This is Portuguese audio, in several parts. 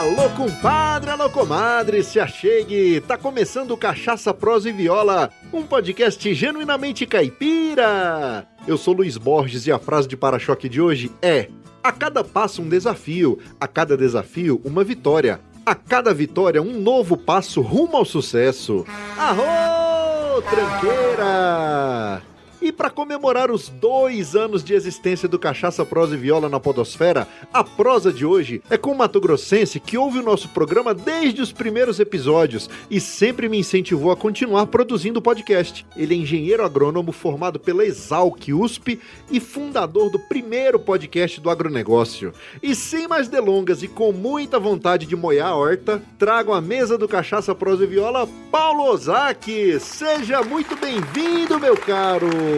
Alô, compadre, alô, comadre, se achegue! Tá começando Cachaça, Prosa e Viola, um podcast genuinamente caipira! Eu sou Luiz Borges e a frase de para-choque de hoje é: A cada passo um desafio, a cada desafio uma vitória, a cada vitória um novo passo rumo ao sucesso. Arro, tranqueira! E para comemorar os dois anos de existência do Cachaça Prosa e Viola na Podosfera, a prosa de hoje é com o Mato Grossense que ouve o nosso programa desde os primeiros episódios e sempre me incentivou a continuar produzindo o podcast. Ele é engenheiro agrônomo formado pela Exalc USP e fundador do primeiro podcast do agronegócio. E sem mais delongas e com muita vontade de moer a horta, trago à mesa do Cachaça Prosa e Viola Paulo Ozaki. Seja muito bem-vindo, meu caro!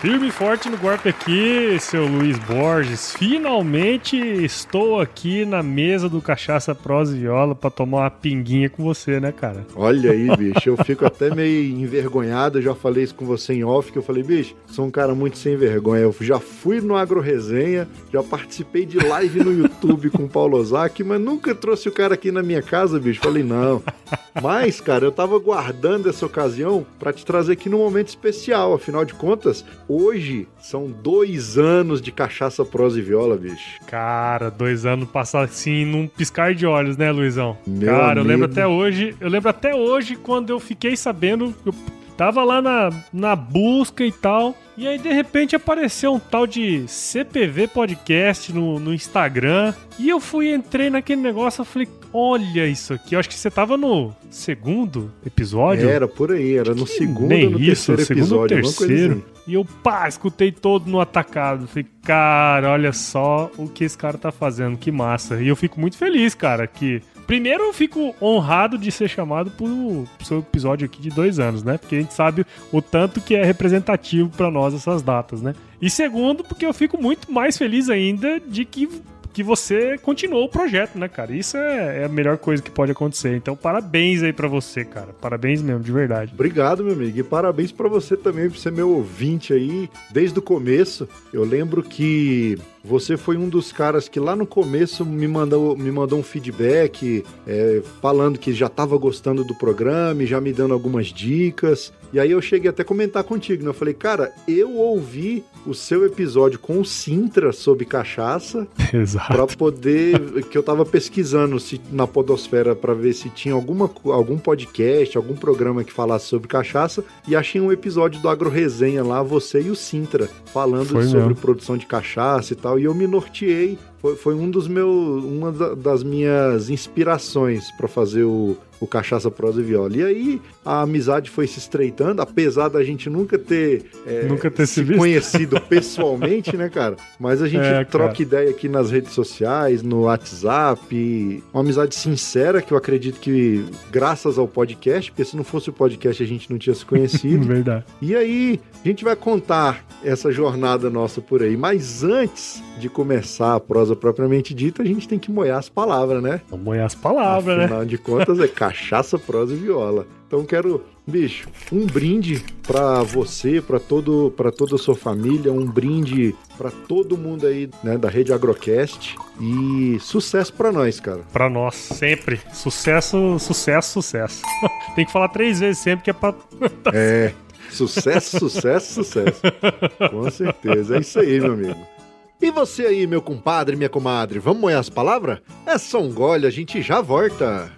Firme e forte no golpe aqui, seu Luiz Borges. Finalmente estou aqui na mesa do Cachaça Prosa e Viola pra tomar uma pinguinha com você, né, cara? Olha aí, bicho, eu fico até meio envergonhado. Eu já falei isso com você em off, que eu falei, bicho, sou um cara muito sem vergonha. Eu já fui no Agro Resenha, já participei de live no YouTube com o Paulo Ozaki, mas nunca trouxe o cara aqui na minha casa, bicho. Falei, não. Mas, cara, eu tava guardando essa ocasião para te trazer aqui num momento especial. Afinal de contas, hoje são dois anos de cachaça, prosa e viola, bicho. Cara, dois anos passar assim num piscar de olhos, né, Luizão? Meu Cara, amigo. eu lembro até hoje, eu lembro até hoje quando eu fiquei sabendo, eu tava lá na, na busca e tal. E aí, de repente, apareceu um tal de CPV Podcast no, no Instagram. E eu fui, entrei naquele negócio, eu falei, olha isso aqui. Eu acho que você tava no segundo episódio. Era, por aí, era no segundo Nem no isso, terceiro segundo episódio. terceiro. Assim. E eu, pá, escutei todo no atacado. Falei, cara, olha só o que esse cara tá fazendo, que massa. E eu fico muito feliz, cara, que Primeiro, eu fico honrado de ser chamado por seu episódio aqui de dois anos, né? Porque a gente sabe o tanto que é representativo para nós essas datas, né? E segundo, porque eu fico muito mais feliz ainda de que que você continuou o projeto, né, cara? Isso é, é a melhor coisa que pode acontecer. Então, parabéns aí para você, cara. Parabéns mesmo, de verdade. Obrigado, meu amigo. E parabéns para você também por ser meu ouvinte aí desde o começo. Eu lembro que você foi um dos caras que lá no começo me mandou, me mandou um feedback é, falando que já estava gostando do programa e já me dando algumas dicas. E aí eu cheguei até a comentar contigo, né? Eu falei, cara, eu ouvi o seu episódio com o Sintra sobre cachaça. Exato. Pra poder. que eu tava pesquisando se, na Podosfera para ver se tinha alguma, algum podcast, algum programa que falasse sobre cachaça. E achei um episódio do Agro Resenha lá, você e o Sintra, falando Foi sobre mesmo. produção de cachaça e tal e eu me norteei. Foi, foi um dos meus, uma das minhas inspirações para fazer o, o Cachaça Prosa e Viola. E aí a amizade foi se estreitando, apesar da gente nunca ter, é, nunca ter se, se conhecido pessoalmente, né, cara? Mas a gente é, troca ideia aqui nas redes sociais, no WhatsApp. Uma amizade sincera que eu acredito que, graças ao podcast, porque se não fosse o podcast a gente não tinha se conhecido. Verdade. E aí a gente vai contar essa jornada nossa por aí. Mas antes de começar a prosa propriamente dita, a gente tem que moer as palavras, né? Moer as palavras, Afinal né? Afinal de contas, é cachaça, prosa e viola. Então quero, bicho, um brinde para você, para todo, para toda a sua família, um brinde para todo mundo aí, né, da rede Agrocast e sucesso para nós, cara. Para nós sempre. Sucesso, sucesso, sucesso. Tem que falar três vezes sempre que é para É. Sucesso, sucesso, sucesso. Com certeza. É isso aí, meu amigo. E você aí, meu compadre, minha comadre, vamos moer as palavras? É só um gole, a gente já volta.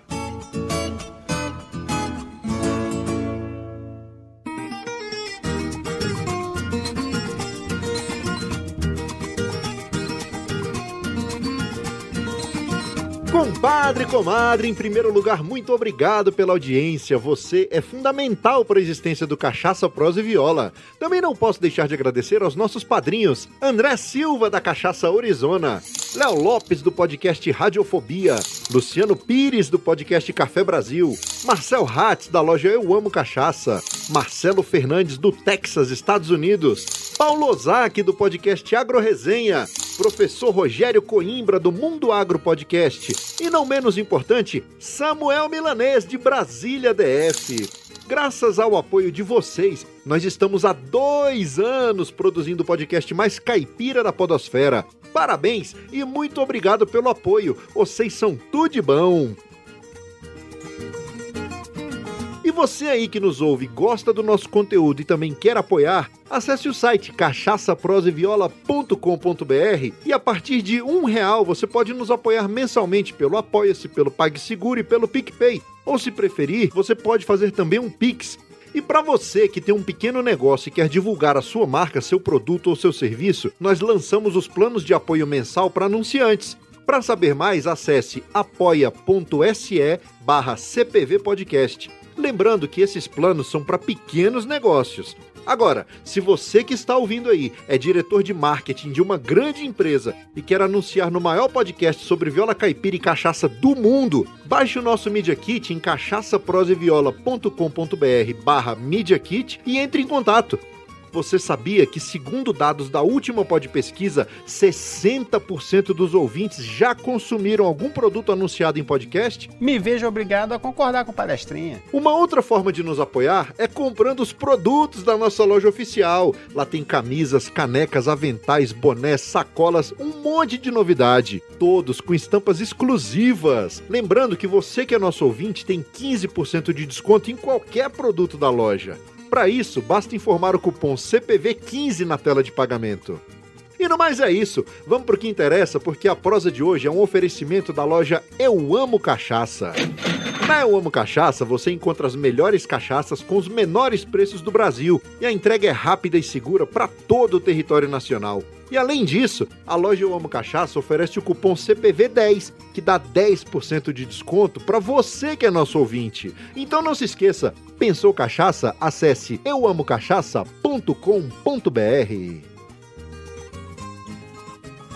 Compadre, comadre, em primeiro lugar, muito obrigado pela audiência. Você é fundamental para a existência do Cachaça, Prosa e Viola. Também não posso deixar de agradecer aos nossos padrinhos: André Silva, da Cachaça Arizona, Léo Lopes, do podcast Radiofobia, Luciano Pires, do podcast Café Brasil, Marcel Hatz, da loja Eu Amo Cachaça, Marcelo Fernandes, do Texas, Estados Unidos, Paulo Ozaki, do podcast Agro Resenha, professor Rogério Coimbra, do Mundo Agro Podcast e não menos importante, Samuel Milanês de Brasília DF. Graças ao apoio de vocês, nós estamos há dois anos produzindo o podcast mais caipira da Podosfera. Parabéns e muito obrigado pelo apoio. Vocês são tudo de bom. Você aí que nos ouve, gosta do nosso conteúdo e também quer apoiar, acesse o site cachaçaproseviola.com.br e a partir de um real você pode nos apoiar mensalmente pelo Apoia-se, pelo PagSeguro e pelo PicPay. Ou se preferir, você pode fazer também um Pix e para você que tem um pequeno negócio e quer divulgar a sua marca, seu produto ou seu serviço, nós lançamos os planos de apoio mensal para anunciantes. Para saber mais, acesse apoia.se barra cpvpodcast. Lembrando que esses planos são para pequenos negócios. Agora, se você que está ouvindo aí é diretor de marketing de uma grande empresa e quer anunciar no maior podcast sobre viola caipira e cachaça do mundo, baixe o nosso Media Kit em cachaçaproseviola.com.br barra Media Kit e entre em contato. Você sabia que, segundo dados da última pod pesquisa, 60% dos ouvintes já consumiram algum produto anunciado em podcast? Me vejo obrigado a concordar com palestrinha. Uma outra forma de nos apoiar é comprando os produtos da nossa loja oficial. Lá tem camisas, canecas, aventais, bonés, sacolas, um monte de novidade. Todos com estampas exclusivas. Lembrando que você que é nosso ouvinte tem 15% de desconto em qualquer produto da loja. Para isso, basta informar o cupom CPV15 na tela de pagamento. E no mais é isso, vamos pro que interessa, porque a prosa de hoje é um oferecimento da loja Eu Amo Cachaça. Na Eu Amo Cachaça você encontra as melhores cachaças com os menores preços do Brasil e a entrega é rápida e segura para todo o território nacional. E além disso, a loja Eu Amo Cachaça oferece o cupom CPV10, que dá 10% de desconto para você que é nosso ouvinte. Então não se esqueça, pensou cachaça? Acesse euamocachaça.com.br.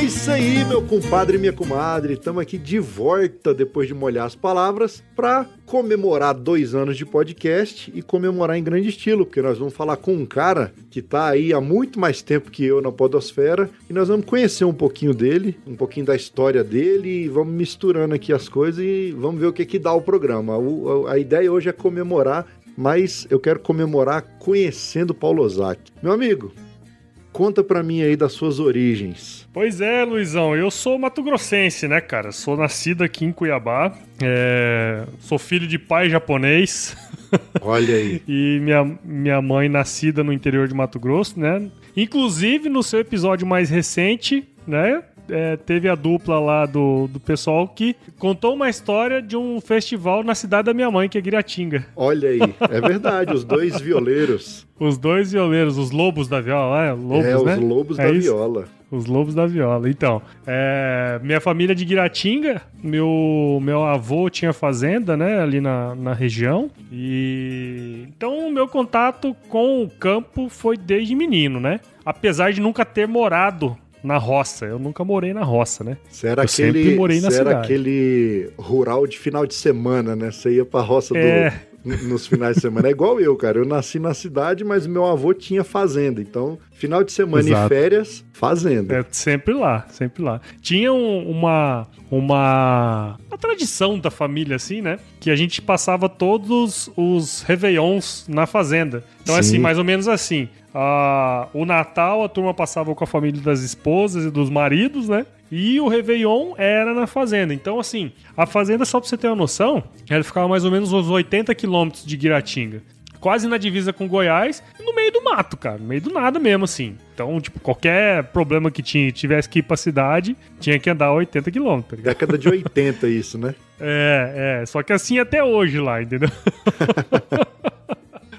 É isso aí, meu compadre e minha comadre. Estamos aqui de volta depois de molhar as palavras para comemorar dois anos de podcast e comemorar em grande estilo, porque nós vamos falar com um cara que está aí há muito mais tempo que eu na Podosfera e nós vamos conhecer um pouquinho dele, um pouquinho da história dele e vamos misturando aqui as coisas e vamos ver o que que dá o programa. O, a, a ideia hoje é comemorar, mas eu quero comemorar conhecendo Paulo Ozaki. Meu amigo, Conta pra mim aí das suas origens. Pois é, Luizão, eu sou mato-grossense, né, cara? Sou nascido aqui em Cuiabá, é... sou filho de pai japonês. Olha aí. e minha, minha mãe nascida no interior de Mato Grosso, né? Inclusive, no seu episódio mais recente, né? É, teve a dupla lá do, do pessoal que contou uma história de um festival na cidade da minha mãe, que é Guiratinga. Olha aí, é verdade, os dois violeiros. Os dois violeiros, os lobos da viola, é? Lobos, é, né? os lobos É da isso? viola. Os lobos da viola. Então, é, minha família é de Guiratinga, meu, meu avô tinha fazenda, né, ali na, na região. E então o meu contato com o campo foi desde menino, né? Apesar de nunca ter morado na roça. Eu nunca morei na roça, né? Você era Eu aquele, sempre morei na você era cidade. aquele rural de final de semana, né? Você ia pra roça do- É. n- nos finais de semana. É igual eu, cara. Eu nasci na cidade, mas meu avô tinha fazenda. Então, final de semana e Exato. férias, fazenda. É sempre lá, sempre lá. Tinha um- uma, uma, uma tradição da família, assim, né? Que a gente passava todos os réveillons na fazenda. Então, Sim. assim, mais ou menos assim. ah, o Natal a turma passava com a família das esposas e dos maridos, né? E o Réveillon era na fazenda. Então, assim, a fazenda, só pra você ter uma noção, ela ficava mais ou menos uns 80 quilômetros de Guiratinga quase na divisa com Goiás, no meio do mato, cara, no meio do nada mesmo, assim. Então, tipo, qualquer problema que tinha, tivesse que ir pra cidade, tinha que andar 80 quilômetros. tá? Década de 80 isso, né? É, é, só que assim até hoje lá, entendeu?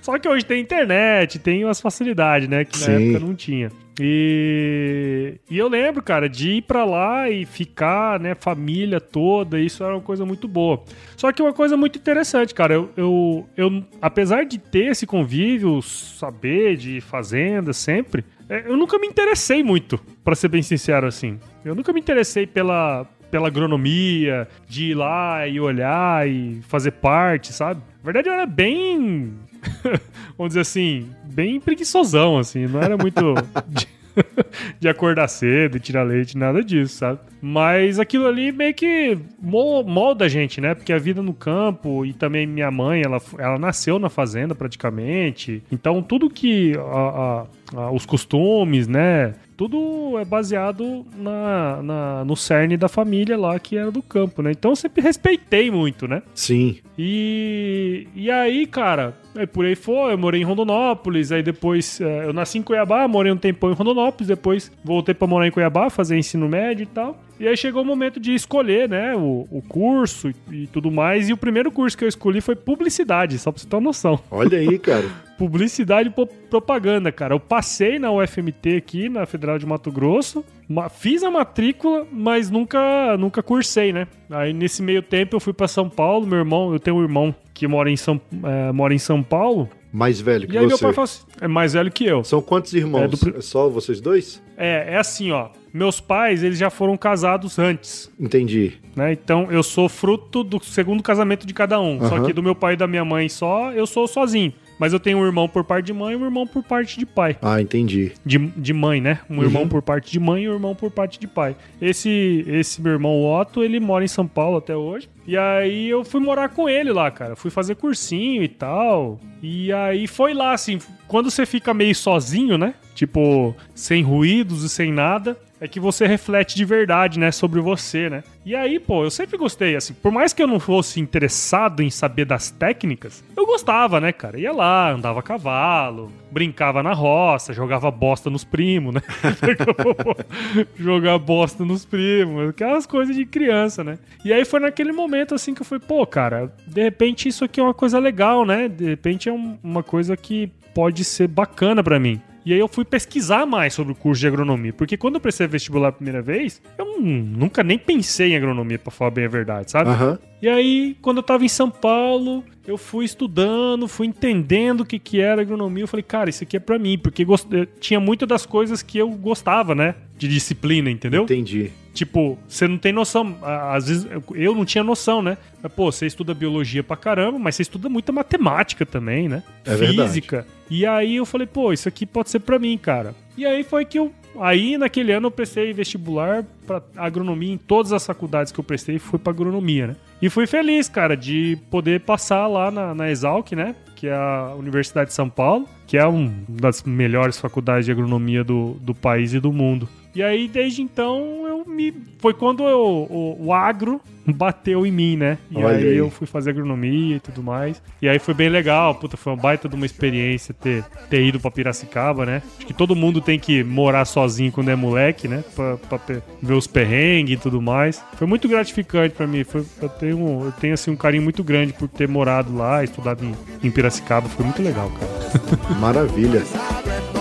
Só que hoje tem internet, tem umas facilidades, né? Que na Sim. época não tinha. E, e eu lembro, cara, de ir pra lá e ficar, né, família toda, isso era uma coisa muito boa. Só que uma coisa muito interessante, cara, eu, eu, eu apesar de ter esse convívio, saber de fazenda sempre, é, eu nunca me interessei muito, pra ser bem sincero assim. Eu nunca me interessei pela, pela agronomia, de ir lá e olhar e fazer parte, sabe? Na verdade, eu era bem. vamos dizer assim, bem preguiçosão, assim. Não era muito. de, acordar cedo tirar leite, nada disso, sabe? Mas aquilo ali meio que molda a gente, né? Porque a vida no campo e também minha mãe, ela, ela nasceu na fazenda praticamente. Então tudo que. A, a, a, os costumes, né? Tudo é baseado na, na, no cerne da família lá que era do campo, né? Então eu sempre respeitei muito, né? Sim. E, e aí, cara, aí por aí foi, eu morei em Rondonópolis, aí depois é, eu nasci em Cuiabá, morei um tempão em Rondonópolis, depois voltei para morar em Cuiabá, fazer ensino médio e tal. E aí chegou o momento de escolher, né, o, o curso e, e, tudo mais. E o primeiro curso que eu escolhi foi publicidade, só pra você ter uma noção. Olha aí, cara. publicidade e propaganda, cara. Eu passei na UFMT aqui, na Federal de Mato Grosso, fiz a matrícula, mas nunca, nunca cursei, né? Aí nesse meio tempo eu fui para São Paulo, meu irmão, eu tenho um irmão que mora em São, é, mora em São Paulo. Mais velho que e aí você. meu pai falou assim, é mais velho que eu. São quantos irmãos? É, do... é só vocês dois? É, é assim, ó meus pais, eles já foram casados antes. Entendi. Né? Então eu sou fruto do segundo casamento de cada um. Uhum. Só que do meu pai e da minha mãe só, eu sou sozinho. Mas eu tenho um irmão por parte de mãe e um irmão por parte de pai. Ah, entendi. De, de mãe, né? Um uhum. irmão por parte de mãe e um irmão por parte de pai. Esse, esse meu irmão Otto, ele mora em São Paulo até hoje. E aí eu fui morar com ele lá, cara. Fui fazer cursinho e tal. E aí foi lá, assim, quando você fica meio sozinho, né? Tipo, sem ruídos e sem nada é que você reflete de verdade, né, sobre você, né? E aí, pô, eu sempre gostei, assim, por mais que eu não fosse interessado em saber das técnicas, eu gostava, né, cara? Ia lá, andava a cavalo, brincava na roça, jogava bosta nos primos, né? Jogar bosta nos primos, aquelas coisas de criança, né? E aí foi naquele momento, assim, que eu falei, pô, cara, de repente isso aqui é uma coisa legal, né? De repente é um, uma coisa que pode ser bacana para mim. E aí eu fui pesquisar mais sobre o curso de agronomia, porque quando eu prestei vestibular a primeira vez, eu nunca nem pensei em agronomia, pra falar bem a verdade, sabe? Uhum. E aí, quando eu tava em São Paulo, eu fui estudando, fui entendendo o que, que era agronomia. Eu falei, cara, isso aqui é para mim, porque gost... tinha muitas das coisas que eu gostava, né? De disciplina, entendeu? Entendi. Tipo, você não tem noção. Às vezes eu não tinha noção, né? Mas, pô, você estuda biologia pra caramba, mas você estuda muita matemática também, né? É Física. Verdade. E aí eu falei, pô, isso aqui pode ser pra mim, cara. E aí foi que eu Aí, naquele ano, eu prestei vestibular para agronomia em todas as faculdades que eu prestei, fui para agronomia, né? E fui feliz, cara, de poder passar lá na, na Exalc, né? Que é a Universidade de São Paulo, que é uma das melhores faculdades de agronomia do, do país e do mundo. E aí, desde então, eu me. Foi quando eu, o, o agro bateu em mim, né? E aí, aí, eu fui fazer agronomia e tudo mais. E aí foi bem legal, puta, foi uma baita de uma experiência ter, ter ido pra Piracicaba, né? Acho que todo mundo tem que morar sozinho quando é moleque, né? Pra, pra ver os perrengues e tudo mais. Foi muito gratificante para mim. Foi, eu, tenho, eu tenho, assim, um carinho muito grande por ter morado lá, estudado em, em Piracicaba. Foi muito legal, cara. Maravilha.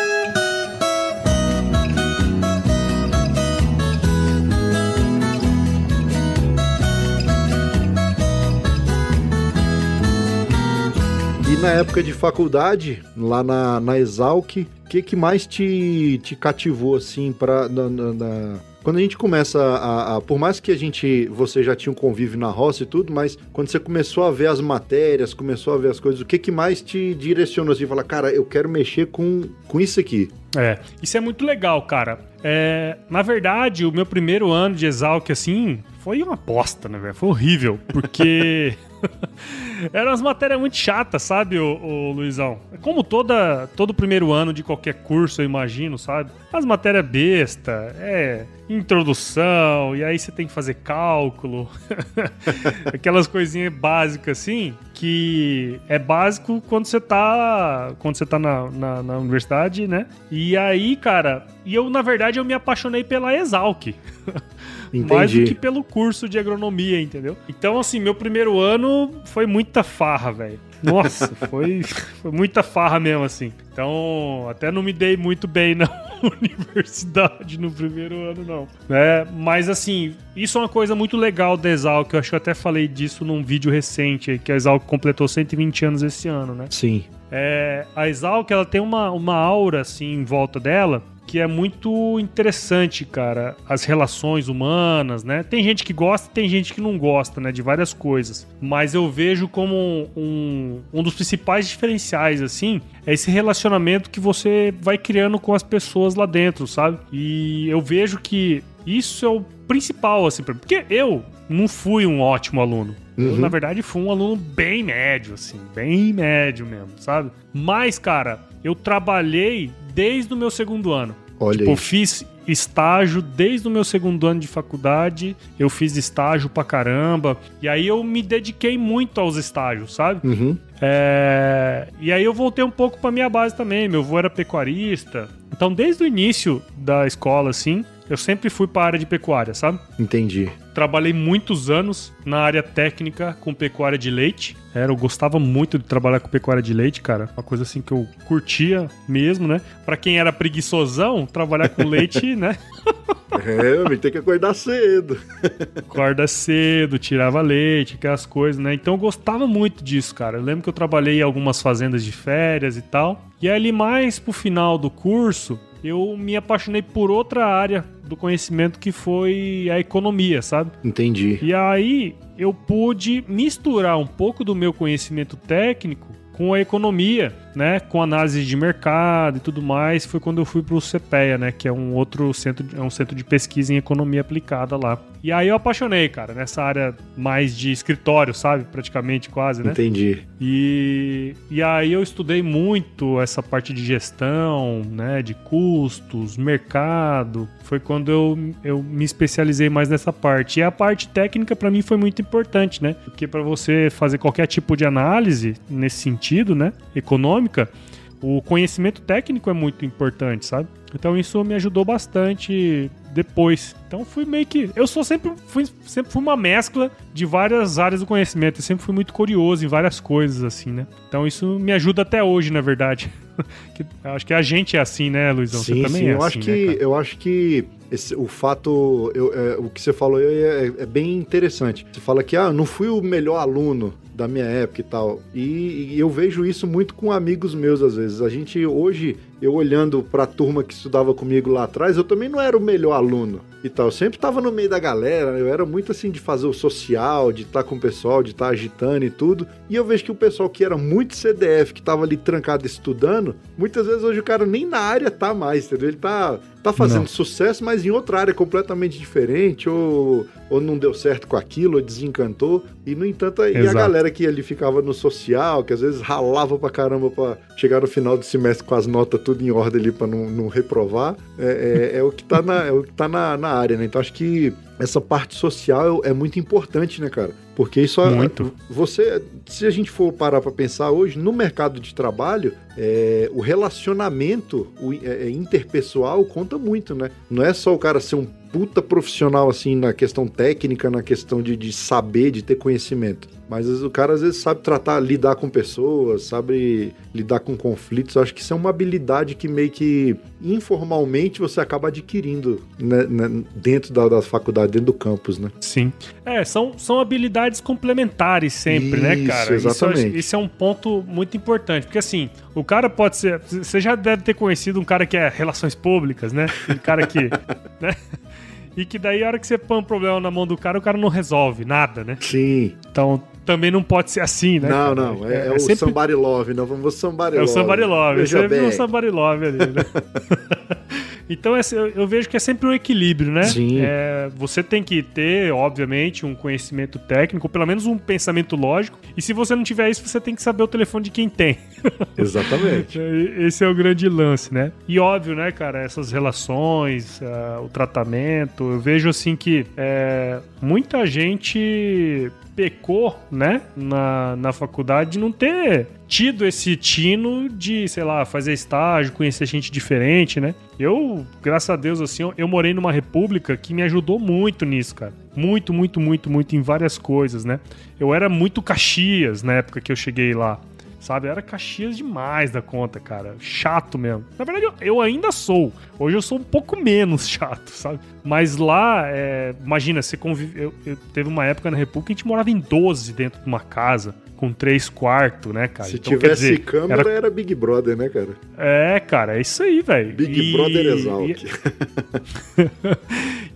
na época de faculdade, lá na, na Exalc, o que, que mais te, te cativou, assim, pra, na, na, na... Quando a gente começa a, a, Por mais que a gente. Você já tinha um convívio na roça e tudo, mas quando você começou a ver as matérias, começou a ver as coisas, o que, que mais te direcionou assim? Falar, cara, eu quero mexer com, com isso aqui. É, isso é muito legal, cara. É, na verdade, o meu primeiro ano de Exalc, assim, foi uma bosta, né, velho? Foi horrível, porque. Eram as matérias muito chatas, sabe, o, Luizão? Como toda, todo primeiro ano de qualquer curso, eu imagino, sabe? As matérias besta, é introdução, e aí você tem que fazer cálculo. Aquelas coisinhas básicas assim, que é básico quando você tá, quando você tá na, na, na universidade, né? E, aí, cara, e eu, na verdade, eu me apaixonei pela Exalc. Entendi. Mais do que pelo curso de agronomia, entendeu? Então, assim, meu primeiro ano foi muita farra, velho. Nossa, foi, foi muita farra mesmo, assim. Então, até não me dei muito bem na universidade no primeiro ano, não. É, mas, assim, isso é uma coisa muito legal da Exalc. Eu acho que eu até falei disso num vídeo recente, que a Exalc completou 120 anos esse ano, né? Sim. É, a Exalc, ela tem uma, uma aura, assim, em volta dela, que é muito interessante, cara. As relações humanas, né? Tem gente que gosta, tem gente que não gosta, né? De várias coisas. Mas eu vejo como um, um dos principais diferenciais, assim, é esse relacionamento que você vai criando com as pessoas lá dentro, sabe? E eu vejo que isso é o principal, assim, porque eu não fui um ótimo aluno. Eu, Uhum. na verdade, fui um aluno bem médio, assim, bem médio mesmo, sabe? Mas, cara, eu trabalhei desde o meu segundo ano. Olha Tipo, eu aí. fiz estágio desde o meu segundo ano de faculdade, eu fiz estágio pra caramba, e aí eu me dediquei muito aos estágios, sabe? Uhum. É, E aí eu voltei um pouco pra minha base também, meu avô era pecuarista, então desde o início da escola, assim, eu sempre fui pra área de pecuária, sabe? Entendi. Trabalhei muitos anos na área técnica com pecuária de leite. Era, eu gostava muito de trabalhar com pecuária de leite, cara. Uma coisa assim que eu curtia mesmo, né? Pra quem era preguiçosão, trabalhar com leite, né? É, tem que acordar cedo. Acorda cedo, tirava leite, aquelas coisas, né? Então eu gostava muito disso, cara. Eu lembro que eu trabalhei em algumas fazendas de férias e tal. E ali mais pro final do curso, eu me apaixonei por outra área do conhecimento que foi a economia, sabe? Entendi. E aí eu pude misturar um pouco do meu conhecimento técnico com a economia, né, com análise de mercado e tudo mais, foi quando eu fui para o CPEA, né, que é um outro centro, é um centro de pesquisa em economia aplicada lá. E aí eu apaixonei, cara, nessa área mais de escritório, sabe, praticamente quase, né? Entendi. E, e aí eu estudei muito essa parte de gestão, né, de custos, mercado. Foi quando eu, eu me especializei mais nessa parte. E a parte técnica para mim foi muito importante, né? Porque para você fazer qualquer tipo de análise nesse sentido, né, econômica, o conhecimento técnico é muito importante, sabe? Então isso me ajudou bastante depois. Então fui meio que. Eu sou sempre fui, sempre fui uma mescla de várias áreas do conhecimento. Eu sempre fui muito curioso em várias coisas, assim, né? Então isso me ajuda até hoje, na verdade. Que- acho que a gente é assim, né, Luizão? sim, Você também sim. é eu, assim, acho né, que, cara? eu acho que esse- o fato. eu- é, o que você falou é, é bem interessante. Você fala que, ah, eu não fui o melhor aluno da minha época e tal. E, e eu vejo isso muito com amigos meus, às vezes. A gente, hoje, eu olhando pra turma que estudava comigo lá atrás, eu também não era o melhor aluno e tal. Eu sempre tava no meio da galera, eu era muito assim de fazer o social, de estar com o pessoal, de estar agitando e tudo. E eu vejo que o pessoal que era muito CDF, que tava ali trancado estudando, muitas vezes hoje o cara nem na área tá mais, entendeu? Ele tá, tá fazendo Não. sucesso, mas em outra área completamente diferente, ou, ou não deu certo com aquilo, ou desencantou. E, no entanto, e a Exato. galera que ali ficava no social, que às vezes ralava pra caramba pra chegar no final do semestre com as notas tudo em ordem ali pra não, não reprovar, é, é- é o que tá, na, é o que tá na, na área, né? Então acho que essa parte social é muito importante, né, cara? Porque isso Muito. você, se a gente for parar pra pensar hoje, no mercado de trabalho, é, o relacionamento o, é, é, interpessoal conta muito, né? Não é só o cara ser um puta profissional assim na questão técnica, na questão de, de saber, de ter conhecimento. Mas vezes, o cara às vezes sabe tratar, lidar com pessoas, sabe lidar com conflitos. Eu acho que isso é uma habilidade que meio que informalmente você acaba adquirindo né, né, dentro da, da faculdade, dentro do campus, né? Sim. É, são, são habilidades complementares sempre, né, Isso, cara? Isso, exatamente. é- isso é um ponto muito importante. Porque assim, o cara pode ser. Você já deve ter conhecido um cara que é relações públicas, né? Um cara que. né? E que daí, a hora que você põe um problema na mão do cara, o cara não resolve nada, né? Sim. Então também não pode ser assim, né? não, cara? não. É, é o sempre- somebody love, não vamos somebody É o love. somebody love, é Veja sempre bem. um somebody love ali, né? Então eu, vejo que é sempre um equilíbrio, né? Sim. É, você tem que ter, obviamente, um conhecimento técnico, pelo menos um pensamento lógico. E se você não tiver isso, você tem que saber o telefone de quem tem. Exatamente. É, Esse é o grande lance, né? E óbvio, né, cara, essas relações, ah, o tratamento, eu vejo assim que é, muita gente pecou, né, na, na faculdade de não ter tido esse tino de, sei lá, fazer estágio, conhecer gente diferente, né? Eu, graças a Deus, assim, eu, eu morei numa república que me ajudou muito nisso, cara. Muito, muito, muito, muito em várias coisas, né? Eu era muito Caxias na época que eu cheguei lá sabe? Era Caxias demais da conta, cara. Chato mesmo. Na verdade, eu, ainda sou. Hoje eu sou um pouco menos chato, sabe? Mas lá, é, imagina, você convive. Eu, eu, teve uma época na República que a gente morava em 12 dentro de uma casa com três quartos, né, cara? Se então, tivesse dizer, câmera, era... era... Big Brother, né, cara? É, cara, é isso aí, velho. Big e... Brother Exalc.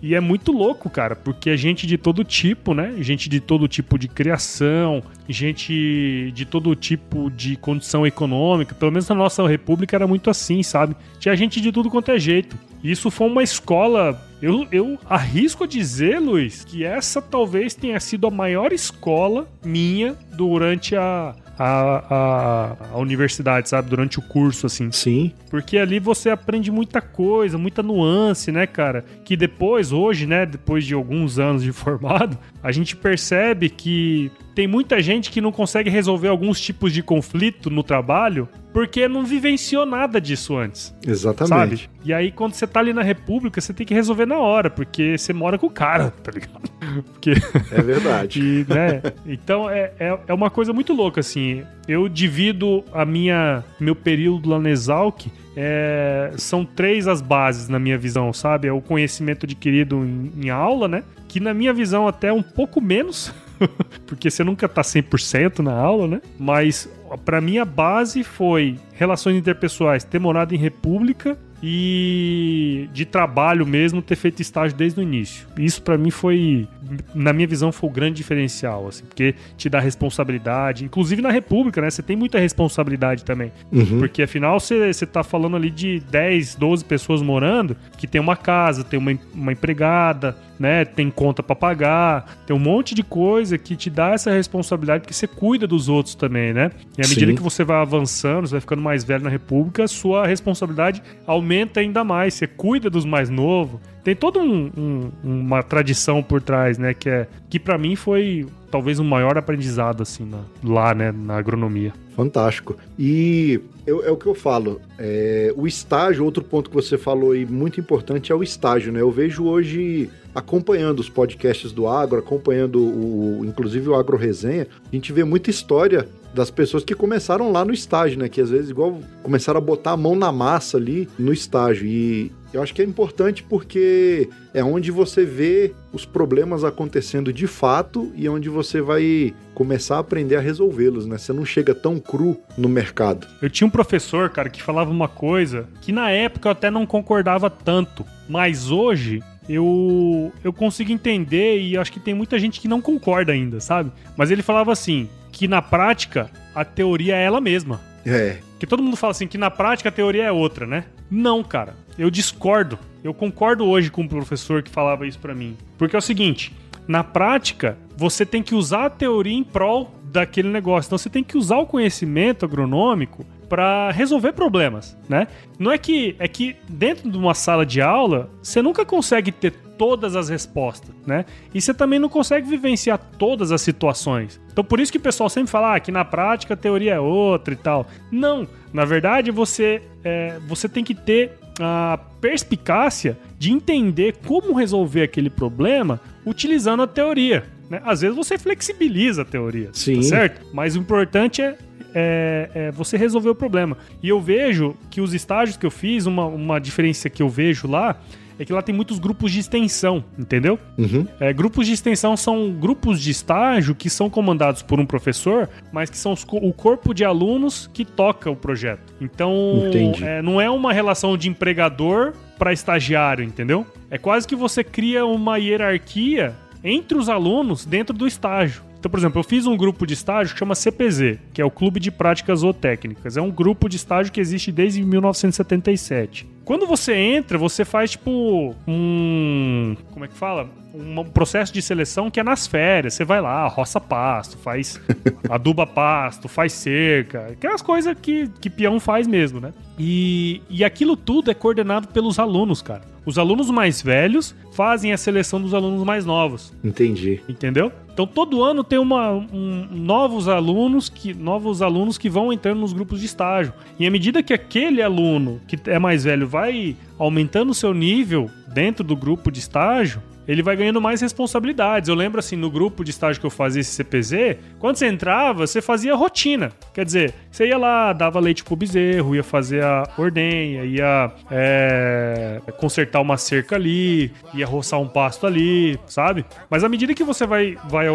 E... e é muito louco, cara, porque é gente de todo tipo, né? Gente de todo tipo de criação, gente de todo tipo de condição econômica. Pelo menos na nossa república era muito assim, sabe? Tinha gente de tudo quanto é jeito. Isso foi uma escola. Eu, eu arrisco a dizer, Luiz, que essa talvez tenha sido a maior escola minha durante a, a, a, a, universidade, sabe? Durante o curso, assim. Sim. Porque ali você aprende muita coisa, muita nuance, né, cara? Que depois, hoje, né, depois de alguns anos de formado, a gente percebe que tem muita gente que não consegue resolver alguns tipos de conflito no trabalho porque não vivenciou nada disso antes. Exatamente. Sabe? E aí, quando você tá ali na República, você tem que resolver na hora, porque você mora com o cara, tá ligado? Porque... É verdade. e, né? Então, é, é, é uma coisa muito louca, assim. Eu divido a minha meu período lá na Exalc é, são três as bases na minha visão, sabe? É o conhecimento adquirido em, em aula, né? Que na minha visão até um pouco menos, porque você nunca tá 100% na aula, né? Mas para mim a base foi relações interpessoais, ter morado em república e de trabalho mesmo ter feito estágio desde o início. Isso para mim foi, na minha visão, foi o grande diferencial, assim, porque te dá responsabilidade, inclusive na República, né? Você tem muita responsabilidade também. Uhum. Porque afinal você, você tá falando ali de 10, 12 pessoas morando que tem uma casa, tem uma, uma empregada, né? Tem conta para pagar, tem um monte de coisa que te dá essa responsabilidade porque você cuida dos outros também, né? E à medida Sim. que você vai avançando, você vai ficando mais velho na República, sua responsabilidade aumenta ainda mais. Você cuida dos mais novos. Tem toda um, um, uma tradição por trás, né? Que é que para mim foi talvez o um maior aprendizado assim na, lá, né? Na agronomia. Fantástico. E eu, é o que eu falo. É, o estágio, outro ponto que você falou e muito importante é o estágio, né? Eu vejo hoje acompanhando os podcasts do agro, acompanhando o, inclusive o Agro Resenha, a gente vê muita história das pessoas que começaram lá no estágio, né? Que às vezes igual começaram a botar a mão na massa ali no estágio. E eu acho que é importante porque é onde você vê os problemas acontecendo de fato e é onde você vai começar a aprender a resolvê-los, né? Você não chega tão cru no mercado. Eu tinha um professor, cara, que falava uma coisa que na época eu até não concordava tanto, mas hoje eu, eu consigo entender e acho que tem muita gente que não concorda ainda, sabe? Mas ele falava assim, que na prática a teoria é ela mesma. É. Que todo mundo fala assim que na prática a teoria é outra, né? Não, cara. Eu discordo. Eu concordo hoje com o professor que falava isso para mim. Porque é o seguinte, na prática, você tem que usar a teoria em prol daquele negócio. Então você tem que usar o conhecimento agronômico para resolver problemas, né? Não é que é que dentro de uma sala de aula você nunca consegue ter todas as respostas, né? E você também não consegue vivenciar todas as situações. Então por isso que o pessoal sempre fala ah, que na prática a teoria é outra e tal. Não, na verdade você é, você tem que ter a perspicácia de entender como resolver aquele problema utilizando a teoria. Né? Às vezes você flexibiliza a teoria, tá Sim. Tá certo? Mas o importante é é, é, você resolver o problema. E eu vejo que os estágios que eu fiz, uma, uma diferença que eu vejo lá, é que lá tem muitos grupos de extensão, entendeu? Uhum. É, grupos de extensão são grupos de estágio que são comandados por um professor, mas que são os, o corpo de alunos que toca o projeto. Então, é, não é uma relação de empregador para estagiário, entendeu? É quase que você cria uma hierarquia entre os alunos dentro do estágio. Então, por exemplo, eu fiz um grupo de estágio que chama CPZ, que é o Clube de Práticas Zootécnicas. É um grupo de estágio que existe desde 1977. Quando você entra, você faz tipo um. Como é que fala? Um processo de seleção que é nas férias. Você vai lá, roça pasto, faz aduba pasto, faz cerca. Aquelas coisas que, que peão faz mesmo, né? E, e aquilo tudo é coordenado pelos alunos, cara. Os alunos mais velhos fazem a seleção dos alunos mais novos. Entendi. Entendeu? Então todo ano tem uma, um, novos alunos que novos alunos que vão entrando nos grupos de estágio. E à medida que aquele aluno que é mais velho vai aumentando o seu nível dentro do grupo de estágio, ele vai ganhando mais responsabilidades. Eu lembro assim, no grupo de estágio que eu fazia esse CPZ, quando você entrava, você fazia rotina. Quer dizer, você ia lá, dava leite pro bezerro, ia fazer a ordenha, ia é, consertar uma cerca ali, ia roçar um pasto ali, sabe? Mas à medida que você vai, vai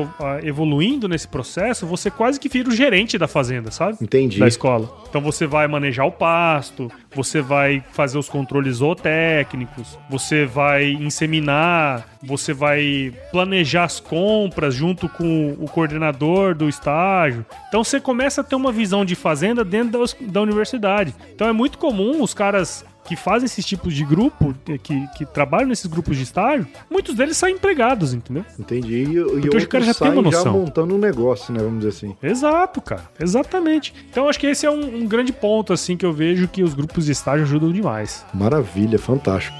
evoluindo nesse processo, você quase que vira o gerente da fazenda, sabe? Entendi. Da escola. Então você vai manejar o pasto, você vai fazer os controles zootécnicos, você vai inseminar, você vai planejar as compras junto com o coordenador do estágio. Então você começa a ter uma visão de fazenda dentro da, da universidade. Então é muito comum os caras que fazem esses tipos de grupo, que, que trabalham nesses grupos de estágio, muitos deles são empregados, entendeu? Entendi. E, e outros cara já tem uma noção. já montando um negócio, né? Vamos dizer assim. Exato, cara. Exatamente. Então acho que esse é um, um grande ponto, assim, que eu vejo que os grupos de estágio ajudam demais. Maravilha, fantástico.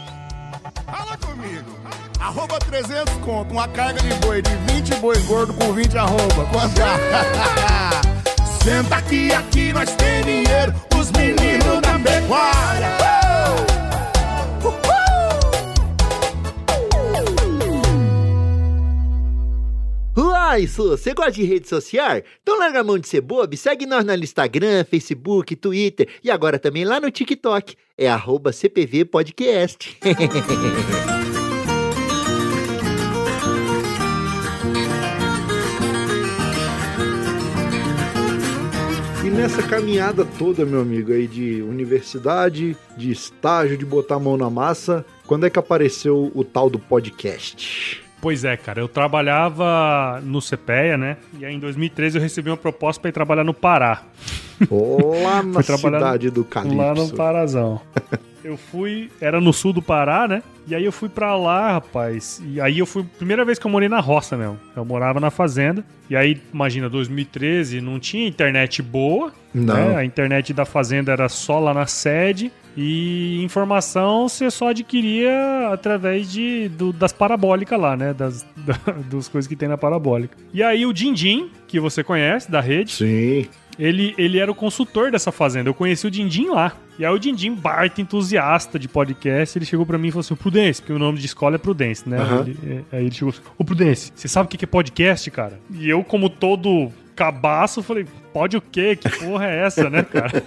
Fala comigo. Arroba 300 conto, uma carga de boi de 20 boi gordo com 20 arroba. Quanto? Senta aqui, aqui nós tem dinheiro, os meninos da pecuária. Uai, Su, você gosta de rede social? Então larga a mão de ser bobo, segue nós no Instagram, Facebook, Twitter e agora também lá no TikTok. É arroba CPV Podcast. E nessa caminhada toda, meu amigo, aí de universidade, de estágio, de botar a mão na massa, quando é que apareceu o tal do podcast? Pois é, cara, eu trabalhava no CPEA, né? E aí em 2013 eu recebi uma proposta para ir trabalhar no Pará. Lá na cidade do Calipso. Lá no Parazão. eu fui, era no sul do Pará, né? E aí eu fui pra lá, rapaz. E aí eu fui, primeira vez que eu morei na roça mesmo. Eu morava na fazenda. E aí, imagina, 2013, não tinha internet boa. Não. Né? A internet da fazenda era só lá na sede. E informação você só adquiria através de, do, das parabólicas lá, né? Das, da, das coisas que tem na parabólica. E aí o Dindim, que você conhece, da rede. Sim. Ele, ele era o consultor dessa fazenda. Eu conheci o Dindim lá. E aí o Dindim, Bart, entusiasta de podcast, ele chegou para mim e falou assim: Prudence, porque o nome de escola é Prudence, né? Uhum. Ele, é, aí ele chegou assim: Ô Prudence, você sabe o que é podcast, cara? E eu, como todo cabaço, falei: Pode o quê? Que porra é essa, né, cara?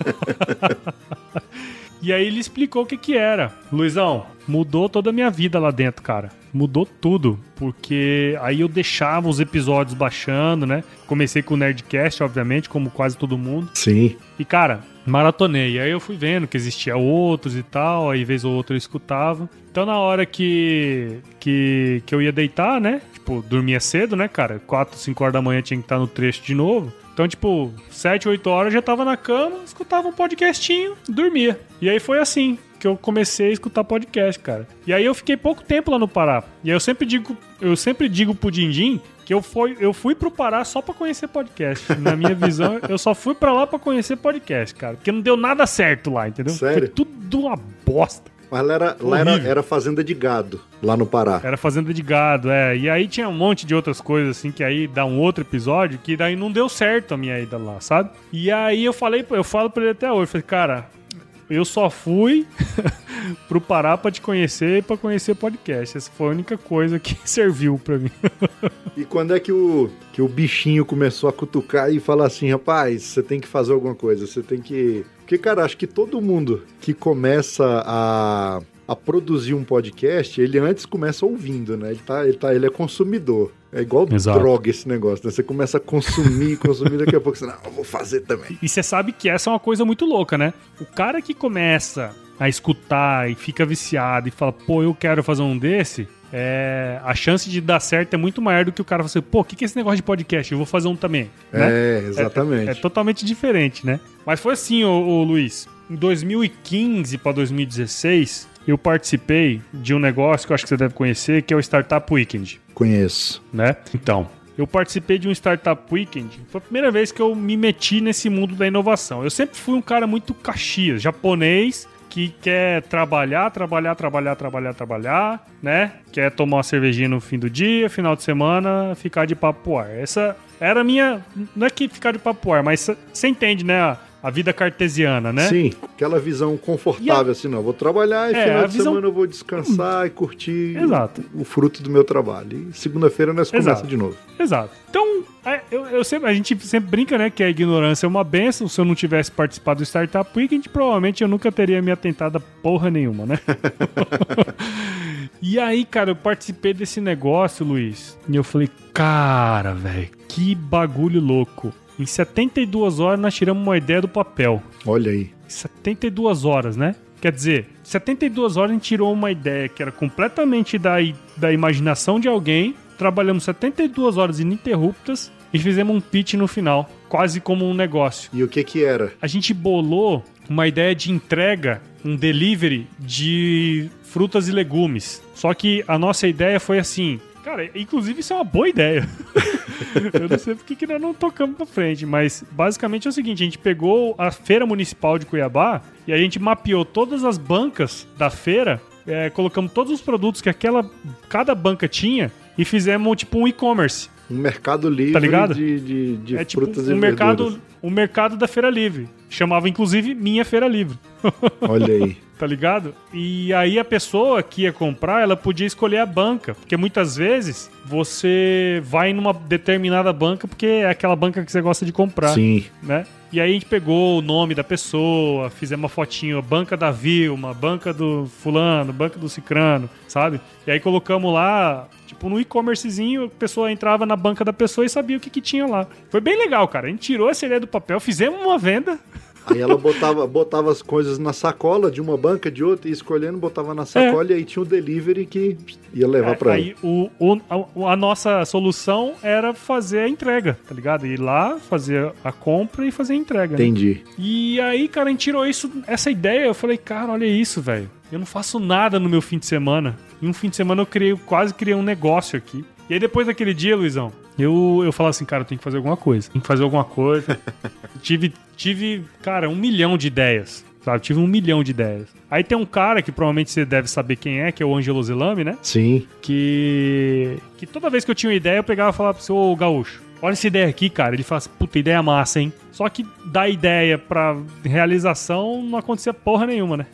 E aí ele explicou o que que era. Luizão, mudou toda a minha vida lá dentro, cara. Mudou tudo, porque aí eu deixava os episódios baixando, né? Comecei com o Nerdcast, obviamente, como quase todo mundo. Sim. E, cara, maratonei. Aí eu fui vendo que existia outros e tal, aí vez ou outra eu escutava. Então na hora que, que, que eu ia deitar, né? Tipo, dormia cedo, né, cara? 4, 5 horas da manhã tinha que estar no trecho de novo. Então, tipo, 7, 8 horas eu já tava na cama, escutava um podcastinho, dormia. E aí foi assim que eu comecei a escutar podcast, cara. E aí eu fiquei pouco tempo lá no Pará. E aí eu sempre digo, eu sempre digo pro Dindim que eu fui, eu fui pro Pará só para conhecer podcast. Na minha visão, eu só fui para lá para conhecer podcast, cara. Porque não deu nada certo lá, entendeu? Sério? Foi tudo uma bosta. Mas lá, era, lá era, era, fazenda de gado, lá no Pará. Era fazenda de gado, é. E aí tinha um monte de outras coisas, assim, que aí dá um outro episódio, que daí não deu certo a minha ida lá, sabe? E aí eu falei, eu falo pra ele até hoje, falei, cara, eu só fui pro Pará pra te conhecer e pra conhecer podcast. Essa foi a única coisa que serviu pra mim. e quando é que o, que o bichinho começou a cutucar e falar assim, rapaz, você tem que fazer alguma coisa, você tem que porque, cara, acho que todo mundo que começa a, a produzir um podcast, ele antes começa ouvindo, né? Ele, tá, ele, tá, ele é consumidor. É igual Exato. droga esse negócio, né? Você começa a consumir, consumir, daqui a pouco você, não, eu vou fazer também. E você sabe que essa é uma coisa muito louca, né? O cara que começa a escutar e fica viciado e fala, pô, eu quero fazer um desse, é, a chance de dar certo é muito maior do que o cara falar assim, pô, o que, que é esse negócio de podcast? Eu vou fazer um também. Né? É, exatamente. É, é, totalmente diferente, né? Mas foi assim, ô, ô Luiz. Em 2015 para 2016, eu participei de um negócio que eu acho que você deve conhecer, que é o Startup Weekend. Conheço. Né? Então, eu participei de um Startup Weekend. Foi a primeira vez que eu me meti nesse mundo da inovação. Eu sempre fui um cara muito caxias, japonês, que quer trabalhar, trabalhar, trabalhar, trabalhar, trabalhar, né? Quer tomar uma cervejinha no fim do dia, final de semana, ficar de papo ar. Essa era a minha. Não é que ficar de papo ar, mas você entende, né? A, a vida cartesiana, né? Sim, aquela visão confortável, assim, não. Vou trabalhar e É, final a de visão- semana eu vou descansar e curtir Exato. o fruto do meu trabalho. E segunda-feira nós começamos de novo. Exato. Então, é, eu, eu sempre, a gente sempre brinca, né, que a ignorância é uma benção. Se eu não tivesse participado do Startup Weekend, provavelmente eu nunca teria me atentado a porra nenhuma, né? e aí, cara, eu participei desse negócio, Luiz, e eu falei, cara, velho, que bagulho louco. Em 72 horas nós tiramos uma ideia do papel. Olha aí. 72 horas, né? Quer dizer, 72 horas a gente tirou uma ideia que era completamente da, da imaginação de alguém, trabalhamos 72 horas ininterruptas e fizemos um pitch no final, quase como um negócio. E o que que era? A gente bolou uma ideia de entrega, um delivery de frutas e legumes. Só que a nossa ideia foi assim. Cara, inclusive isso é uma boa ideia. Eu não sei porque que nós não tocamos pra frente, mas basicamente é o seguinte: a gente pegou a Feira Municipal de Cuiabá e a gente mapeou todas as bancas da feira, é, colocamos todos os produtos que aquela cada banca tinha e fizemos tipo um e-commerce. Um mercado livre Tá ligado? de, de, de É tipo frutas um e mercado, verduras. um mercado da Feira Livre. Chamava inclusive Minha Feira Livre. Olha aí. tá ligado? E aí a pessoa que ia comprar, ela podia escolher a banca, porque muitas vezes você vai numa determinada banca porque é aquela banca que você gosta de comprar, Sim. né? E aí a gente pegou o nome da pessoa, fizemos uma fotinho, banca da Vilma, banca do fulano, banca do cicrano, sabe? E aí colocamos lá, tipo, no e-commercezinho, a pessoa entrava na banca da pessoa e sabia o que, que tinha lá. Foi bem legal, cara. A gente tirou essa ideia do papel, fizemos uma venda, Aí ela botava, botava as coisas na sacola de uma banca, de outra, e escolhendo, botava na sacola e aí tinha o delivery que ia levar É, pra ela. aí o, o- a, nossa solução era fazer a entrega, tá ligado? Ir lá, fazer a compra e fazer a entrega. né? Entendi. E aí, cara, a gente tirou isso, essa ideia. Eu falei, cara, olha isso, velho. Eu não faço nada no meu fim de semana. Em um fim de semana eu criei, quase criei um negócio aqui. E aí depois daquele dia, Luizão, eu, eu falo assim, cara, eu tenho que fazer alguma coisa. Tem que fazer alguma coisa. tive, tive, cara, um milhão de ideias. Sabe? Tive um milhão de ideias. Aí tem um cara que provavelmente você deve saber quem é, que é o Angelo Zelame, né? Sim. que que toda vez que eu tinha uma ideia, eu pegava e falava pro seu gaúcho, olha essa ideia aqui, cara. Ele fala assim, puta, ideia massa, hein? Só que da ideia pra realização não acontecia porra nenhuma, né?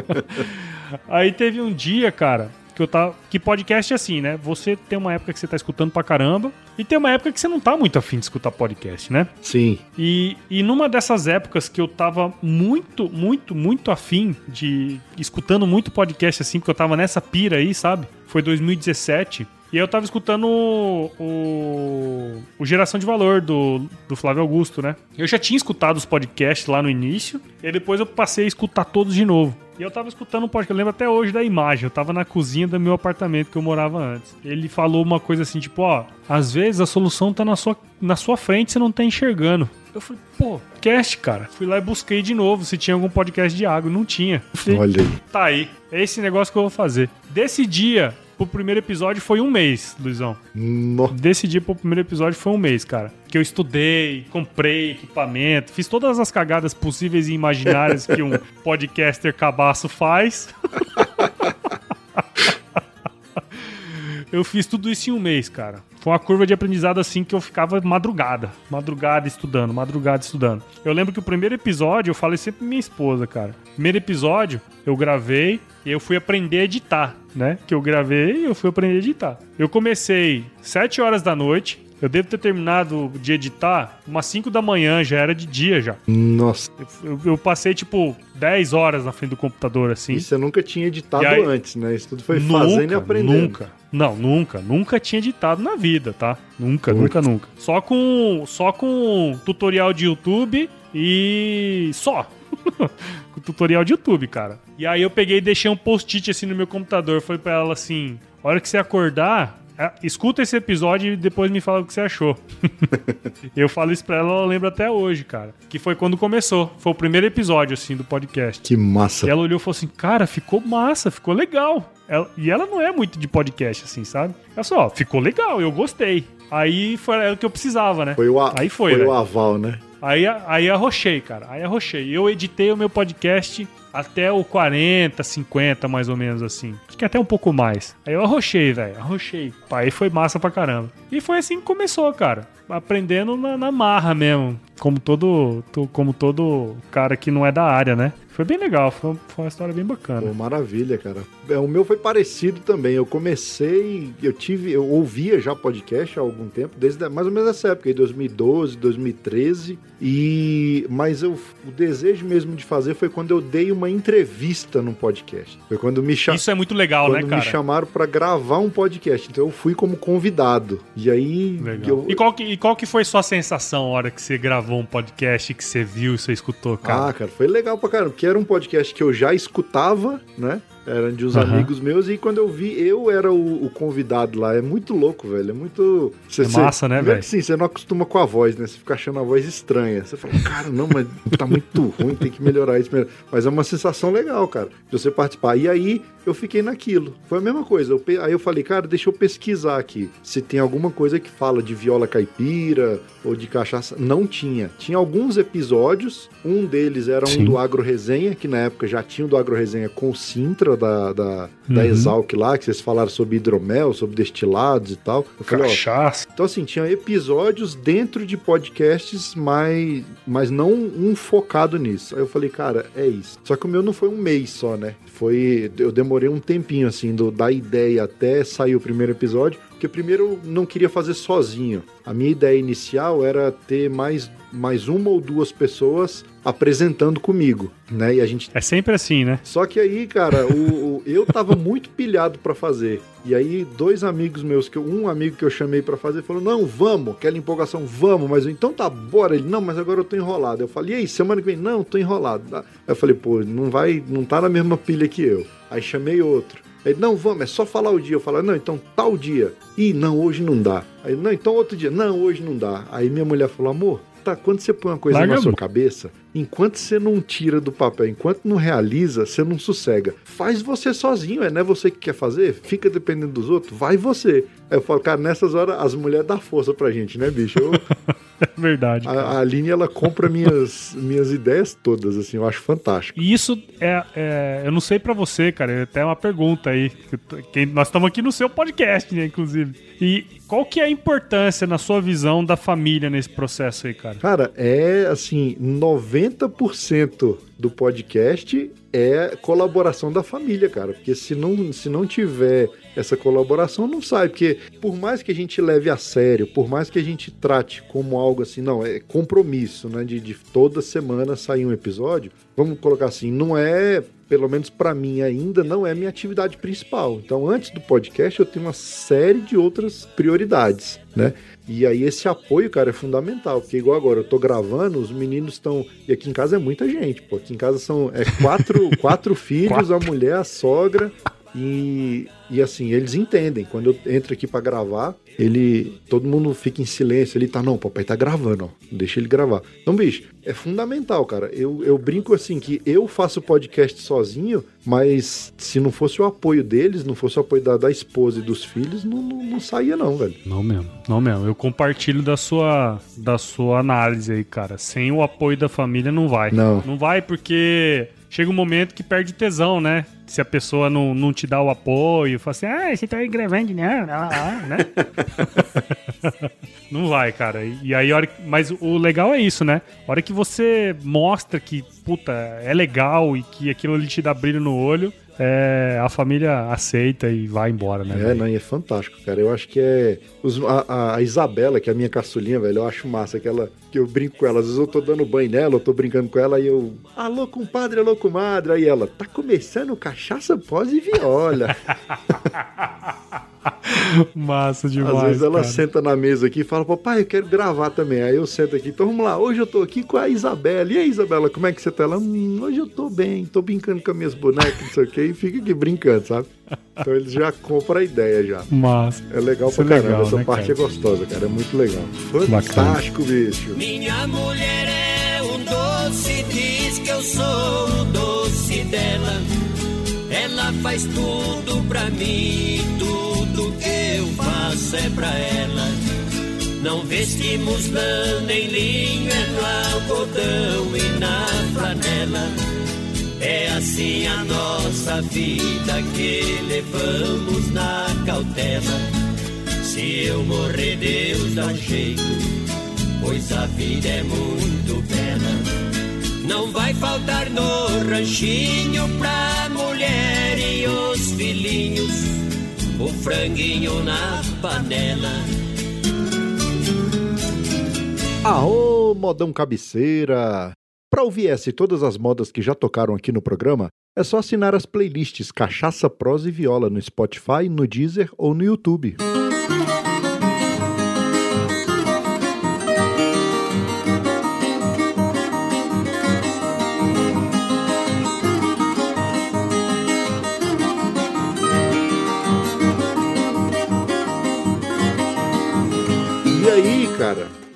Aí teve um dia, cara, que eu tava. Que podcast é assim, né? Você tem uma época que você tá escutando pra caramba, e tem uma época que você não tá muito afim de escutar podcast, né? Sim. E, e numa dessas épocas que eu tava muito, muito, muito afim de. escutando muito podcast assim, porque eu tava nessa pira aí, sabe? Foi 2017. E aí eu tava escutando o, o, o Geração de Valor do, do Flávio Augusto, né? Eu já tinha escutado os podcasts lá no início, e depois eu passei a escutar todos de novo. E eu tava escutando um podcast, eu lembro até hoje da imagem, eu tava na cozinha do meu apartamento que eu morava antes. Ele falou uma coisa assim, tipo, ó, às vezes a solução tá na sua, na sua frente, você não tá enxergando. Eu falei, pô, cast, cara. Fui lá e busquei de novo se tinha algum podcast de água. Não tinha. Falei, Olha aí. tá aí. É esse negócio que eu vou fazer. Desse dia pro primeiro episódio foi um mês, Luizão. No- Desse dia pro primeiro episódio foi um mês, cara. Que eu estudei, comprei equipamento, fiz todas as cagadas possíveis e imaginárias que um podcaster cabaço faz. Eu fiz tudo isso em um mês, cara. Foi uma curva de aprendizado assim que eu ficava madrugada. Madrugada estudando, madrugada estudando. Eu lembro que o primeiro episódio, eu falei sempre pra minha esposa, cara. Primeiro episódio, eu gravei e eu fui aprender a editar, né? Que eu gravei e eu fui aprender a editar. Eu comecei 7 horas da noite. Eu devo ter terminado de editar umas 5 da manhã, já era de dia já. Nossa. Eu, eu passei tipo 10 horas na frente do computador assim. E você nunca tinha editado aí- antes, né? Isso tudo foi fazendo e aprendendo. Nunca. Não, nunca. Nunca tinha editado na vida, tá? Nunca, nunca, nunca. Só com, só com tutorial de YouTube e só. com tutorial de YouTube, cara. E aí eu peguei e deixei um post-it assim no meu computador. Falei pra ela assim: a hora que você acordar, escuta esse episódio e depois me fala o que você achou. eu falo isso pra ela, ela lembra até hoje, cara. Que foi quando começou. Foi o primeiro episódio, assim, do podcast. Que massa. E ela olhou e falou assim: Cara, ficou massa, ficou legal. Ela- e ela não é muito de podcast, assim, sabe? Ela só, ó, ficou legal, eu gostei. Aí foi o que eu precisava, né? Foi o, a... Aí foi, foi velho. o aval, né? Aí, aí arrochei, cara. Aí arrochei. Eu editei o meu podcast até o 40, 50 mais ou menos assim. Acho que até um pouco mais. Aí eu arrochei, velho, arrochei. Aí foi massa pra caramba. E foi assim que começou, cara. Aprendendo na, na marra mesmo. Como todo, como todo cara que não é da área, né? Foi bem legal, foi, foi uma história bem bacana. Pô, maravilha, cara. É, o meu foi parecido também. Eu comecei, eu tive, eu ouvia já podcast há algum tempo, desde mais ou menos essa época, aí 2012, 2013. E mas eu, o desejo mesmo de fazer foi quando eu dei uma entrevista num podcast. Foi quando me chamaram. Isso é muito legal, quando né, cara? me chamaram para gravar um podcast. Então eu fui como convidado. E aí eu... E qual que e qual que foi sua sensação na hora que você gravou um podcast que você viu, você escutou, cara? Ah, cara, foi legal pra caramba, porque era um podcast que eu já escutava, né? Eram de uns uhum. amigos meus e quando eu vi, eu era o, o, convidado lá. É muito louco, velho. É muito. Cê, é massa, cê, né, velho? Sim, você não acostuma com a voz, né? Você fica achando a voz estranha. Você fala, cara, não, mas tá muito ruim, tem que melhorar isso. Mas é uma sensação legal, cara, de você participar. E aí eu fiquei naquilo. Foi a mesma coisa. Eu, aí eu falei, cara, deixa eu pesquisar aqui. Se tem alguma coisa que fala de viola caipira ou de cachaça. Não tinha. Tinha alguns episódios. Um deles era um Sim. do Agro Resenha, que na época já tinha o do Agro Resenha com o Sintra da, da, uhum. da Exalc lá, que vocês falaram sobre hidromel, sobre destilados e tal. Eu falei, cachaça. Ó, então, assim, tinha episódios dentro de podcasts, mas, mas não um focado nisso. Aí eu falei, cara, é isso. Só que o meu não foi um mês só, né? Foi. Eu demorei um tempinho, assim, do, da ideia até sair o primeiro episódio. Porque primeiro eu não queria fazer sozinho. A minha ideia inicial era ter mais, mais uma ou duas pessoas apresentando comigo, né? E a gente É sempre assim, né? Só que aí, cara, o, o eu tava muito pilhado para fazer. E aí dois amigos meus que um amigo que eu chamei para fazer falou: "Não, vamos". Aquela empolgação, vamos, mas eu, então tá, bora. Ele: "Não, mas agora eu tô enrolado". Eu falei: "E aí, semana que vem?". "Não, tô enrolado". Aí eu falei: "Pô, não vai, não tá na mesma pilha que eu". Aí chamei outro. Ele, não, vamos, é só falar o dia. Eu falo, não, então tal dia. Ih, não, hoje não dá. Aí, não, então outro dia. Não, hoje não dá. Aí minha mulher falou, amor, tá, quando você põe uma coisa Larga na sua cabeça, enquanto você não tira do papel, enquanto não realiza, você não sossega. Faz você sozinho, é, não é você que quer fazer? Fica dependendo dos outros? Vai você. Aí eu falo, cara, nessas horas as mulheres dão força pra gente, né, bicho? Eu, é verdade. A, a Aline, ela compra minhas, minhas ideias todas, assim, eu acho fantástico. E isso é, é eu não sei para você, cara, é até uma pergunta aí. Que, nós estamos aqui no seu podcast, né, inclusive. E qual que é a importância, na sua visão, da família nesse processo aí, cara? Cara, é assim, 90% do podcast é colaboração da família, cara. Porque se não, se não tiver essa colaboração, não sai. Porque por mais que a gente leve a sério, por mais que a gente trate como algo assim, não, é compromisso, né? De, de toda semana sair um episódio, vamos colocar assim, não é pelo menos para mim ainda, não é minha atividade principal. Então, antes do podcast, eu tenho uma série de outras prioridades, né? E aí esse apoio, cara, é fundamental, porque igual agora eu tô gravando, os meninos estão. E aqui em casa é muita gente, pô. Aqui em casa são é, quatro, quatro filhos, quatro. a mulher, a sogra. E, e assim, eles entendem. Quando eu entro aqui para gravar, ele. Todo mundo fica em silêncio. Ele tá, não, papai tá gravando, ó. Deixa ele gravar. Então, bicho, é fundamental, cara. Eu, eu brinco assim que eu faço podcast sozinho, mas se não fosse o apoio deles, não fosse o apoio da, da esposa e dos filhos, não, não, não saía, não, velho. Não mesmo, não mesmo. Eu compartilho da sua, da sua análise aí, cara. Sem o apoio da família, não vai. Não. Não vai porque chega um momento que perde tesão, né? Se a pessoa não, não te dá o apoio, fala assim, ah, você tá gravando, né? né? não vai, cara. E aí, hora, mas o legal é isso, né? A hora que você mostra que, puta, é legal e que aquilo ali te dá brilho no olho, é, a família aceita e vai embora, né? É, não, e é fantástico, cara. Eu acho que é. Os, a, a, Isabela, que é a minha caçulinha, velho, eu acho massa que ela. Que eu brinco com ela. Às vezes eu tô dando banho nela, eu tô brincando com ela e eu. Alô, compadre, alô, comadre. Aí ela, tá começando cachaça pós e viola. Massa demais. Às vezes ela cara. senta na mesa aqui e fala, papai, eu quero gravar também. Aí eu sento aqui, então vamos lá, hoje eu tô aqui com a Isabela. E aí, Isabela, como é que você tá? Ela, hum, hoje eu tô bem, tô brincando com as minhas bonecas, não sei o que, e fica aqui brincando, sabe? Então eles já compram a ideia já. Massa. É legal pra é caramba, legal, essa né, parte cara? é gostosa, cara, é muito legal. Fantástico, Bacana. bicho. Minha mulher é um doce, diz que eu sou o doce dela. Ela faz tudo pra mim, tudo que eu faço é pra ela. Não vestimos lã nem linho, é no algodão e na flanela. É assim a nossa vida que levamos na cautela. Se eu morrer, Deus dá jeito, pois a vida é muito bela. Não vai faltar no ranchinho pra mulher e os filhinhos, o franguinho na panela. Aô, modão cabeceira! Para ouvir essa e todas as modas que já tocaram aqui no programa, é só assinar as playlists Cachaça, Prosa e Viola no Spotify, no Deezer ou no YouTube. E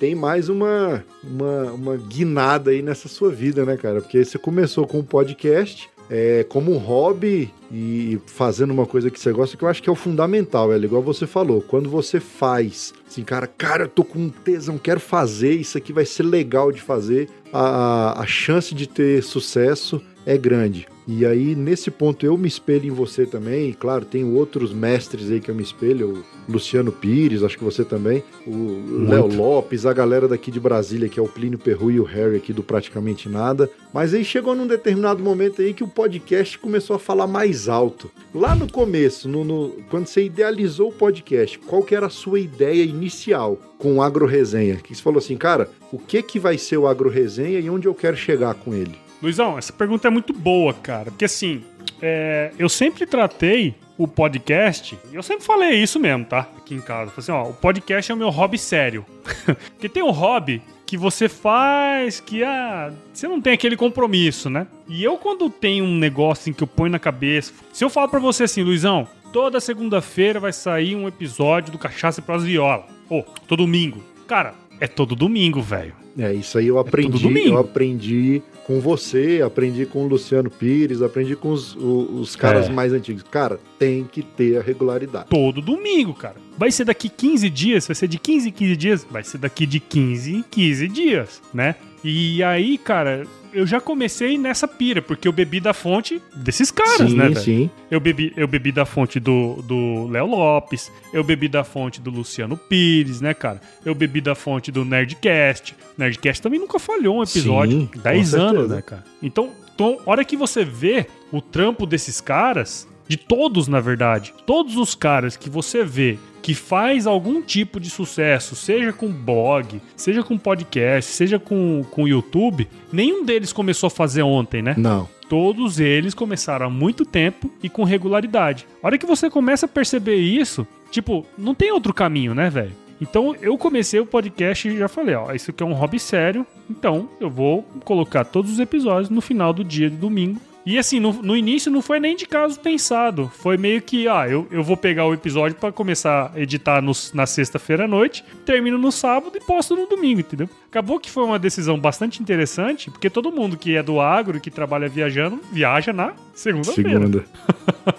tem mais uma, uma, uma guinada aí nessa sua vida, né, cara? Porque você começou com um podcast é, como um hobby e fazendo uma coisa que você gosta, que eu acho que é o fundamental, é igual você falou. Quando você faz, assim, cara, cara, eu tô com tesão, quero fazer, isso aqui vai ser legal de fazer, a, a chance de ter sucesso é grande. E aí, nesse ponto, eu me espelho em você também. Claro, tem outros mestres aí que eu me espelho. O Luciano Pires, acho que você também. O Léo Lopes, a galera daqui de Brasília, que é o Plínio Perru e o Harry aqui do Praticamente Nada. Mas aí chegou num determinado momento aí que o podcast começou a falar mais alto. Lá no começo, no, no, quando você idealizou o podcast, qual que era a sua ideia inicial com o Agro Resenha? Que você falou assim, cara, o que que vai ser o Agro Resenha e onde eu quero chegar com ele? Luizão, essa pergunta é muito boa, cara. Porque assim, é, eu sempre tratei o podcast, eu sempre falei isso mesmo, tá? Aqui em casa. Falei assim, ó, o podcast é o meu hobby sério. Porque tem um hobby que você faz que ah, você não tem aquele compromisso, né? E eu, quando tenho um negócio assim, que eu ponho na cabeça, se eu falar pra você assim, Luizão, toda segunda-feira vai sair um episódio do Cachaça e Pras Viola. Ou, todo domingo. Cara, é todo domingo, velho. É, isso aí eu aprendi, domingo. eu aprendi com você, aprendi com o Luciano Pires, aprendi com os, o- os caras É. mais antigos. Cara, tem que ter a regularidade. Todo domingo, cara. Vai ser daqui 15 dias, vai ser de 15 em 15 dias, vai ser daqui de 15 em 15 dias, né? E aí, cara, eu já comecei nessa pira, porque eu bebi da fonte desses caras, sim, né, velho? sim. Eu bebi, eu bebi da fonte do do Léo Lopes, eu bebi da fonte do Luciano Pires, né, cara? Eu bebi da fonte do Nerdcast. Nerdcast também nunca falhou um episódio. Sim, com 10 anos, né, cara? Então, então, a hora que você vê o trampo desses caras, de todos, na verdade, todos os caras que você vê que faz algum tipo de sucesso, seja com blog, seja com podcast, seja com, com YouTube, nenhum deles começou a fazer ontem, né? Não. Todos eles começaram há muito tempo e com regularidade. A hora que você começa a perceber isso, tipo, não tem outro caminho, né, velho? Então eu comecei o podcast e já falei, ó, isso aqui é um hobby sério, então eu vou colocar todos os episódios no final do dia de domingo. E assim, no, no início não foi nem de caso pensado. Foi meio que, ah, eu, eu vou pegar o episódio pra começar a editar no- na sexta-feira à noite, termino no sábado e posto no domingo, entendeu? Acabou que foi uma decisão bastante interessante, porque todo mundo que é do agro e que trabalha viajando, viaja na segunda-feira Segunda.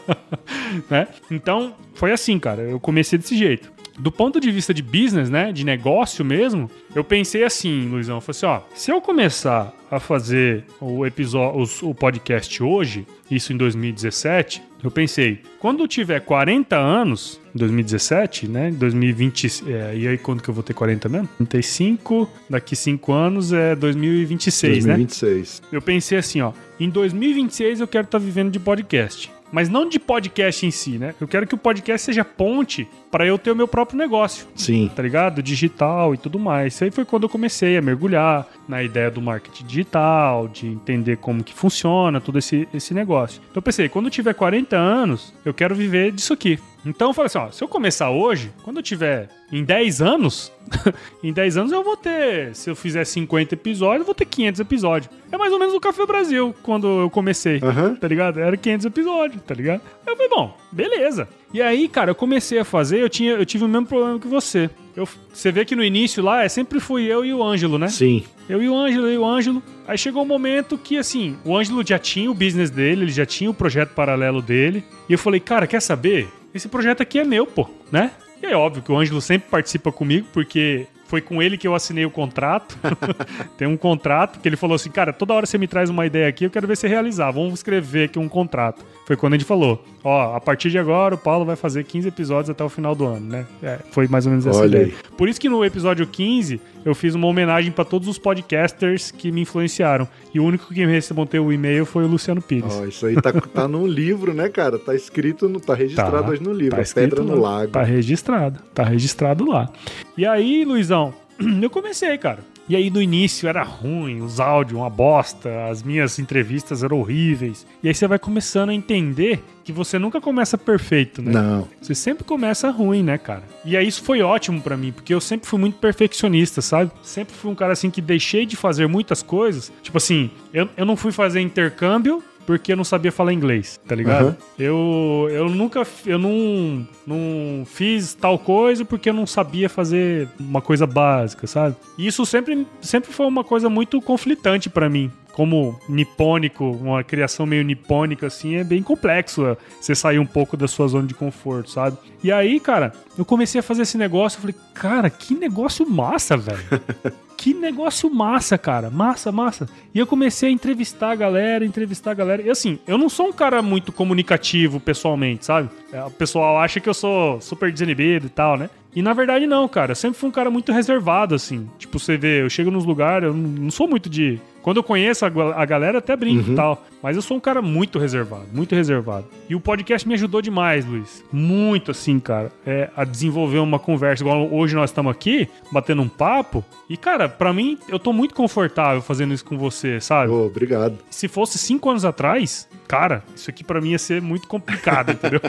né? Então, foi assim, cara. Eu comecei desse jeito. Do ponto de vista de business, né? De negócio mesmo, eu pensei assim, Luizão. Eu falei assim, ó, se eu começar a fazer o episódio, o podcast hoje, isso em 2017, eu pensei, quando eu tiver 40 anos, em 2017, né? 2020, é, e aí quando que eu vou ter 40 mesmo? 35, daqui 5 anos é 2026, né? 2026. Eu pensei assim, ó, em 2026 eu quero estar vivendo de podcast. Mas não de podcast em si, né? Eu quero que o podcast seja ponte para eu ter o meu próprio negócio, Sim. tá ligado? Digital e tudo mais. Isso aí foi quando eu comecei a mergulhar na ideia do marketing digital, de entender como que funciona todo esse, esse negócio. Então eu pensei, quando eu tiver 40 anos, eu quero viver disso aqui. Então eu falei assim, ó, se eu começar hoje, quando eu tiver em 10 anos, em 10 anos eu vou ter, se eu fizer 50 episódios, eu vou ter 500 episódios. É mais ou menos o Café Brasil, quando eu comecei, Aham. tá ligado? Era 500 episódios, tá ligado? Eu falei, bom, beleza. E aí, cara, eu comecei a fazer, eu, tinha, eu tive o mesmo problema que você. Eu, você vê que no início lá, é, sempre fui eu e o Ângelo, né? Sim. Eu e o Ângelo, eu e o Ângelo. Aí chegou um momento que, assim, o Ângelo já tinha o business dele, ele já tinha o projeto paralelo dele. E eu falei, cara, quer saber? Esse projeto aqui é meu, pô, né? E é óbvio que o Ângelo sempre participa comigo, porque foi com ele que eu assinei o contrato. Tem um contrato que ele falou assim, cara, toda hora você me traz uma ideia aqui, eu quero ver você realizar. Vamos escrever aqui um contrato. Foi quando a gente falou, ó, a partir de agora o Paulo vai fazer 15 episódios até o final do ano, né? É, foi mais ou menos essa Olha ideia. aí. Por isso que no episódio 15 eu fiz uma homenagem pra todos os podcasters que me influenciaram. E o único que me respondeu o e-mail foi o Luciano Pires. Ó, isso aí tá, tá num livro, né, cara? Tá escrito, no, tá registrado Tá, hoje no livro. Tá Pedra no lá. Lago. Tá registrado. Tá registrado lá. E aí, Luizão, eu comecei, cara. E aí no início era ruim, os áudios uma bosta, as minhas entrevistas eram horríveis. E aí você vai começando a entender que você nunca começa perfeito, né? Não. Você sempre começa ruim, né, cara? E aí isso foi ótimo pra mim, porque eu sempre fui muito perfeccionista, sabe? Sempre fui um cara assim que deixei de fazer muitas coisas. Tipo assim, eu, eu não fui fazer intercâmbio porque eu não sabia falar inglês, tá ligado? Aham. Eu, eu nunca, eu não, não fiz tal coisa porque eu não sabia fazer uma coisa básica, sabe? E isso sempre, sempre foi uma coisa muito conflitante pra mim. Como nipônico, uma criação meio nipônica, assim, é bem complexo é, você sair um pouco da sua zona de conforto, sabe? E aí, cara, eu comecei a fazer esse negócio, eu falei, cara, que negócio massa, velho. Que negócio massa, cara. Massa, massa. E eu comecei a entrevistar a galera, entrevistar a galera. E assim, eu não sou um cara muito comunicativo pessoalmente, sabe? É, O pessoal acha que eu sou super desinibido e tal, né? E na verdade não, cara. Eu sempre fui um cara muito reservado, assim. Tipo, você vê, eu chego nos lugares, eu não não sou muito de. Quando eu conheço a, a galera, até brinco e tal. Mas eu sou um cara muito reservado, muito reservado. E o podcast me ajudou demais, Luiz. Muito, assim, cara. É, a desenvolver uma conversa. Igual hoje nós estamos aqui, batendo um papo. E, cara, pra mim, eu tô muito confortável fazendo isso com você, sabe? Ô, obrigado. Se fosse cinco anos atrás, cara, isso aqui pra mim ia ser muito complicado, entendeu?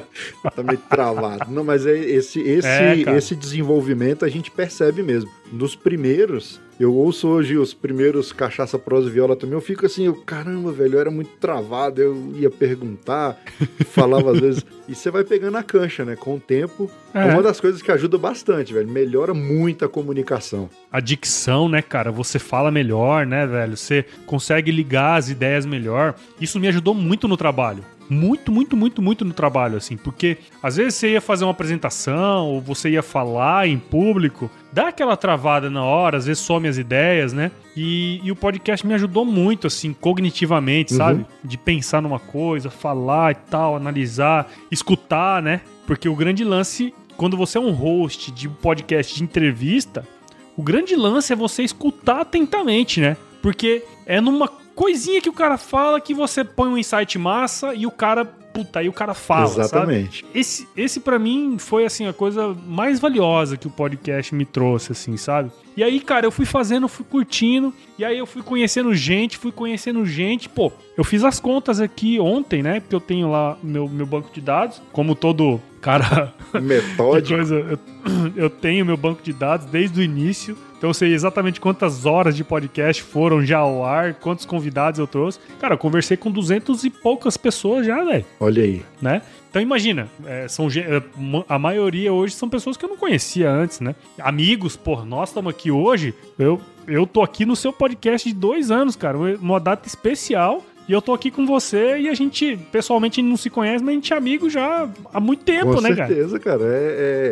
Tá meio travado. Não, mas é esse, esse, É, esse desenvolvimento a gente percebe mesmo. Nos primeiros, eu ouço hoje os primeiros Cachaça Prosa Viola também, eu fico assim, eu, caramba, velho, eu era muito travado, eu ia perguntar, falava às vezes. E você vai pegando a cancha, né? Com o tempo. É. É. uma das coisas que ajuda bastante, velho. Melhora muito a comunicação. a dicção, né, cara? Você fala melhor, né, velho? Você consegue ligar as ideias melhor. Isso me ajudou muito no trabalho. Muito, muito, muito, muito no trabalho, assim. Porque às vezes você ia fazer uma apresentação ou você ia falar em público, dá aquela travada na hora, às vezes some as ideias, né? E, e o podcast me ajudou muito, assim, cognitivamente, sabe? De pensar numa coisa, falar e tal, analisar, escutar, né? Porque o grande lance, quando você é um host de podcast de entrevista, o grande lance é você escutar atentamente, né? Porque é numa coisinha que o cara fala que você põe um insight massa e o cara, puta, aí o cara fala, sabe? Exatamente. Esse, esse para mim foi assim a coisa mais valiosa que o podcast me trouxe, assim, sabe? E aí, cara, eu fui fazendo, fui curtindo, e aí eu fui conhecendo gente, fui conhecendo gente. Pô, eu fiz as contas aqui ontem, né? Porque eu tenho lá meu, meu banco de dados, como todo cara Metódico. coisa. Eu, eu tenho meu banco de dados desde o início. Então eu sei exatamente quantas horas de podcast foram já ao ar, quantos convidados eu trouxe. Cara, eu conversei com duzentos e poucas pessoas já, velho, Olha aí. né? Então imagina, é, são, é, a maioria hoje são pessoas que eu não conhecia antes, né? Amigos, pô, nós estamos aqui hoje, eu, eu tô aqui no seu podcast de dois anos, cara, uma data especial. E eu tô aqui com você e a gente, pessoalmente, não se conhece, mas a gente é amigo já há muito tempo, Com né, cara? certeza, cara. É,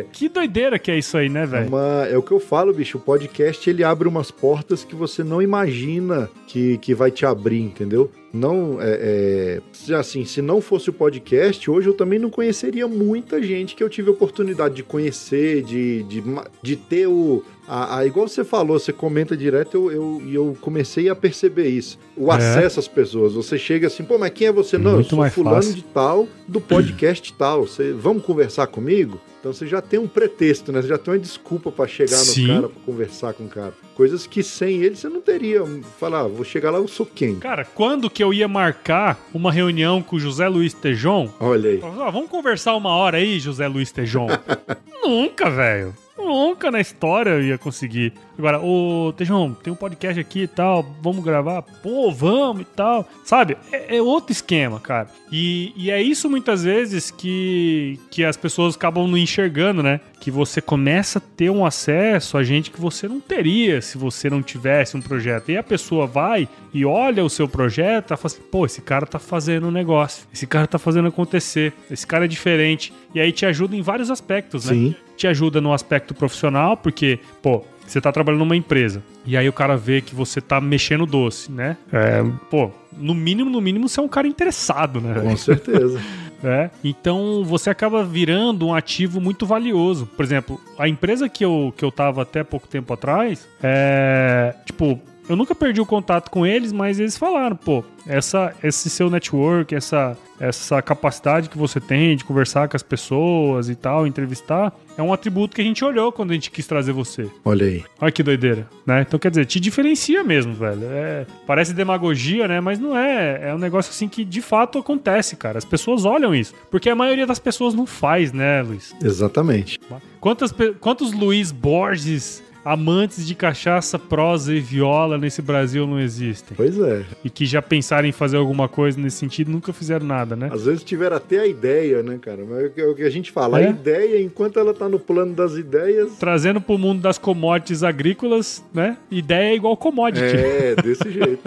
é- Que doideira que é isso aí, né, É, velho? uma- é o que eu falo, bicho. O podcast ele abre umas portas que você não imagina que, que vai te abrir, entendeu? Não, é, é, se- assim, se não fosse o podcast, hoje eu também não conheceria muita gente que eu tive a oportunidade de conhecer, de, de, de ter o. A, a- igual você falou, você comenta direto, eu, eu, e eu comecei a perceber isso. O É. acesso às pessoas. Você chega assim, pô, mas quem é você? Não, eu Muito sou mais fulano fácil. de tal, do podcast tal. Você, vamos conversar comigo? Então você já tem um pretexto, né? Você já tem uma desculpa pra chegar Sim. no cara, pra conversar com o cara. Coisas que sem ele você não teria. Falar, ah, vou chegar lá, eu sou quem? Cara, quando que eu ia marcar uma reunião com o José Luiz Tejon? Olha aí. Ah, vamos conversar uma hora aí, José Luiz Tejon. Nunca, velho. Nunca na história eu ia conseguir. Agora, ô Tejon, tem um podcast aqui e tal, vamos gravar? Pô, vamos e tal. Sabe? É, é outro esquema, cara. E, e é isso muitas vezes que, que as pessoas acabam não enxergando, né? Que você começa a ter um acesso a gente que você não teria se você não tivesse um projeto. E a pessoa vai e olha o seu projeto e fala assim, pô, esse cara tá fazendo um negócio. Esse cara tá fazendo acontecer. Esse cara é diferente. E aí te ajuda em vários aspectos, né? Sim. te ajuda no aspecto profissional, porque, pô, você tá trabalhando numa empresa. E aí o cara vê que você tá mexendo doce, né? É, pô, no mínimo, no mínimo, você é um cara interessado, né? Com certeza. É, então você acaba virando um ativo muito valioso. Por exemplo, a empresa que eu, que eu tava até pouco tempo atrás, é. Tipo, eu nunca perdi o contato com eles, mas eles falaram, pô, essa, esse seu network, essa, essa capacidade que você tem de conversar com as pessoas e tal, entrevistar, é um atributo que a gente olhou quando a gente quis trazer você. Olha aí. Olha que doideira, né? Então, quer dizer, te diferencia mesmo, velho. É, parece demagogia, né? Mas não é. É um negócio assim que de fato acontece, cara. As pessoas olham isso. Porque a maioria das pessoas não faz, né, Luiz? Exatamente. Quantas, quantos Luiz Borges, amantes de cachaça, prosa e viola nesse Brasil não existem? Pois é. E que já pensaram em fazer alguma coisa nesse sentido nunca fizeram nada, né? Às vezes tiveram até a ideia, né, cara? Mas é o que- é a gente fala. É. A ideia, enquanto ela tá no plano das ideias. Trazendo pro mundo das commodities agrícolas, né? Ideia é igual commodity. É, desse jeito.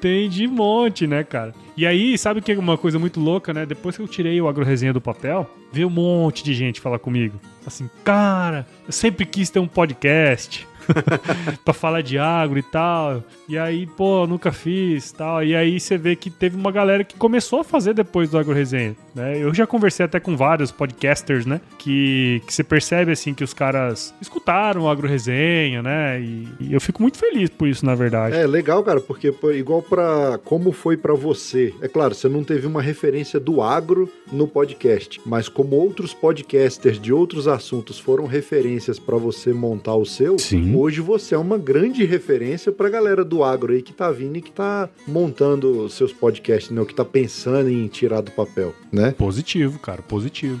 Tem de monte, né, cara? E aí, sabe o que é uma coisa muito louca, né? Depois que eu tirei o agroresenha do papel, veio um monte de gente falar comigo. Assim, cara, eu sempre quis ter um podcast. pra falar de agro e tal. E aí, pô, nunca fiz tal. E aí você vê que teve uma galera que começou a fazer depois do Agro Resenha, né? Eu já conversei até com vários podcasters, né? Que, que você percebe, assim, que os caras escutaram o Agro Resenha, né? E, e eu fico muito feliz por isso, na verdade. É legal, cara, porque pô, igual pra como foi pra você. É claro, você não teve uma referência do agro no podcast, mas como outros podcasters de outros assuntos foram referências pra você montar o seu, Sim. Hoje você é uma grande referência pra galera do agro aí que tá vindo e que tá montando seus podcasts, né? Que tá pensando em tirar do papel, né? Positivo, cara, positivo.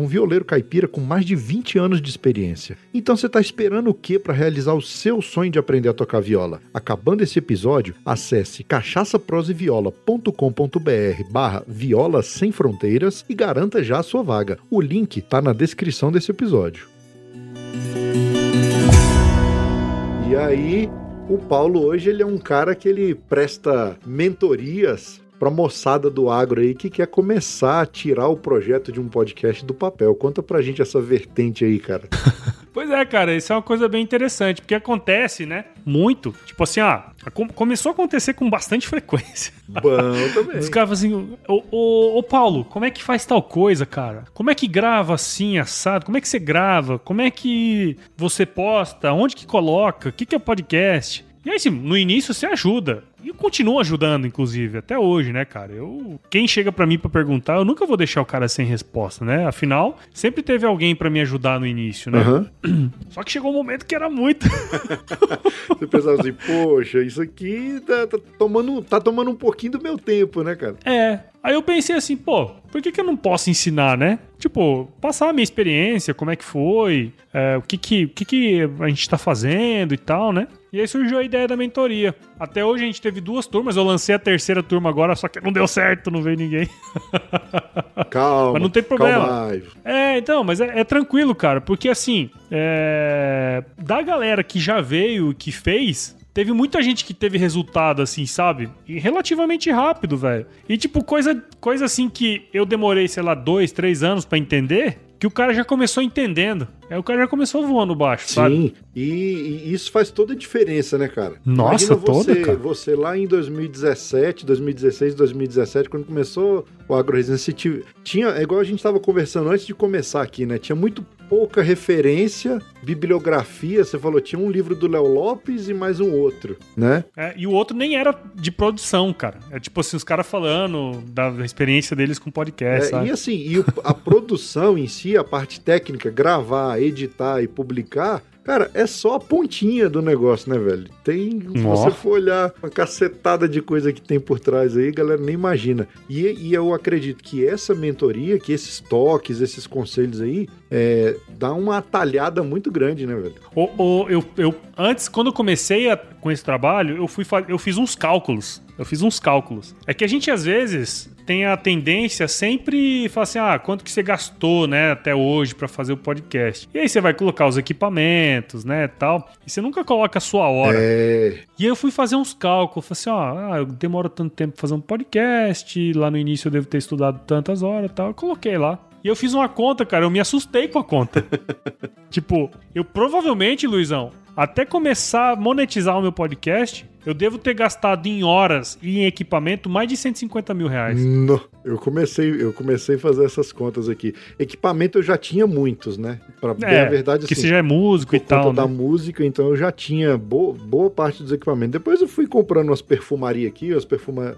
um violeiro caipira com mais de 20 anos de experiência. Então você está esperando o que para realizar o seu sonho de aprender a tocar viola? Acabando esse episódio, acesse cachaçaproseviola.com.br barra viola sem fronteiras e garanta já a sua vaga. O link está na descrição desse episódio. E aí, o Paulo hoje ele é um cara que ele presta mentorias pra moçada do agro aí que quer começar a tirar o projeto de um podcast do papel. Conta pra gente essa vertente aí, cara. Pois é, cara, isso é uma coisa bem interessante, porque acontece, né? Muito. Tipo assim, com- começou a acontecer com bastante frequência. Bom também. Os caras falam assim, ô, ô, ô Paulo, como é que faz tal coisa, cara? Como é que grava assim, assado? Como é que você grava? Como é que você posta? Onde que coloca? O que, que é podcast? E aí, assim, no início você ajuda. E eu continuo ajudando, inclusive, até hoje, né, cara? Eu, quem chega pra mim pra perguntar, eu nunca vou deixar o cara sem resposta, né? Afinal, sempre teve alguém pra me ajudar no início, né? Aham. Só que chegou um momento que era muito. Você pensava assim, poxa, isso aqui tá, tá tomando, tá tomando um pouquinho do meu tempo, né, cara? É. Aí eu pensei assim, pô, por que, que eu não posso ensinar, né? Tipo, passar a minha experiência, como é que foi, é, o que que, o que que a gente tá fazendo e tal, né? E aí surgiu a ideia da mentoria. Até hoje a gente teve duas turmas, eu lancei a terceira turma agora, só que não deu certo, não veio ninguém. Calma. Mas não tem problema. Calma. É, então, mas é, é tranquilo, cara, porque assim, é, da galera que já veio e que fez, teve muita gente que teve resultado, assim, sabe? E relativamente rápido, velho. E tipo, coisa, coisa assim que eu demorei, sei lá, dois, três anos pra entender, que o cara já começou entendendo. Aí o cara já começou voando baixo, sabe? Sim, e, e isso faz toda a diferença, né, cara? Nossa, Imagina você, toda, cara. você lá em 2017, 2016, 2017, quando começou o você ti- tinha, é igual a gente estava conversando antes de começar aqui, né? Tinha muito pouca referência, bibliografia, você falou, tinha um livro do Léo Lopes e mais um outro, né? É, e o outro nem era de produção, cara. É tipo assim, os caras falando da experiência deles com podcast, É, e assim, e o- a produção em si, a parte técnica, gravar, editar e publicar, Cara, é só a pontinha do negócio, né, velho? Tem, se você for olhar uma cacetada de coisa que tem por trás aí, galera nem imagina. E, e eu acredito que essa mentoria, que esses toques, esses conselhos aí, é, dá uma atalhada muito grande, né, velho? O, o- eu, eu, antes, quando eu comecei a- com esse trabalho, eu, fui, eu fiz uns cálculos. Eu fiz uns cálculos. É que a gente, às vezes, tem a tendência sempre falar assim: ah, quanto que você gastou, né, até hoje pra fazer o podcast. E aí você vai colocar os equipamentos, né, tal. E você nunca coloca a sua hora. É. E aí eu fui fazer uns cálculos, falei assim, ó, ah, eu demoro tanto tempo pra fazer um podcast, lá no início eu devo ter estudado tantas horas e tal, eu coloquei lá. E eu fiz uma conta, cara, eu me assustei com a conta. tipo, eu provavelmente, Luizão, até começar a monetizar o meu podcast, eu devo ter gastado em horas e em equipamento mais de 150 mil reais. No, eu comecei, eu comecei a fazer essas contas aqui. Equipamento eu já tinha muitos, né? Pra bem a verdade, que assim, você já é músico e tal, conta da né? música, então eu já tinha boa, boa parte dos equipamentos. Depois eu fui comprando umas perfumaria aqui, umas perfuma,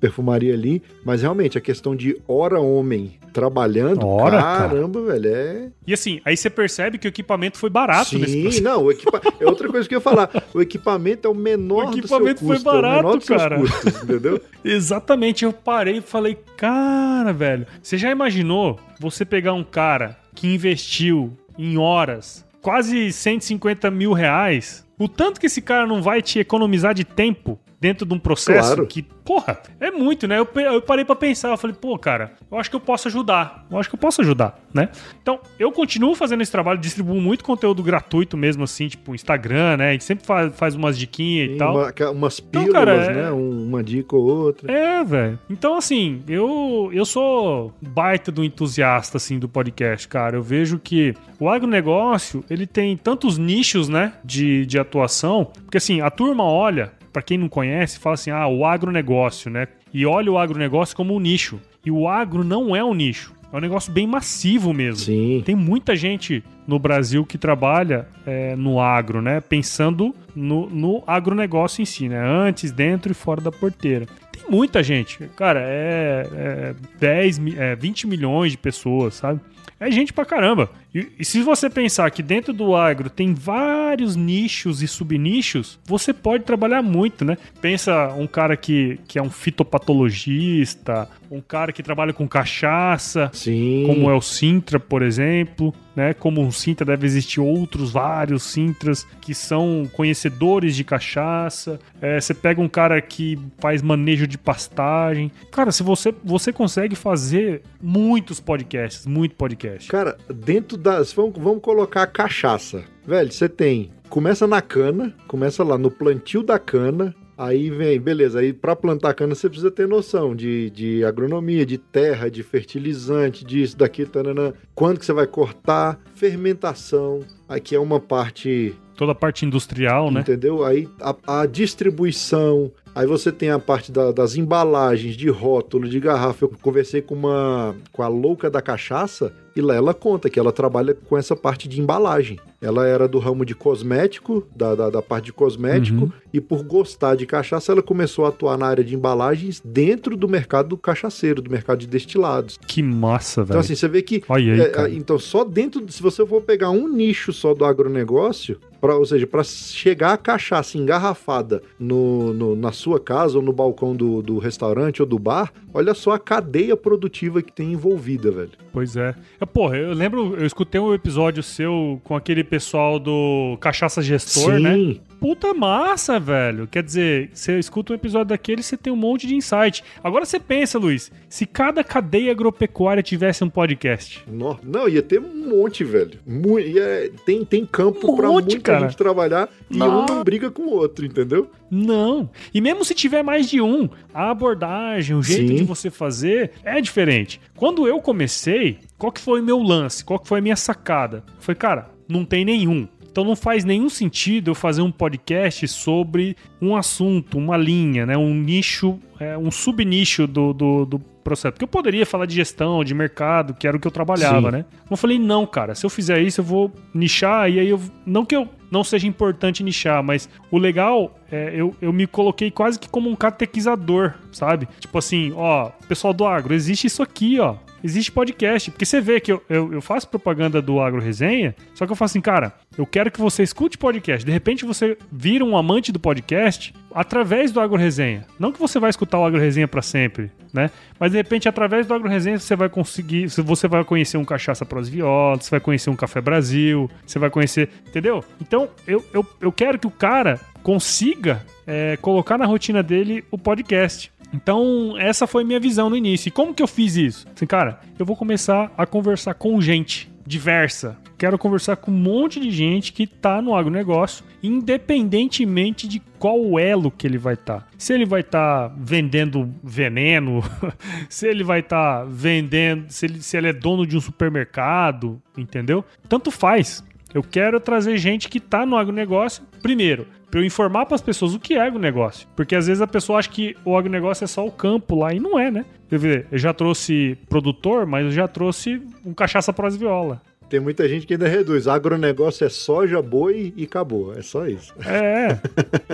perfumaria ali, mas realmente a questão de hora homem trabalhando, Hora, cara. caramba, velho, é E assim, aí você percebe que o equipamento foi barato nesse Sim, processo. não, o equipa... é outra coisa que eu ia falar. O equipamento é o menor O equipamento do seu foi custo, é o menor barato, dos seus cara. custos, entendeu? Exatamente, eu parei e falei, cara, velho, você já imaginou você pegar um cara que investiu em horas quase 150 mil reais? O tanto que esse cara não vai te economizar de tempo dentro de um processo Claro. que, porra, é muito, né? Eu, eu parei pra pensar, eu falei, pô, cara, eu acho que eu posso ajudar, eu acho que eu posso ajudar, né? Então, eu continuo fazendo esse trabalho, distribuo muito conteúdo gratuito mesmo, assim, tipo Instagram, né? A gente sempre faz, faz umas diquinhas e tal. uma- umas Então, pílulas, cara, é- né? Um- Uma dica ou outra. É, velho. Então, assim, eu, eu sou baita do entusiasta, assim, do podcast, cara. Eu vejo que o agronegócio, ele tem tantos nichos, né, de, de atuação, porque, assim, a turma olha, pra quem não conhece, fala assim, ah, o agronegócio, né, e olha o agronegócio como um nicho. E o agro não é um nicho. É um negócio bem massivo mesmo. Sim. Tem muita gente no Brasil que trabalha é, no agro, né? Pensando no, no agronegócio em si, né? Antes, dentro e fora da porteira. Tem muita gente. Cara, é, é 10, mi- é 20 milhões de pessoas, sabe? É gente pra caramba. E, e se você pensar que dentro do agro tem vários nichos e subnichos, você pode trabalhar muito, né? Pensa um cara que, que é um fitopatologista, um cara que trabalha com cachaça, Sim. como é o Sintra, por exemplo, né? Como um Sintra deve existir outros vários Sintras que são conhecedores de cachaça. É, você pega um cara que faz manejo de pastagem. Cara, se você você consegue fazer muitos podcasts, muito podcast. Cara, dentro das. Vamos, vamos colocar cachaça. Velho, você tem. Começa na cana, começa lá no plantio da cana. Aí vem, beleza, aí pra plantar cana você precisa ter noção de, de agronomia, de terra, de fertilizante, disso, daqui, tananã. Quando que você vai cortar, fermentação, aqui é uma parte Toda a parte industrial, né? Entendeu? Aí a, a distribuição, aí você tem a parte da- das embalagens, de rótulo, de garrafa. Eu conversei com uma com a louca da cachaça e lá ela conta que ela trabalha com essa parte de embalagem. Ela era do ramo de cosmético, da, da, da parte de cosmético, Uhum. e por gostar de cachaça, ela começou a atuar na área de embalagens dentro do mercado do cachaceiro, do mercado de destilados. Que massa, velho. Então, assim, você vê que Olha aí, é, é, então, só dentro, se você for pegar um nicho só do agronegócio, pra, ou seja, para chegar a cachaça engarrafada no, no- na sua casa ou no balcão do, do restaurante ou do bar, olha só a cadeia produtiva que tem envolvida, velho. Pois é. Porra, eu lembro, eu escutei um episódio seu com aquele pessoal do Cachaça Gestor, né? Puta massa, velho. Quer dizer, você escuta um episódio daquele, você tem um monte de insight. Agora você pensa, Luiz, se cada cadeia agropecuária tivesse um podcast. No- não, ia ter um monte, velho. Mu- ia- tem, tem campo Um pra monte, muita cara. gente trabalhar e Não. um não briga com o outro, entendeu? Não. E mesmo se tiver mais de um, a abordagem, o jeito Sim. de você fazer é diferente. Quando eu comecei, qual que foi o meu lance? Qual que foi a minha sacada? Foi, cara, não tem nenhum. Então não faz nenhum sentido eu fazer um podcast sobre um assunto, uma linha, né? Um nicho, é, um subnicho do, do, do processo. Porque eu poderia falar de gestão, de mercado, que era o que eu trabalhava, Sim. né? Eu falei, não, cara, se eu fizer isso, eu vou nichar, e aí eu. Não que eu não seja importante nichar, mas o legal é eu, eu me coloquei quase que como um catequizador, sabe? Tipo assim, ó, pessoal do agro, existe isso aqui, ó. Existe podcast. Porque você vê que eu, eu, eu faço propaganda do Agro Resenha, só que eu falo assim, cara, eu quero que você escute podcast. De repente você vira um amante do podcast através do Agro Resenha. Não que você vai escutar o Agro Resenha para sempre, né? Mas de repente através do Agro Resenha você vai conseguir, você vai conhecer um Cachaça Pros Violas, você vai conhecer um Café Brasil, você vai conhecer, entendeu? Então eu, eu, eu quero que o cara consiga é, colocar na rotina dele o podcast. Então, essa foi minha visão no início. E como que eu fiz isso? Assim, cara, eu vou começar a conversar com gente diversa. Quero conversar com um monte de gente que tá no agronegócio, independentemente de qual elo que ele vai estar. Tá. Se ele vai estar tá vendendo veneno, se ele vai estar tá vendendo, se ele, se ele é dono de um supermercado, entendeu? Tanto faz. Eu quero trazer gente que tá no agronegócio, primeiro, para eu informar para as pessoas o que é agronegócio. Porque às vezes a pessoa acha que o agronegócio é só o campo lá, e não é, né? Quer ver, eu já trouxe produtor, mas eu já trouxe um cachaça pros viola. Tem muita gente que ainda reduz. Agronegócio é soja, boi e acabou. É só isso. É.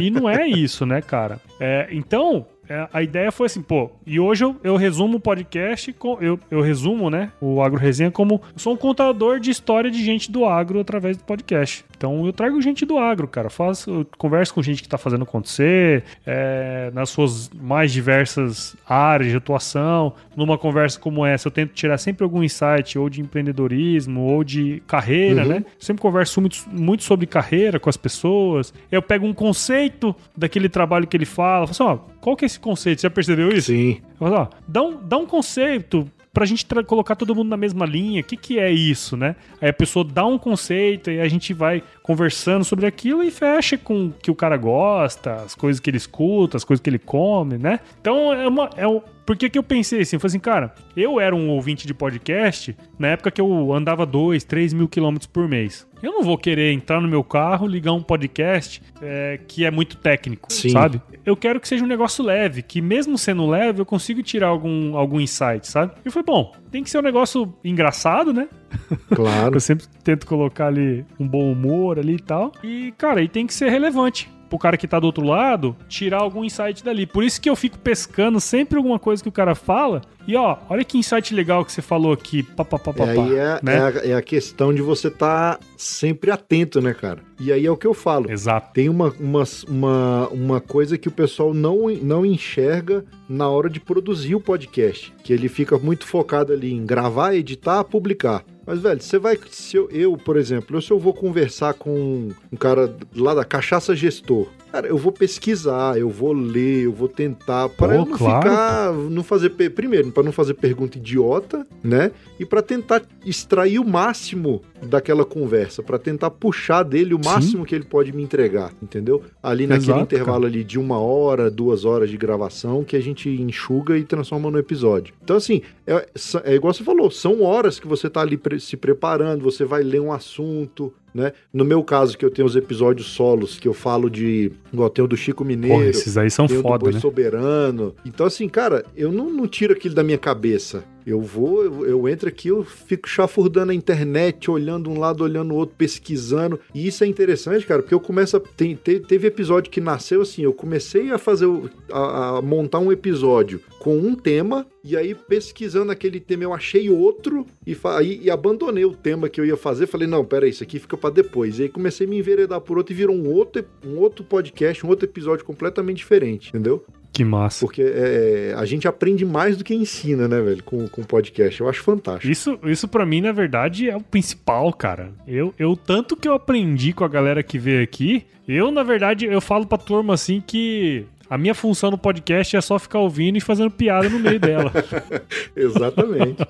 E não é isso, né, cara? É, então, é, a ideia foi assim, pô, e hoje eu, eu resumo o podcast, com, eu, eu resumo, né, o Agro Resenha como eu sou um contador de história de gente do agro através do podcast. Então eu trago gente do agro, cara, faço, converso com gente que tá fazendo acontecer, é, nas suas mais diversas áreas de atuação. Numa conversa como essa, eu tento tirar sempre algum insight, ou de empreendedorismo, ou de carreira, uhum. né? sempre converso muito, muito sobre carreira com as pessoas. Eu pego um conceito daquele trabalho que ele fala, falo assim, ó, qual que é esse conceito? Você já percebeu isso? Sim. Mas, ó, dá, um, dá um conceito pra gente colocar todo mundo na mesma linha. O que, que é isso, né? Aí a pessoa dá um conceito e a gente vai conversando sobre aquilo e fecha com o que o cara gosta, as coisas que ele escuta, as coisas que ele come, né? Então é uma. É por que, que eu pensei assim? Eu falei assim, cara, eu era um ouvinte de podcast na época que eu andava 2, 3 mil quilômetros por mês. Eu não vou querer entrar no meu carro, ligar um podcast é, que é muito técnico, Sim. sabe? Eu quero que seja um negócio leve, que mesmo sendo leve, eu consigo tirar algum, algum insight, sabe? E foi bom, tem que ser um negócio engraçado, né? Claro. eu sempre tento colocar ali um bom humor ali e tal. E, cara, e tem que ser relevante pro cara que tá do outro lado tirar algum insight dali. Por isso que eu fico pescando sempre alguma coisa que o cara fala. E ó, olha que insight legal que você falou aqui. Pá, pá, pá, pá, é, aí é, né? é, a, é a questão de você estar tá sempre atento, né, cara? E aí é o que eu falo. Exato. Tem uma, uma, uma, uma coisa que o pessoal não, não enxerga na hora de produzir o podcast. Que ele fica muito focado ali em gravar, editar, publicar. Mas, velho, você vai. Se eu, eu, por exemplo, se eu vou conversar com um cara lá da Cachaça Gestor, Cara, eu vou pesquisar, eu vou ler, eu vou tentar para não claro. ficar, não fazer primeiro, para não fazer pergunta idiota, né? E para tentar extrair o máximo daquela conversa, para tentar puxar dele o máximo Sim. que ele pode me entregar, entendeu? Ali naquele Exato, intervalo cara. ali de uma hora, duas horas de gravação que a gente enxuga e transforma no episódio. Então assim, é, é igual você falou, são horas que você tá ali se preparando, você vai ler um assunto, né? No meu caso, que eu tenho os episódios solos, que eu falo de. Igual tem o do Chico Mineiro. Porra, esses aí são foda, do Boi né? Soberano. Então, assim, cara, eu não, não tiro aquilo da minha cabeça. Eu vou, eu, eu, entro aqui, eu fico chafurdando a internet, olhando um lado, olhando o outro, pesquisando. E isso é interessante, cara, porque eu começo a. Tem, te, teve episódio que nasceu assim, eu comecei a fazer. A, a, montar um episódio com um tema, e aí pesquisando aquele tema eu achei outro, e, e, e abandonei o tema que eu ia fazer. Falei, não, pera aí, isso aqui fica para depois. E aí comecei a me enveredar por outro e virou um outro, um outro podcast, um outro episódio completamente diferente, entendeu? Que massa. Porque é, a gente aprende mais do que ensina, né, velho, com, com podcast. Eu acho fantástico. Isso, isso para mim, na verdade, é o principal, cara. Eu, eu, tanto que eu aprendi com a galera que veio aqui, eu, na verdade, eu falo pra turma assim que a minha função no podcast é só ficar ouvindo e fazendo piada no meio dela. Exatamente.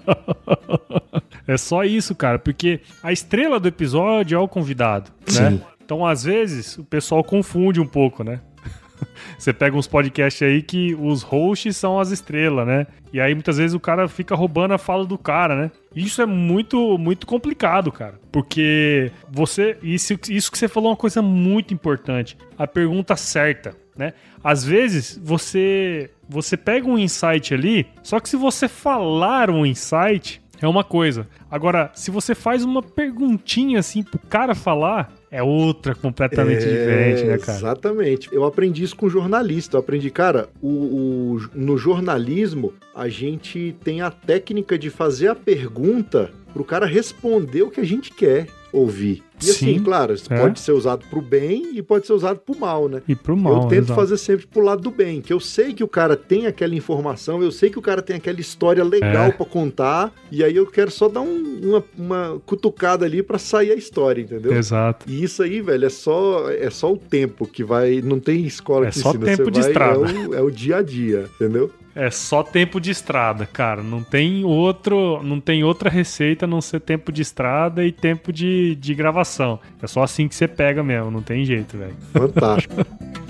é só isso, cara, porque a estrela do episódio é o convidado, né? Sim. né? Então, às vezes, o pessoal confunde um pouco, né? Você pega uns podcasts aí que os hosts são as estrelas, né? E aí muitas vezes o cara fica roubando a fala do cara, né? Isso é muito, muito complicado, cara. Porque você. Isso, isso que você falou é uma coisa muito importante. A pergunta certa, né? Às vezes você. Você pega um insight ali, só que se você falar um insight, é uma coisa. Agora, se você faz uma perguntinha assim pro cara falar, é outra completamente É, diferente, né, cara? Exatamente. Eu aprendi isso com jornalista. Eu aprendi, cara, o, o- no jornalismo, a gente tem a técnica de fazer a pergunta pro cara responder o que a gente quer ouvir. E assim, Sim, claro, isso é. pode ser usado pro bem e pode ser usado pro mal, né? E pro mal. eu tento exato. fazer sempre pro lado do bem, que eu sei que o cara tem aquela informação, eu sei que o cara tem aquela história legal É. pra contar, e aí eu quero só dar um- uma, uma cutucada ali pra sair a história, entendeu? Exato. E isso aí, velho, é só, é só o tempo que vai. Não tem escola É que só ensina. tempo de vai, estrada. É o, é o dia a dia, entendeu? É só tempo de estrada, cara. Não tem outro, não tem outra receita a não ser tempo de estrada e tempo de, de gravação. É só assim que você pega mesmo, não tem jeito, velho. Fantástico.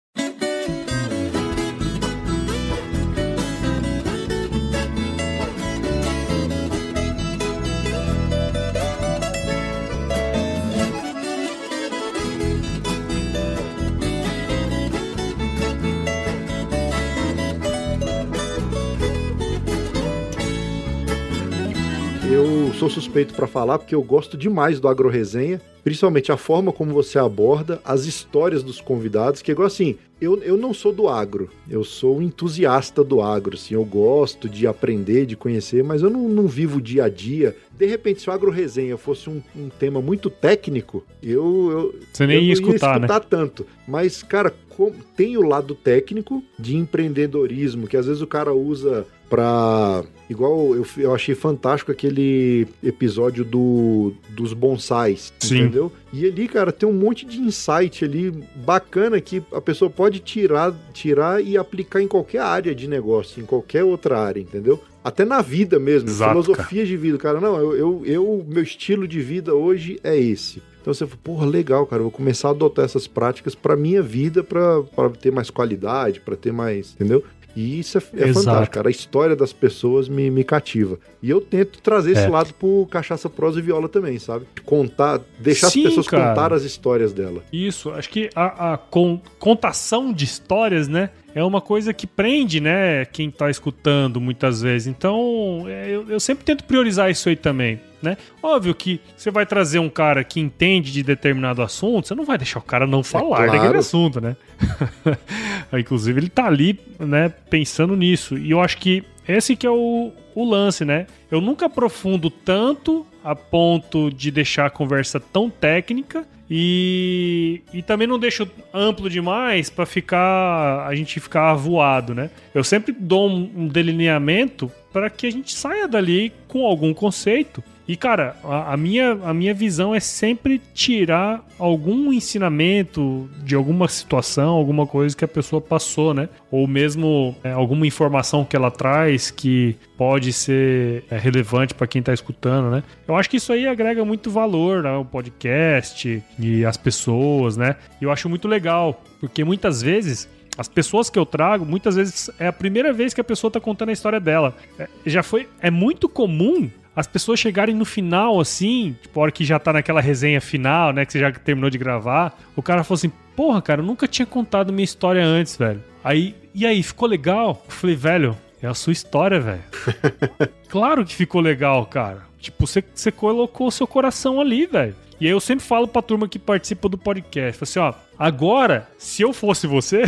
Suspeito para falar porque eu gosto demais do AgroResenha, principalmente a forma como você aborda as histórias dos convidados, que é igual assim, eu, eu não sou do agro, eu sou um entusiasta do agro, assim, eu gosto de aprender, de conhecer, mas eu não, não vivo o dia a dia. De repente, se o AgroResenha fosse um, um tema muito técnico, eu... eu Você nem eu ia escutar, né? escutar tanto. Mas, cara, com- tem o lado técnico de empreendedorismo, que às vezes o cara usa pra. Igual eu, eu achei fantástico aquele episódio do, dos bonsais, Sim. entendeu? E ali, cara, tem um monte de insight ali bacana que a pessoa pode tirar, tirar e aplicar em qualquer área de negócio, em qualquer outra área, entendeu? Até na vida mesmo, Exato, filosofia de vida, cara. Não, eu, eu, eu- meu estilo de vida hoje é esse. Então você fala, porra, legal, cara, eu vou começar a adotar essas práticas pra minha vida, pra ter mais qualidade, pra ter mais, entendeu? E isso é, é fantástico, cara. A história das pessoas me, me cativa. E eu tento trazer esse É. lado pro Cachaça Prosa e Viola também, sabe? Contar, deixar Sim, as pessoas cara. contar as histórias dela. Isso, acho que a, a con- contação de histórias, né? É uma coisa que prende, né? Quem tá escutando muitas vezes. Então, é, eu, eu sempre tento priorizar isso aí também, né? Óbvio que você vai trazer um cara que entende de determinado assunto, você não vai deixar o cara não falar claro. daquele assunto, né? Inclusive, ele tá ali, né, pensando nisso. E eu acho que esse que é o, o lance, né? Eu nunca aprofundo tanto a ponto de deixar a conversa tão técnica e, e também não deixo amplo demais pra ficar a gente ficar voado, né? Eu sempre dou um, um delineamento para que a gente saia dali com algum conceito. E cara, a, a minha, a minha visão é sempre tirar algum ensinamento de alguma situação, alguma coisa que a pessoa passou, né? Ou mesmo é, alguma informação que ela traz que pode ser é, relevante para quem tá escutando, né? Eu acho que isso aí agrega muito valor ao podcast e às pessoas, né? E eu acho muito legal, porque muitas vezes as pessoas que eu trago, muitas vezes é a primeira vez que a pessoa tá contando a história dela. É, já foi, é muito comum as pessoas chegarem no final, assim, tipo, a hora que já tá naquela resenha final, né, que você já terminou de gravar, o cara falou assim, porra, cara, eu nunca tinha contado minha história antes, velho. Aí, e aí, ficou legal? Eu falei, velho, é a sua história, velho. claro que ficou legal, cara. Tipo, você, você colocou o seu coração ali, velho. E aí eu sempre falo pra turma que participa do podcast, assim, ó, agora, se eu fosse você,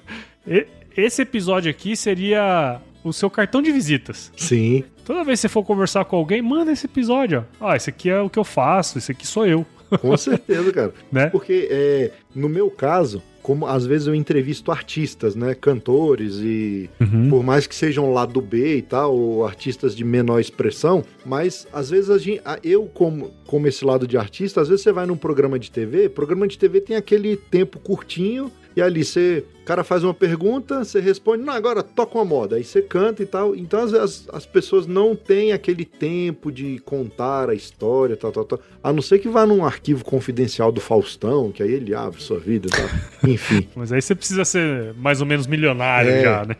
esse episódio aqui seria o seu cartão de visitas. Sim. Toda vez que você for conversar com alguém, manda esse episódio, ó. Ah, esse aqui é o que eu faço, esse aqui sou eu, Com certeza, cara. né? Porque, é, no meu caso, como às vezes eu entrevisto artistas, né? Cantores e. Uhum. Por mais que sejam lá do B e tal, ou artistas de menor expressão, mas às vezes a gente, a- eu, como, como esse lado de artista, às vezes você vai num programa de TV, programa de TV tem aquele tempo curtinho e ali você. Cara faz uma pergunta, você responde, não, agora toca uma moda. Aí você canta e tal. Então as, as, as pessoas não têm aquele tempo de contar a história, tal, tal, tal. A não ser que vá num arquivo confidencial do Faustão, que aí ele abre sua vida e tal. Enfim. Mas aí você precisa ser mais ou menos milionário É. já, né?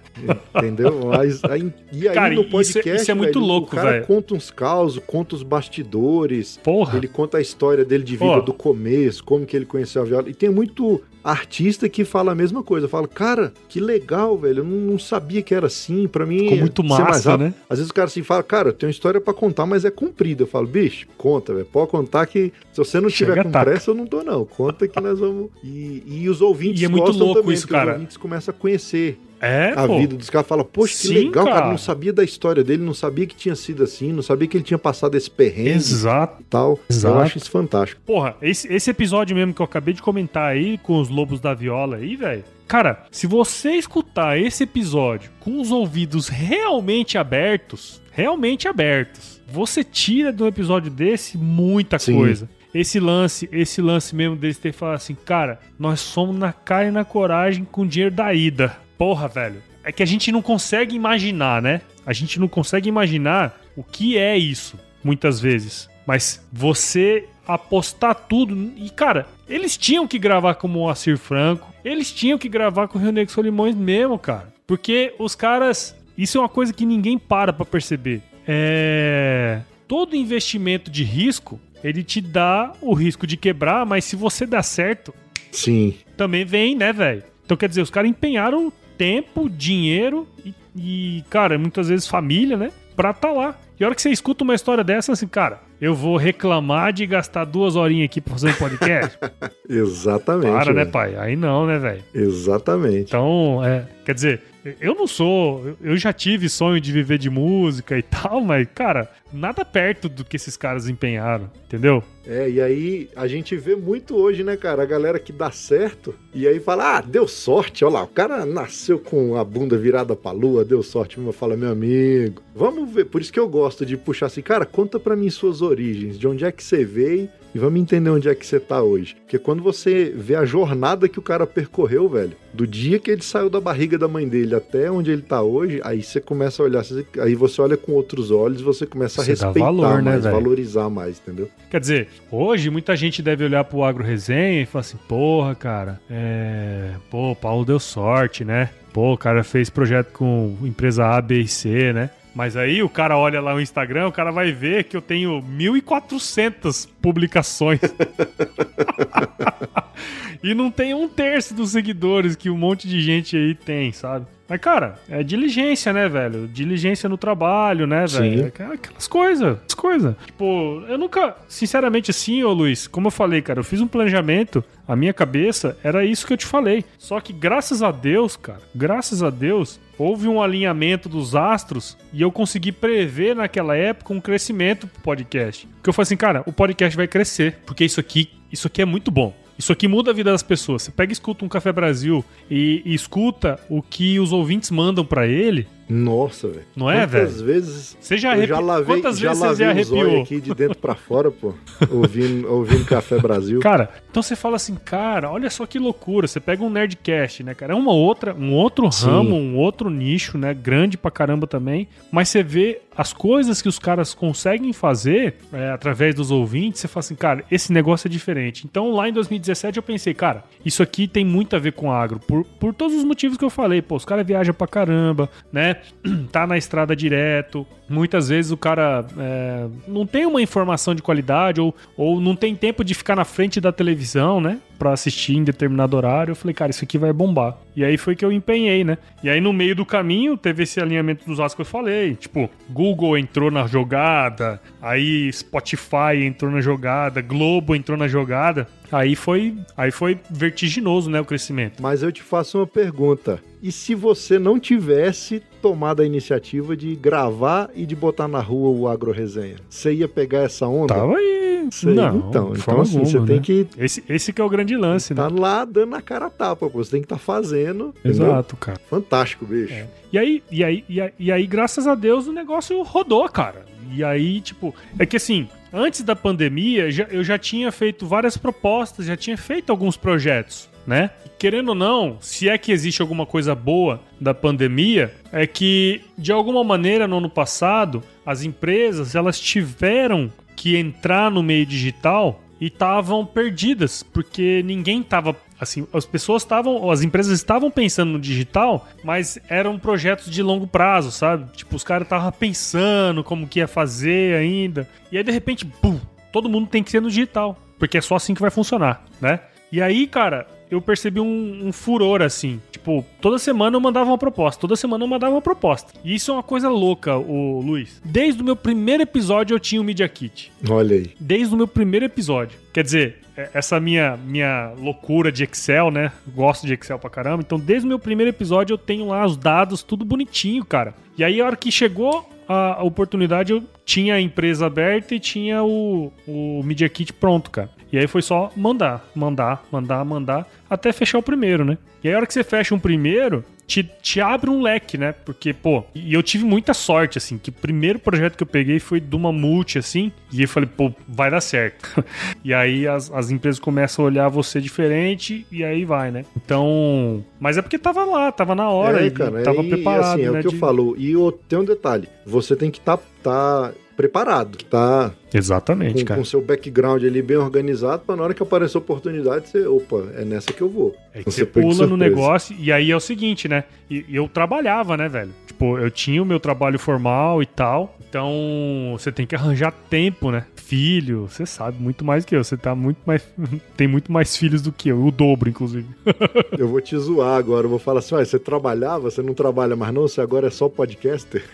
Entendeu? Mas, aí, e aí Cara, no isso é- podcast. isso é muito velho, louco, O cara velho. conta uns causos, conta os bastidores. Porra. Ele conta a história dele de vida Ó. do começo, como que ele conheceu a viola. E tem muito artista que fala a mesma coisa. Fala, cara, que legal, velho. Eu não, não sabia que era assim. Pra mim. Ficou muito massa, né? Às vezes o cara assim fala, cara, eu tenho uma história pra contar, mas é comprida. Eu falo, bicho, conta, velho. Pode contar que se você não Chega, tiver com taca. pressa, eu não tô, não. Conta que nós vamos. E, e os ouvintes E é muito gostam louco também, isso, cara. Os ouvintes começam a conhecer É, a pô. vida dos caras. Fala, poxa, que Sim, legal, cara. cara. Não sabia da história dele, não sabia que tinha sido assim, não sabia que ele tinha passado esse perrengue Exato. tal. Exato. Eu acho isso fantástico. Porra, esse, esse episódio mesmo que eu acabei de comentar aí com os lobos da viola aí, velho. Cara, se você escutar esse episódio com os ouvidos realmente abertos, realmente abertos, você tira de um episódio desse muita Sim. coisa. Esse lance, esse lance mesmo deles ter falado assim, cara, nós somos na cara e na coragem com o dinheiro da ida. Porra, velho. É que a gente não consegue imaginar, né? A gente não consegue imaginar o que é isso, muitas vezes. Mas você apostar tudo. E, cara, eles tinham que gravar com o Moacir Franco. Eles tinham que gravar com o Rio Negro Solimões mesmo, cara. Porque os caras. Isso é uma coisa que ninguém para pra perceber. É. Todo investimento de risco, ele te dá o risco de quebrar, mas se você dá certo, Sim. também vem, né, velho? Então quer dizer, os caras empenharam tempo, dinheiro e, e, cara, muitas vezes família, né? Pra tá lá. E a hora que você escuta uma história dessa, assim, cara, eu vou reclamar de gastar duas horinhas aqui pra fazer um podcast? Exatamente. Para, né, velho. pai? Aí não, né, velho? Exatamente. Então, é. Quer dizer, eu não sou. eu- já tive sonho de viver de música e tal, mas, cara, nada perto do que esses caras empenharam, entendeu? É, e aí a gente vê muito hoje, né, cara? A galera que dá certo e aí fala, ah, deu sorte, olha lá, o cara nasceu com a bunda virada pra lua, deu sorte. Eu falo, meu amigo, vamos ver. Por isso que eu gosto de puxar assim, cara, conta pra mim suas origens, de onde é que você veio e vamos entender onde é que você tá hoje. Porque quando você vê a jornada que o cara percorreu, velho, do dia que ele saiu da barriga da mãe dele até onde ele tá hoje, aí você começa a olhar, aí você olha com outros olhos, você começa a Você respeitar valor, né, mais, velho? valorizar mais, entendeu? Quer dizer, hoje muita gente deve olhar pro Agro Resenha e falar assim, porra, cara, é. Pô, o Paulo deu sorte, né? Pô, o cara fez projeto com empresa A, B e C, né? Mas aí o cara olha lá no Instagram, o cara vai ver que eu tenho 1.400 publicações. e não tem um terço dos seguidores que um monte de gente aí tem, sabe? Mas, cara, é diligência, né, velho? Diligência no trabalho, né, velho? Aqu- Aquelas coisas, as coisas. Tipo, eu nunca, sinceramente assim, ô Luiz, como eu falei, cara, eu fiz um planejamento, a minha cabeça era isso que eu te falei. Só que graças a Deus, cara, graças a Deus, houve um alinhamento dos astros e eu consegui prever naquela época um crescimento pro podcast. Porque eu falei assim, cara, o podcast vai crescer, porque isso aqui, isso aqui é muito bom. Isso aqui muda a vida das pessoas. Você pega e escuta um Café Brasil e, e escuta o que os ouvintes mandam pra ele. Nossa, velho. Não é, Quantas vezes Você já, arrepi... já lavei, Quantas já vezes você lavei já os olhos arrepiou? aqui de dentro pra fora, pô, ouvindo, ouvindo Café Brasil. Cara, então você fala assim, cara, olha só que loucura. Você pega um Nerdcast, né, cara? É uma outra, um outro Sim. ramo, um outro nicho, né? Grande pra caramba também. Mas você vê as coisas que os caras conseguem fazer é, através dos ouvintes. Você fala assim, cara, esse negócio é diferente. Então lá em 2017 eu pensei, cara, isso aqui tem muito a ver com agro. Por, por todos os motivos que eu falei. Pô, os caras viajam pra caramba, né? tá na estrada direto. Muitas vezes o cara é, não tem uma informação de qualidade ou, ou não tem tempo de ficar na frente da televisão, né? Pra assistir em determinado horário. Eu falei, cara, isso aqui vai bombar. E aí foi que eu empenhei, né? E aí no meio do caminho teve esse alinhamento dos astros que eu falei. Tipo, Google entrou na jogada, aí Spotify entrou na jogada, Globo entrou na jogada. Aí foi, aí foi vertiginoso, né, o crescimento. Mas eu te faço uma pergunta. E se você não tivesse tomado a iniciativa de gravar e de botar na rua o Agro Resenha? Você ia pegar essa onda? Tava aí. Sei. Não, então, então assim, você alguma, tem né? que Esse, esse que é o grande lance, né? estar lá dando a cara a tapa, pô. Você tem que estar fazendo. Entendeu? Exato, cara. Fantástico, bicho. É. E aí, e, aí, e, aí, e aí, graças a Deus, o negócio rodou, cara. E aí, tipo, é que assim, antes da pandemia, já- eu já tinha feito várias propostas, já tinha feito alguns projetos, né? Querendo ou não, se é que existe alguma coisa boa da pandemia, é que de alguma maneira no ano passado as empresas elas tiveram que entrar no meio digital e estavam perdidas, porque ninguém estava assim, as pessoas estavam, as empresas estavam pensando no digital, mas eram projetos de longo prazo, sabe? Tipo, os caras estavam pensando como que ia fazer ainda. E aí de repente, pum, todo mundo tem que ser no digital, porque é só assim que vai funcionar, né? E aí, cara, eu percebi um, um, furor assim. Tipo, toda semana eu mandava uma proposta, toda semana eu mandava uma proposta. E isso é uma coisa louca, o Luiz. Desde o meu primeiro episódio eu tinha o Media Kit. Olha aí. Desde o meu primeiro episódio. Quer dizer, é, essa minha, minha loucura de Excel, né? Gosto de Excel pra caramba. Então, desde o meu primeiro episódio eu tenho lá os dados, tudo bonitinho, cara. E aí, a hora que chegou a oportunidade, eu tinha a empresa aberta e tinha o, o Media Kit pronto, cara. E aí foi só mandar, mandar, mandar, mandar, até fechar o primeiro, né? E aí a hora que você fecha um primeiro, te, te abre um leque, né? Porque, pô, e eu tive muita sorte, assim, que o primeiro projeto que eu peguei foi de uma multi, assim, e eu falei, pô, vai dar certo. e aí as, as empresas começam a olhar você diferente, e aí vai, né? Então. Mas é porque tava lá, tava na hora, é, cara, tava e, preparado. Assim, é né, o que de... eu falo. E tem um detalhe: você tem que estar. Tá, tá preparado, tá Exatamente, com, cara. com seu background ali bem organizado, para na hora que aparecer a oportunidade, você, opa, é nessa que eu vou. É que você, pula no negócio e aí é o seguinte, né? E, eu trabalhava, né, velho? Tipo, eu tinha o meu trabalho formal e tal, então você tem que arranjar tempo, né? Filho, você sabe muito mais que eu, você tá muito mais tem muito mais filhos do que eu, o dobro inclusive. eu vou te zoar agora, eu vou falar assim, você trabalhava, você não trabalha mais não, você agora é só podcaster.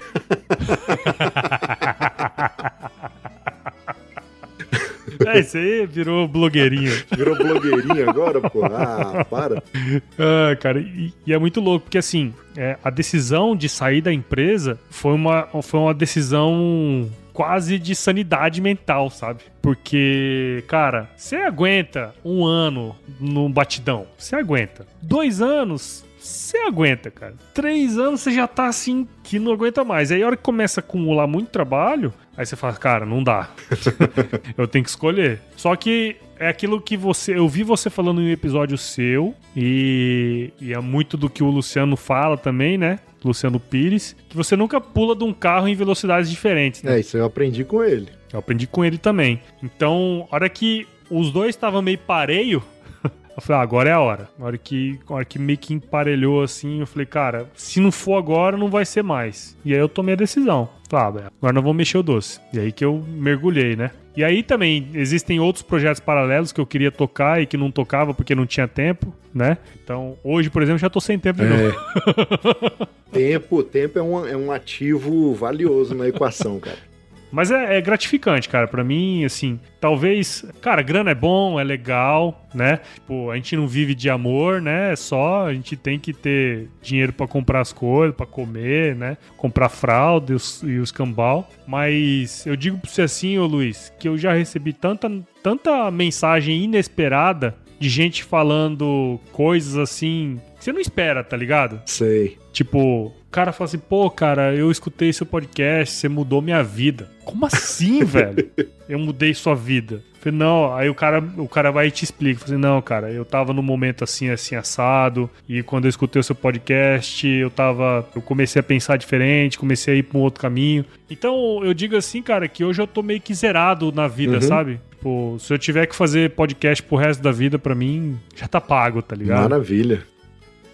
É, isso aí virou blogueirinho. Virou blogueirinho agora, pô? Ah, para. Ah, cara, e, e, é muito louco, porque assim, é, a decisão de sair da empresa foi uma, foi uma decisão quase de sanidade mental, sabe? Porque, cara, você aguenta um ano num batidão. Você aguenta. Dois anos, você aguenta, cara. Três anos você já tá assim que não aguenta mais. Aí a hora que começa a acumular muito trabalho, aí você fala, cara, não dá. eu tenho que escolher. Só que é aquilo que você. Eu vi você falando em um episódio seu, e, e é muito do que o Luciano fala também, né? Luciano Pires, que você nunca pula de um carro em velocidades diferentes, né? É, isso eu aprendi com ele. Eu aprendi com ele também. Então, a hora que os dois estavam meio pareio, eu falei, ah, agora é a hora. Na hora que, na hora que meio que emparelhou assim, eu falei, cara, se não for agora, não vai ser mais. E aí eu tomei a decisão. Falei, ah, agora não vou mexer o doce. E aí que eu mergulhei, né? E aí também existem outros projetos paralelos que eu queria tocar e que não tocava porque não tinha tempo, né? Então, hoje, por exemplo, já tô sem tempo de é. novo. tempo, tempo é um, é um ativo valioso na equação, cara. Mas é, é gratificante, cara. Para mim, assim, talvez. Cara, grana é bom, é legal, né? Tipo, a gente não vive de amor, né? É só a gente tem que ter dinheiro para comprar as coisas, para comer, né? Comprar fralda e os, cambal. Mas eu digo pra você assim, ô Luiz, que eu já recebi tanta, tanta mensagem inesperada de gente falando coisas assim você não espera, tá ligado? Sei. Tipo, o cara fala assim, pô, cara, eu escutei seu podcast, você mudou minha vida. Como assim, velho? Eu mudei sua vida. Falei, não, aí o cara, o cara vai e te explica. Falei, não, cara, eu tava num momento assim, assim, assado, e quando eu escutei o seu podcast, eu tava. Eu comecei a pensar diferente, comecei a ir pra um outro caminho. Então, eu digo assim, cara, que hoje eu tô meio que zerado na vida, uhum. sabe? Tipo, se eu tiver que fazer podcast pro resto da vida, pra mim, já tá pago, tá ligado? Maravilha.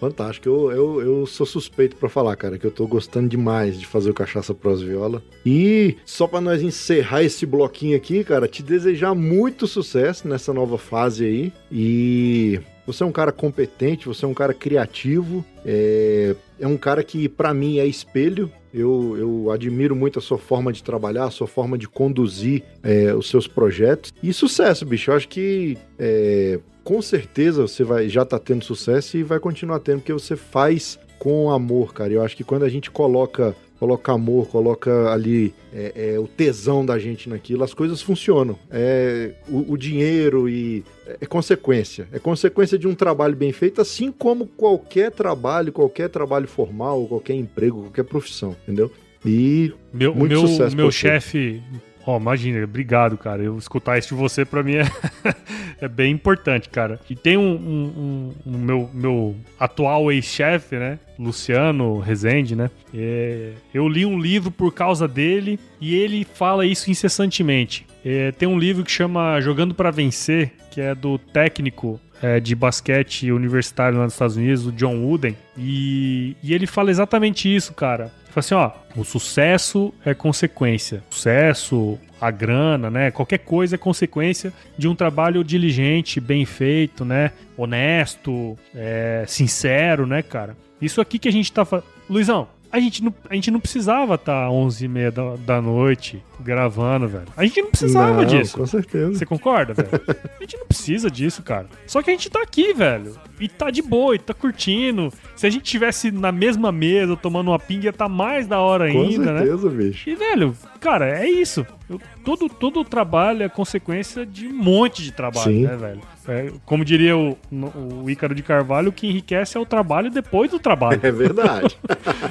Fantástico. Eu, eu, eu sou suspeito para falar, cara, que eu tô gostando demais de fazer o Cachaça Pros Viola. E só para nós encerrar esse bloquinho aqui, cara, te desejar muito sucesso nessa nova fase aí. E você é um cara competente, você é um cara criativo, é, é um cara que, para mim, é espelho. Eu, eu admiro muito a sua forma de trabalhar, a sua forma de conduzir é, os seus projetos. E sucesso, bicho. Eu acho que é, com certeza você vai já tá tendo sucesso e vai continuar tendo, porque você faz com amor, cara. Eu acho que quando a gente coloca coloca amor, coloca ali é, é, o tesão da gente naquilo, as coisas funcionam. É, o, o, dinheiro e é consequência. É consequência de um trabalho bem feito, assim como qualquer trabalho, qualquer trabalho formal, qualquer emprego, qualquer profissão, entendeu? E meu, muito meu, sucesso meu chefe Ó, imagina, obrigado, cara. Eu escutar isso de você pra mim é, é bem importante, cara. E tem um, um, um- um meu, meu atual ex-chefe, né? Luciano Rezende, né? É, eu li um livro por causa dele e ele fala isso incessantemente. É, tem um livro que chama Jogando pra Vencer, que é do técnico é, de basquete universitário lá nos Estados Unidos, o John Wooden. E, e ele fala exatamente isso, cara. Fala assim, ó, o sucesso é consequência. Sucesso, a grana, né? Qualquer coisa é consequência de um trabalho diligente, bem feito, né? Honesto, é, sincero, né, cara? Isso aqui que a gente tá fazendo. Luizão, a gente não, a gente não precisava estar tá 11h30 da, da noite gravando, velho. A gente não precisava Não, disso. Com certeza. Você concorda, velho? A gente não precisa disso, cara. Só que a gente tá aqui, velho. E tá de boa, e tá curtindo. Se a gente tivesse na mesma mesa tomando uma pinga, ia tá mais da hora Com ainda, né? certeza, bicho. E, velho, cara, é isso. Eu- todo, todo trabalho é consequência de um monte de trabalho, Sim. né, velho? É, como diria o, o Ícaro de Carvalho, o que enriquece é o trabalho depois do trabalho, É verdade.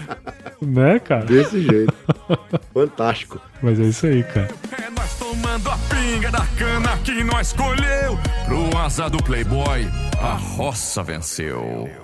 né, cara? Desse jeito. Fantástico. Mas é isso aí, cara. É nós tomando a pinga da cana que nós colheu. Pro asa do Playboy, a roça venceu.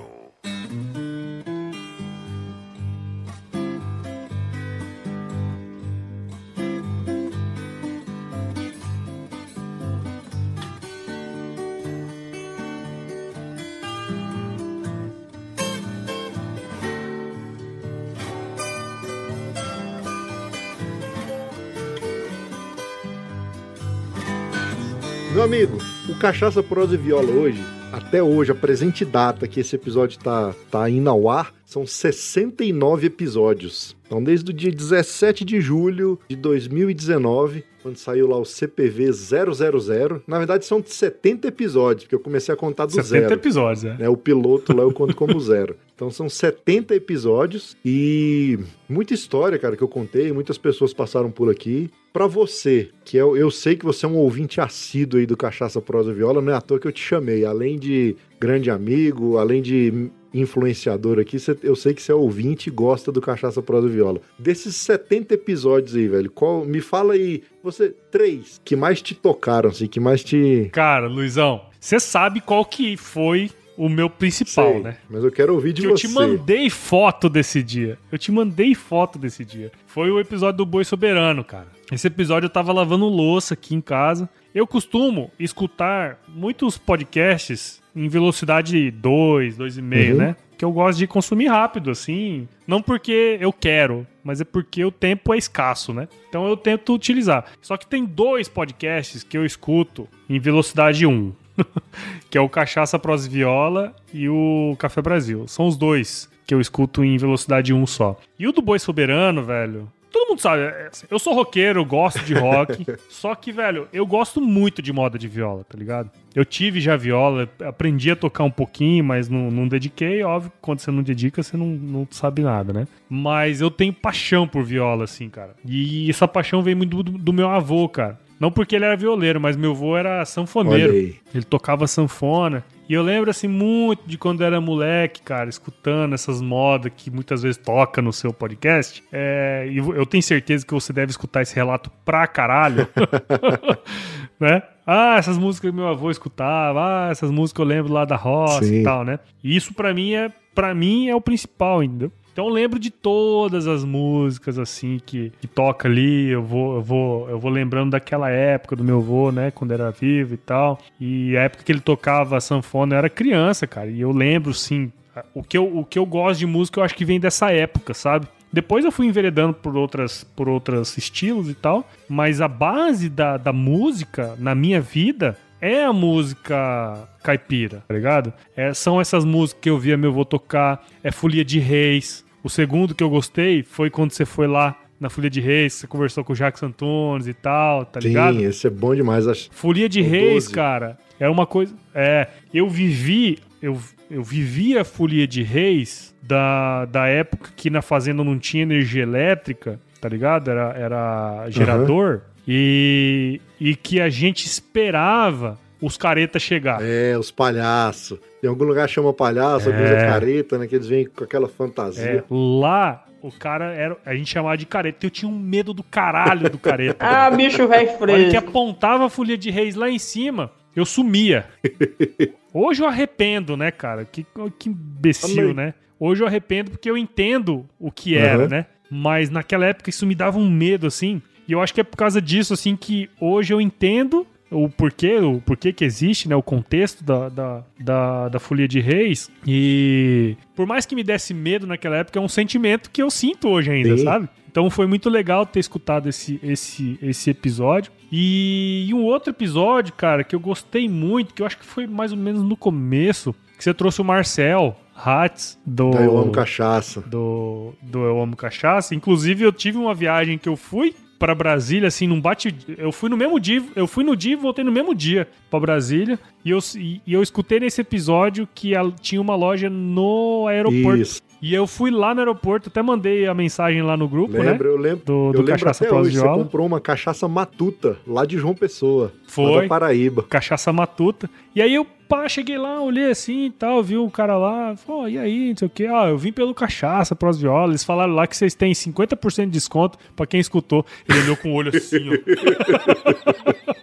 Amigo, o Cachaça Prosa e Viola hoje, até hoje, a presente data que esse episódio tá, tá indo ao ar, são 69 episódios. Então, desde o dia 17 de julho de 2019, quando saiu lá o CPV 000, na verdade são 70 episódios, porque eu comecei a contar do 70 zero. episódios, é. né? O piloto lá eu conto como zero. Então são 70 episódios e muita história, cara, que eu contei, muitas pessoas passaram por aqui. Pra você, que eu, eu sei que você é um ouvinte assíduo aí do Cachaça Prosa Viola, não é à toa que eu te chamei. Além de grande amigo, além de influenciador aqui, eu sei que você é ouvinte e gosta do Cachaça Prosa Viola. Desses 70 episódios aí, velho, qual, me fala aí, você, três, que mais te tocaram, assim, que mais te... Cara, Luizão, você sabe qual que foi o meu principal, Sei, né? Mas eu quero ouvir de que eu você. te mandei foto desse dia. Eu te mandei foto desse dia. Foi o episódio do Boi Soberano, cara. Esse episódio eu tava lavando louça aqui em casa. Eu costumo escutar muitos podcasts em velocidade 2, 2,5, Uhum. né? Que eu gosto de consumir rápido, assim. Não porque eu quero, mas é porque o tempo é escasso, né? Então eu tento utilizar. Só que tem dois podcasts que eu escuto em velocidade 1 que é o Cachaça Pros Viola e o Café Brasil. São os dois que eu escuto em velocidade 1 só. E o do Boi Soberano, velho. Todo mundo sabe, é, eu sou roqueiro, eu gosto de rock. só que, velho, eu gosto muito de moda de viola, tá ligado? Eu tive já viola, aprendi a tocar um pouquinho, mas não, não dediquei. Óbvio que quando você não dedica, você não, não sabe nada, né? Mas eu tenho paixão por viola, assim, cara. E essa paixão vem muito do, do meu avô, cara. Não porque ele era violeiro, mas meu avô era sanfoneiro. Ele tocava sanfona. E eu lembro, assim, muito de quando eu era moleque, cara, escutando essas modas que muitas vezes toca no seu podcast. É, e eu tenho certeza que você deve escutar esse relato pra caralho. né? Ah, essas músicas que meu avô escutava. Ah, essas músicas eu lembro lá da roça Sim. e tal, né? E isso pra mim é para mim é o principal, entendeu? Então eu lembro de todas as músicas assim que, que toca ali, eu vou, eu vou eu vou lembrando daquela época do meu avô, né, quando era vivo e tal. E a época que ele tocava sanfona eu era criança, cara, e eu lembro sim, o que eu, o que eu gosto de música eu acho que vem dessa época, sabe? Depois eu fui enveredando por outras por outros estilos e tal, mas a base da, da música na minha vida é a música caipira, tá ligado? É, são essas músicas que eu via meu avô tocar, é Folia de Reis. O segundo que eu gostei foi quando você foi lá na Folia de Reis, você conversou com o Jacques Antunes e tal, tá ligado? Sim, esse é bom demais. Acho... Folia de O Reis, 12. cara, é uma coisa. É, eu vivi, eu, eu vivi a Folia de Reis da, da época que na fazenda não tinha energia elétrica, tá ligado? Era, era gerador. E, e que a gente esperava os caretas chegar. É, os palhaços. Em algum lugar chama palhaço, alguns é careta, né? Que eles vêm com aquela fantasia. É, lá O cara era. A gente chamava de careta. Eu tinha um medo do caralho do careta. Ah, bicho velho Olha que fresco. apontava a folia de reis lá em cima, eu sumia. Hoje eu arrependo, né, cara? Que, que imbecil, Também. né? Hoje eu arrependo porque eu entendo o que era, Aham. né? Mas naquela época isso me dava um medo, assim. E eu acho que é por causa disso, assim, que hoje eu entendo o porquê, o porquê que existe, né? O contexto da, da, da, da Folia de Reis. E por mais que me desse medo naquela época, é um sentimento que eu sinto hoje ainda, Sim. sabe? Então foi muito legal ter escutado esse, esse, esse episódio. E, e um outro episódio, cara, que eu gostei muito, que eu acho que foi mais ou menos no começo, que você trouxe o Marcel Hatz do. Eu amo cachaça. do, do Eu Amo Cachaça. Inclusive, eu tive uma viagem que eu fui pra Brasília, assim, num bate. Eu fui no mesmo dia, eu fui no dia e voltei no mesmo dia pra Brasília. E eu, e eu escutei nesse episódio que a- tinha uma loja no aeroporto. Isso. E eu fui lá no aeroporto, até mandei a mensagem lá no grupo, Lembra? né? Eu lembro. Do, eu do lembro Cachaça até hoje, você comprou uma cachaça matuta lá de João Pessoa. Foi. da Paraíba. Cachaça Matuta. E aí eu, pá, cheguei lá, olhei assim e tal, vi o cara lá, falou, "Ó, e aí, não sei o que, ah, eu vim pelo Cachaça Pros Viola, eles falaram lá que vocês têm 50% de desconto pra quem escutou. Ele olhou com o olho assim, ó.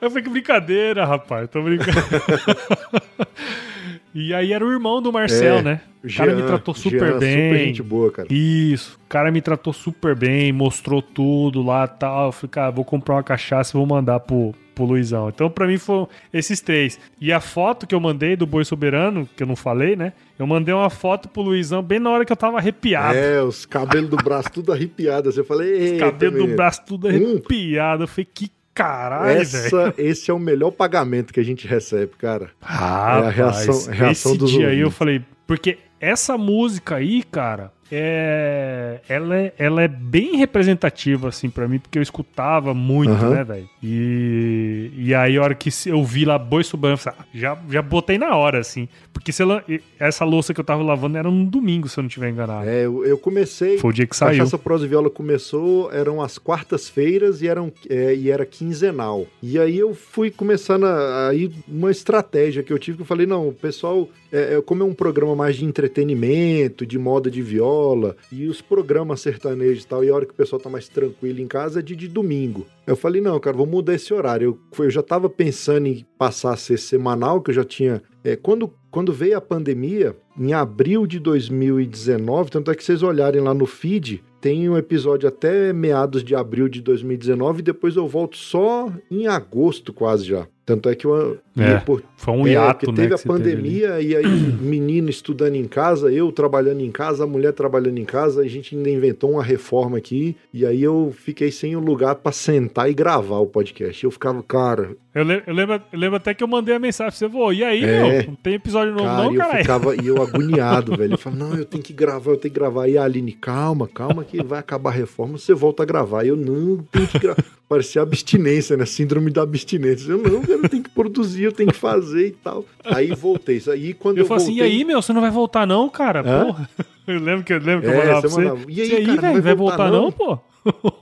Eu falei, que brincadeira, rapaz, tô brincando. e aí era o irmão do Marcel, É, né? O cara me Jean, tratou super Jean, bem. Super gente boa, cara. Isso, o cara me tratou super bem, mostrou tudo lá e tal. Eu falei, cara, vou comprar uma cachaça e vou mandar pro, pro Luizão. Então, pra mim, foram esses três. E a foto que eu mandei do Boi Soberano, que eu não falei, né? Eu mandei uma foto pro Luizão bem na hora que eu tava arrepiado. É, os cabelos do braço tudo arrepiado. Assim, eu falei, Os "Eita, cabelos do menino." braço tudo arrepiado. Eu falei, que caralho, velho. Essa, esse é o melhor pagamento que a gente recebe, cara. Ah, É a reação- a reação esse dos dia aí eu ouvintes. falei, porque essa música aí, cara, é, ela é, ela é bem representativa, assim, pra mim, porque eu escutava muito, Aham. né, velho? E, e aí, a hora que eu vi lá Boi Suban, eu falei, ah, já, já botei na hora, assim. Porque se ela- essa louça que eu tava lavando era um domingo, se eu não tiver enganado. É, eu, eu comecei. Foi o dia que saiu. Cachaça Prosa e Viola começou, eram as quartas-feiras e, eram, é, e era quinzenal. E aí eu fui começando a, aí uma estratégia que eu tive que eu falei, não, o pessoal, é, é, como é um programa mais de entretenimento, de moda de viola, e os programas sertanejos e tal, e a hora que o pessoal tá mais tranquilo em casa é de, de domingo. Eu falei, não, cara, vou mudar esse horário. Eu, eu já tava pensando em passar a ser semanal, que eu já tinha. é, quando, quando veio a pandemia, em abril de 2019, tanto é que vocês olharem lá no feed, tem um episódio até meados de abril de 2019 e depois eu volto só em agosto quase já. Tanto é que eu... É, por- Foi um é, hiato, porque né? teve a você teve pandemia e aí menino estudando em casa, eu trabalhando em casa, a mulher trabalhando em casa, a gente ainda inventou uma reforma aqui e aí eu fiquei sem um lugar pra sentar e gravar o podcast. Eu ficava, cara, Eu, le- eu lembro, eu lembro até que eu mandei a mensagem pra você, vô, e aí, É. meu? Não tem episódio novo, cara, não, e eu ficava e eu agoniado, velho. Eu falava, não, eu tenho que gravar, eu tenho que gravar. E a Aline, calma, calma que vai acabar a reforma, você volta a gravar. E eu, não, tem que gravar. Parecia abstinência, né? Síndrome da abstinência. Eu, não, cara, eu tenho que produzir, eu tenho que fazer e tal. Aí voltei. Aí quando eu, Eu falei assim, voltei... e aí, meu, você não vai voltar não, cara? Hã? Porra. Eu lembro que eu lembro que eu É, mandava pra você mandava, "E aí, Você cara, não velho, vai voltar, não?" não, pô?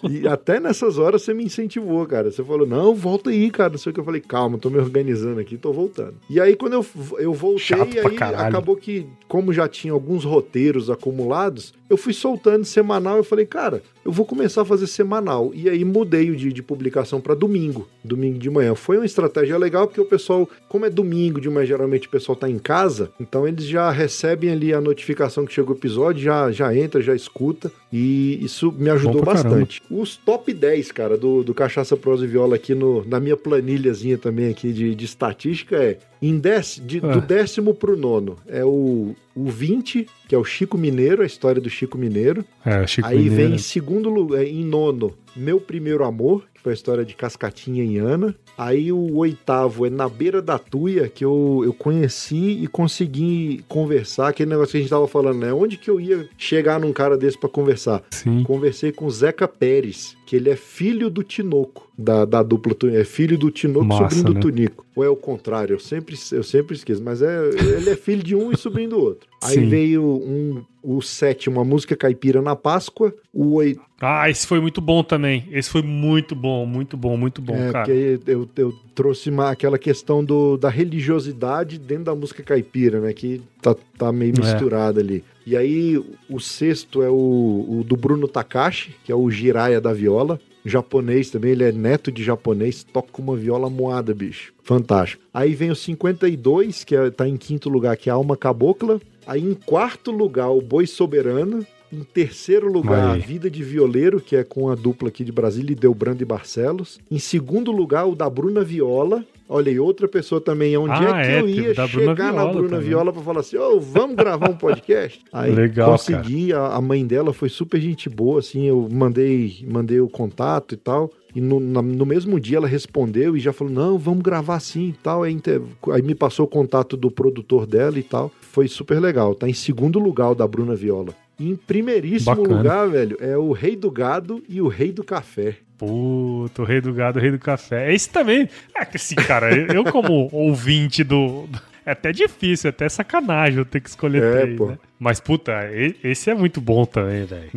E até nessas horas você me incentivou, cara. Você falou, não, volta aí, cara. Não sei o que. Eu falei, calma, tô me organizando aqui, tô voltando. E aí, quando eu, eu voltei, Chato aí acabou que, como já tinha alguns roteiros acumulados, eu fui soltando semanal. Eu falei, cara, eu vou começar a fazer semanal. E aí mudei o dia de publicação para domingo, domingo de manhã. Foi uma estratégia legal, porque o pessoal, como é domingo de manhã, geralmente o pessoal tá em casa, então eles já recebem ali a notificação que chegou o episódio, já, já entra, já escuta. E isso me ajudou pra caramba. bastante. Os top 10, cara, do, do Cachaça Prosa e Viola aqui no, na minha planilhazinha também aqui de, de estatística é em dec, de- É. do décimo pro nono é o, o 20, que é o Chico Mineiro, a história do Chico Mineiro. É, Chico Aí Mineiro. vem em segundo lugar, em nono, Meu Primeiro Amor, que foi a história de Cascatinha e Ana. Aí o oitavo é Na Beira da Tuia, que eu, eu conheci e consegui conversar, aquele negócio que a gente tava falando, né? Onde que eu ia chegar num cara desse pra conversar? Sim. Conversei com o Zeca Pérez, que ele é filho do Tinoco, da, da dupla Tunico. É filho do Tinoco, Massa, sobrinho do né? Tunico. Ou é o contrário, eu sempre, eu sempre esqueço, mas é, ele é filho de um e sobrinho do outro. Aí Sim. veio um, o sétimo, a música caipira na Páscoa, o, oi- Ah, esse foi muito bom também. Esse foi muito bom, muito bom, muito bom, É, cara. porque eu, eu trouxe uma- aquela questão do, da religiosidade dentro da música caipira, né? Que tá, tá meio É. misturada ali. E aí, o sexto é o, o do Bruno Takashi, que é o Jiraya da viola. Japonês também, ele é neto de japonês, toca uma viola moada, bicho. Fantástico. Aí vem o 52, que é, tá em quinto lugar, que é a Alma Cabocla. Aí em quarto lugar, o Boi Soberano. Em terceiro lugar, Aí. a Vida de Violeiro, que é com a dupla aqui de Brasília, Delbrando e Barcelos. Em segundo lugar, o da Bruna Viola. Olha aí, outra pessoa também. Onde Ah, é que é, eu ia da Bruna chegar na Viola Bruna também. Viola pra falar assim, ô, vamos gravar um podcast? Aí Legal, consegui, a, a mãe dela foi super gente boa, assim, eu mandei, mandei o contato e tal. E no, na- no mesmo dia ela respondeu e já falou: não, vamos gravar sim e tal. Aí, aí me passou o contato do produtor dela e tal. Foi super legal. Tá em segundo lugar o da Bruna Viola. E em primeiríssimo Bacana. lugar, velho, é o Rei do Gado e o Rei do Café. Puto, o rei do gado, o rei do café. Esse também. É que assim, cara, eu, como ouvinte do. do- É até difícil, é até sacanagem eu ter que escolher É, três, pô. né? Mas, puta, esse é muito bom também, velho.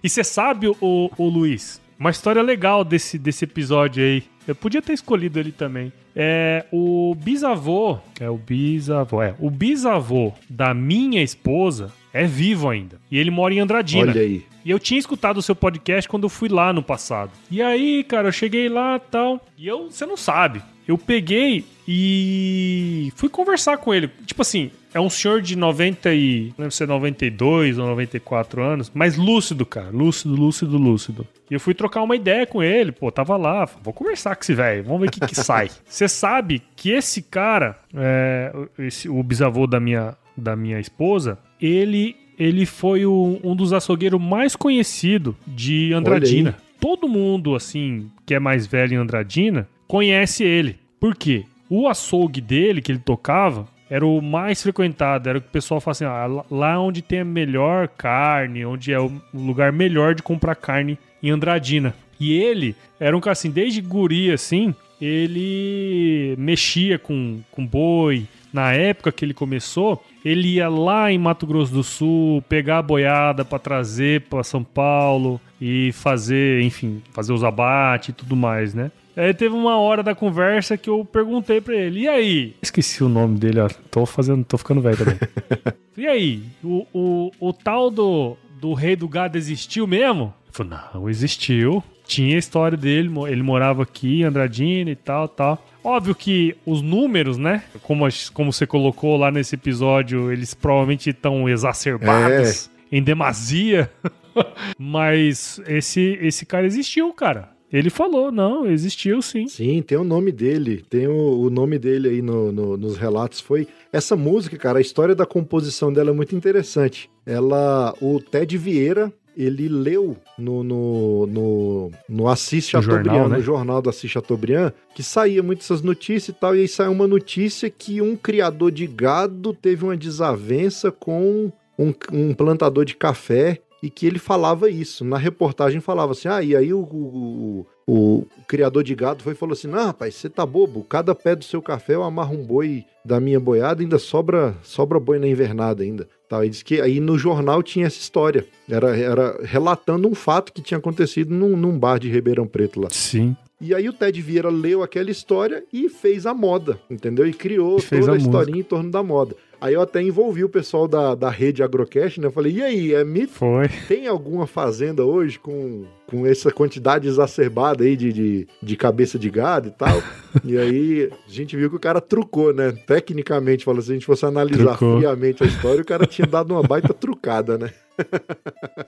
E você sabe, o, o Luiz, uma história legal desse, desse episódio aí. Eu podia ter escolhido ele também. É o bisavô. É o bisavô. É. O bisavô da minha esposa é vivo ainda. E ele mora em Andradina. Olha aí. E eu tinha escutado o seu podcast quando eu fui lá no passado. E aí, cara, eu cheguei lá e tal. E eu, você não sabe. Eu peguei e fui conversar com ele. Tipo assim, é um senhor de 90 e. Não lembro se é 92 ou 94 anos, mas lúcido, cara. Lúcido, lúcido, lúcido. E eu fui trocar uma ideia com ele. Pô, tava lá. Vou conversar com esse velho. Vamos ver o que, que sai. Você sabe que esse cara, é, esse, o bisavô da minha, da minha esposa, ele ele foi o- um dos açougueiros mais conhecidos de Andradina. Todo mundo, assim, que é mais velho em Andradina, conhece ele. Por quê? O açougue dele, que ele tocava, era o mais frequentado. Era o que o pessoal fala assim, ah, lá- onde tem a melhor carne, onde é o lugar melhor de comprar carne em Andradina. E ele era um cara assim, desde guri, assim, ele mexia com, com boi. Na época que ele começou, ele ia lá em Mato Grosso do Sul pegar a boiada pra trazer pra São Paulo e fazer, enfim, fazer os abates e tudo mais, né? Aí teve uma hora da conversa que eu perguntei pra ele, e aí? Esqueci o nome dele, ó. Tô fazendo, tô ficando velho também. e aí? O, o, o tal do, do rei do gado existiu mesmo? Ele falou, não, existiu. Tinha a história dele, ele morava aqui Andradina e tal, tal. Óbvio que os números, né? Como, como você colocou lá nesse episódio, eles provavelmente estão exacerbados em demasia. Mas esse, esse cara existiu, cara. Ele falou, não, existiu sim. Sim, tem o nome dele. Tem o, o nome dele aí no- no- nos relatos. Foi essa música, cara. A história da composição dela é muito interessante. Ela, o Ted Vieira, ele leu no no, no, no Assis Chateaubriand, jornal, né? no jornal do Assis Chateaubriand, que saía muito essas notícias e tal. E aí saiu uma notícia que um criador de gado teve uma desavença com um, um plantador de café e que ele falava isso. Na reportagem falava assim: ah, e aí o, o, o- o criador de gado foi e falou assim: não, rapaz, você tá bobo, cada pé do seu café eu amarro um boi da minha boiada, ainda sobra, sobra boi na invernada ainda. Tal. E diz que aí no jornal tinha essa história. Era, era relatando um fato que tinha acontecido num, num bar de Ribeirão Preto lá. Sim. E aí o Ted Vieira leu aquela história e fez a moda, entendeu? E criou E fez toda a, a historinha em torno da moda. Aí eu até envolvi o pessoal da, da rede Agrocast, né? Eu falei, e aí, é mito? Foi. Tem alguma fazenda hoje com, com essa quantidade exacerbada aí de, de, de cabeça de gado e tal? e aí a gente viu que o cara trucou, né? Tecnicamente, falou se a gente fosse analisar Trucou. friamente a história, o cara tinha dado uma baita trucada, né?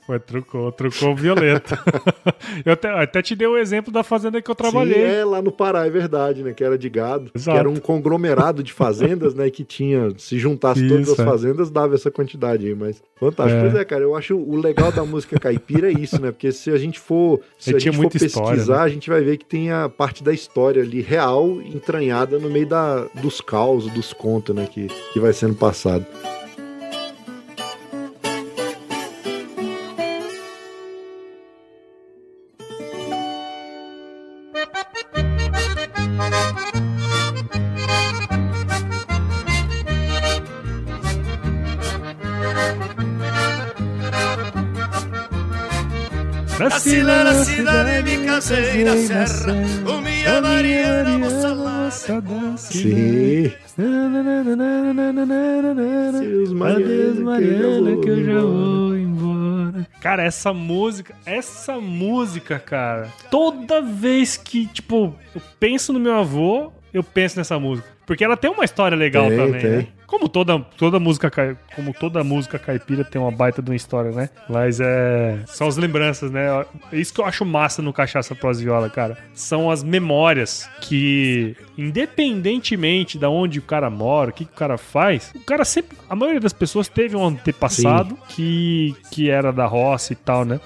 Foi, trucou, trucou violento. eu até, até te dei o exemplo da fazenda que eu trabalhei. Sim, é lá no Pará, é verdade, né? Que era de gado. Exato. Que era um conglomerado de fazendas, né? Que tinha, se juntasse todas Isso, as é. fazendas, dava essa quantidade aí, mas fantástico. É. Pois é, cara, eu acho o legal da música caipira é isso, né? Porque se a gente for, se a gente for muita história, pesquisar, né? a gente vai ver que tem a parte da história ali real entranhada no meio da, dos causos, dos contos, né? Que, que vai sendo passado. Nasci lá na cidade, me casei na serra. Com minha Mariana, moça lá. Sim. Adeus, Mariana, que eu já vou embora. Cara, essa música, essa música, cara, toda vez que, tipo, eu penso no meu avô, eu penso nessa música. Porque ela tem uma história legal Tem, também, tem. né? Como toda, toda música, como toda música caipira tem uma baita de uma história, né? Mas é, são as lembranças, né? Isso que eu acho massa no Cachaça Pros Viola, cara. São as memórias que, independentemente da onde o cara mora, o que, que o cara faz, o cara sempre, a maioria das pessoas teve um antepassado que, que era da roça e tal, né?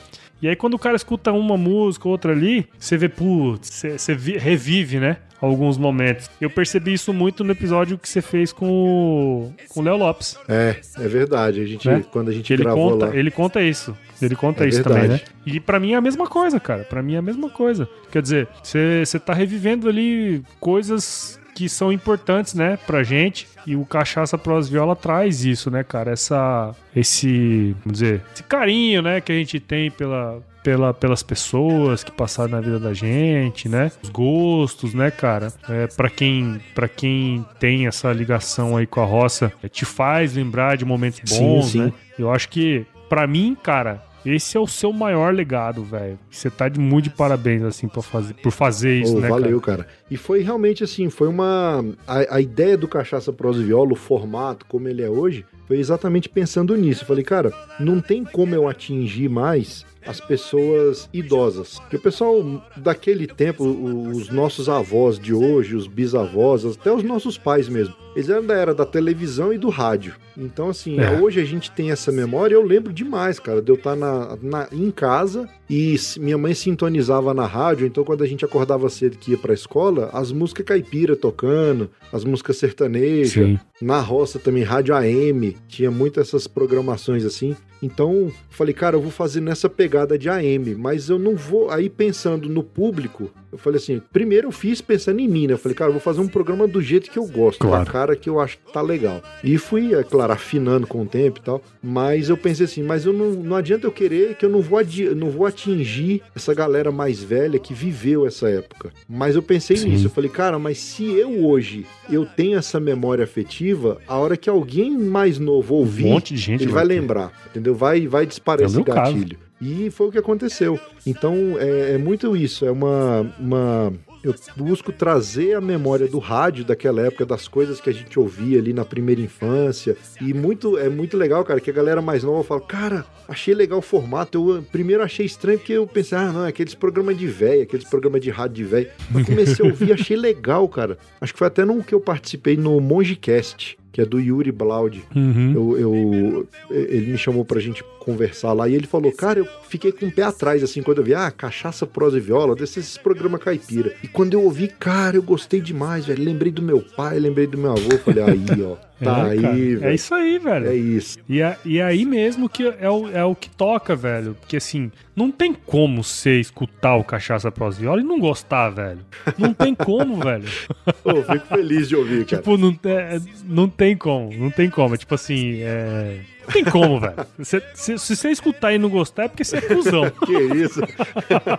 E aí, quando o cara escuta uma música, outra ali, você vê, putz, você, você vi- revive, né? Alguns momentos. Eu percebi isso muito no episódio que você fez com o com o Léo Lopes. É, é verdade. A gente, Né? quando a gente ele gravou conta, lá. ele conta isso. Ele conta É isso também, né? verdade. E pra mim é a mesma coisa, cara. Pra mim é a mesma coisa. Quer dizer, você você tá revivendo ali coisas que são importantes, né, pra gente. E o Cachaça Pros Viola traz isso, né, cara? Essa esse, vamos dizer, esse carinho, né, que a gente tem pela pela, pelas pessoas que passaram na vida da gente, né? Os gostos, né, cara? É, para quem para quem tem essa ligação aí com a roça, é, te faz lembrar de momentos Sim, bons, sim. né? Eu acho que pra mim, cara, esse é o seu maior legado, velho. Você tá de muito de parabéns assim por fazer por fazer isso, Oh, né, valeu, cara? cara. E foi realmente assim, foi uma. A, a ideia do Cachaça Prosa e Viola, o formato como ele é hoje, foi exatamente pensando nisso. Eu falei, cara, não tem como eu atingir mais as pessoas idosas. Porque o pessoal daquele tempo, os nossos avós de hoje, os bisavós, até os nossos pais mesmo, eles eram da era da televisão e do rádio. Então, assim, É. hoje a gente tem essa memória. Eu lembro demais, cara, de eu estar na, na- em casa e minha mãe sintonizava na rádio. Então, quando a gente acordava cedo que ia pra escola, as músicas caipira tocando, as músicas sertanejas. Na roça também, rádio AM, tinha muitas essas programações assim. Então, falei, cara, eu vou fazer nessa pegada de AM, mas eu não vou. Aí, pensando no público, eu falei assim: primeiro eu fiz pensando em mim, né? Eu falei, cara, eu vou fazer um programa do jeito que eu gosto, Claro. da cara que eu acho que tá legal. E fui, é claro, afinando com o tempo e tal. Mas eu pensei assim: mas eu não, não adianta eu querer que eu não vou, não vou atingir essa galera mais velha que viveu essa época. Mas eu pensei Sim. nisso, eu falei, cara, mas se eu hoje eu tenho essa memória afetiva, a hora que alguém mais novo Um ouvir, monte de gente ele vai ter. lembrar, entendeu? Vai, vai disparar É esse meu caso. E foi o que aconteceu. Então é, é muito isso, é uma, uma. Eu busco trazer a memória do rádio daquela época, das coisas que a gente ouvia ali na primeira infância. E muito é muito legal, cara, que a galera mais nova fala, cara, achei legal o formato. Eu primeiro achei estranho porque eu pensei, ah, não, é aqueles programas de véia, aqueles programas de rádio de véia. Mas comecei a ouvir, achei legal, cara. Acho que foi até no que eu participei no Mongecast, que é do Yuri Blaud. Uhum. Eu, eu- ele me chamou pra gente conversar lá e ele falou, cara, eu fiquei com o pé atrás, assim, quando eu vi, ah, cachaça, prosa e viola, desses programas caipira. E quando eu ouvi, cara, eu gostei demais, velho. Lembrei do meu pai, lembrei do meu avô, falei, aí, ó, tá É, aí, cara. velho. É isso aí, velho. É isso. E, a- e aí mesmo que é o, é o que toca, velho. Porque assim, não tem como você escutar o Cachaça Pros Viola e não gostar, velho. Não tem como, velho. Ô, fico feliz de ouvir, cara. Tipo, não, é, não tem como, não tem como. É tipo assim, é. Não tem como, velho. Se, se você escutar e não gostar, é porque você é cuzão. Que isso?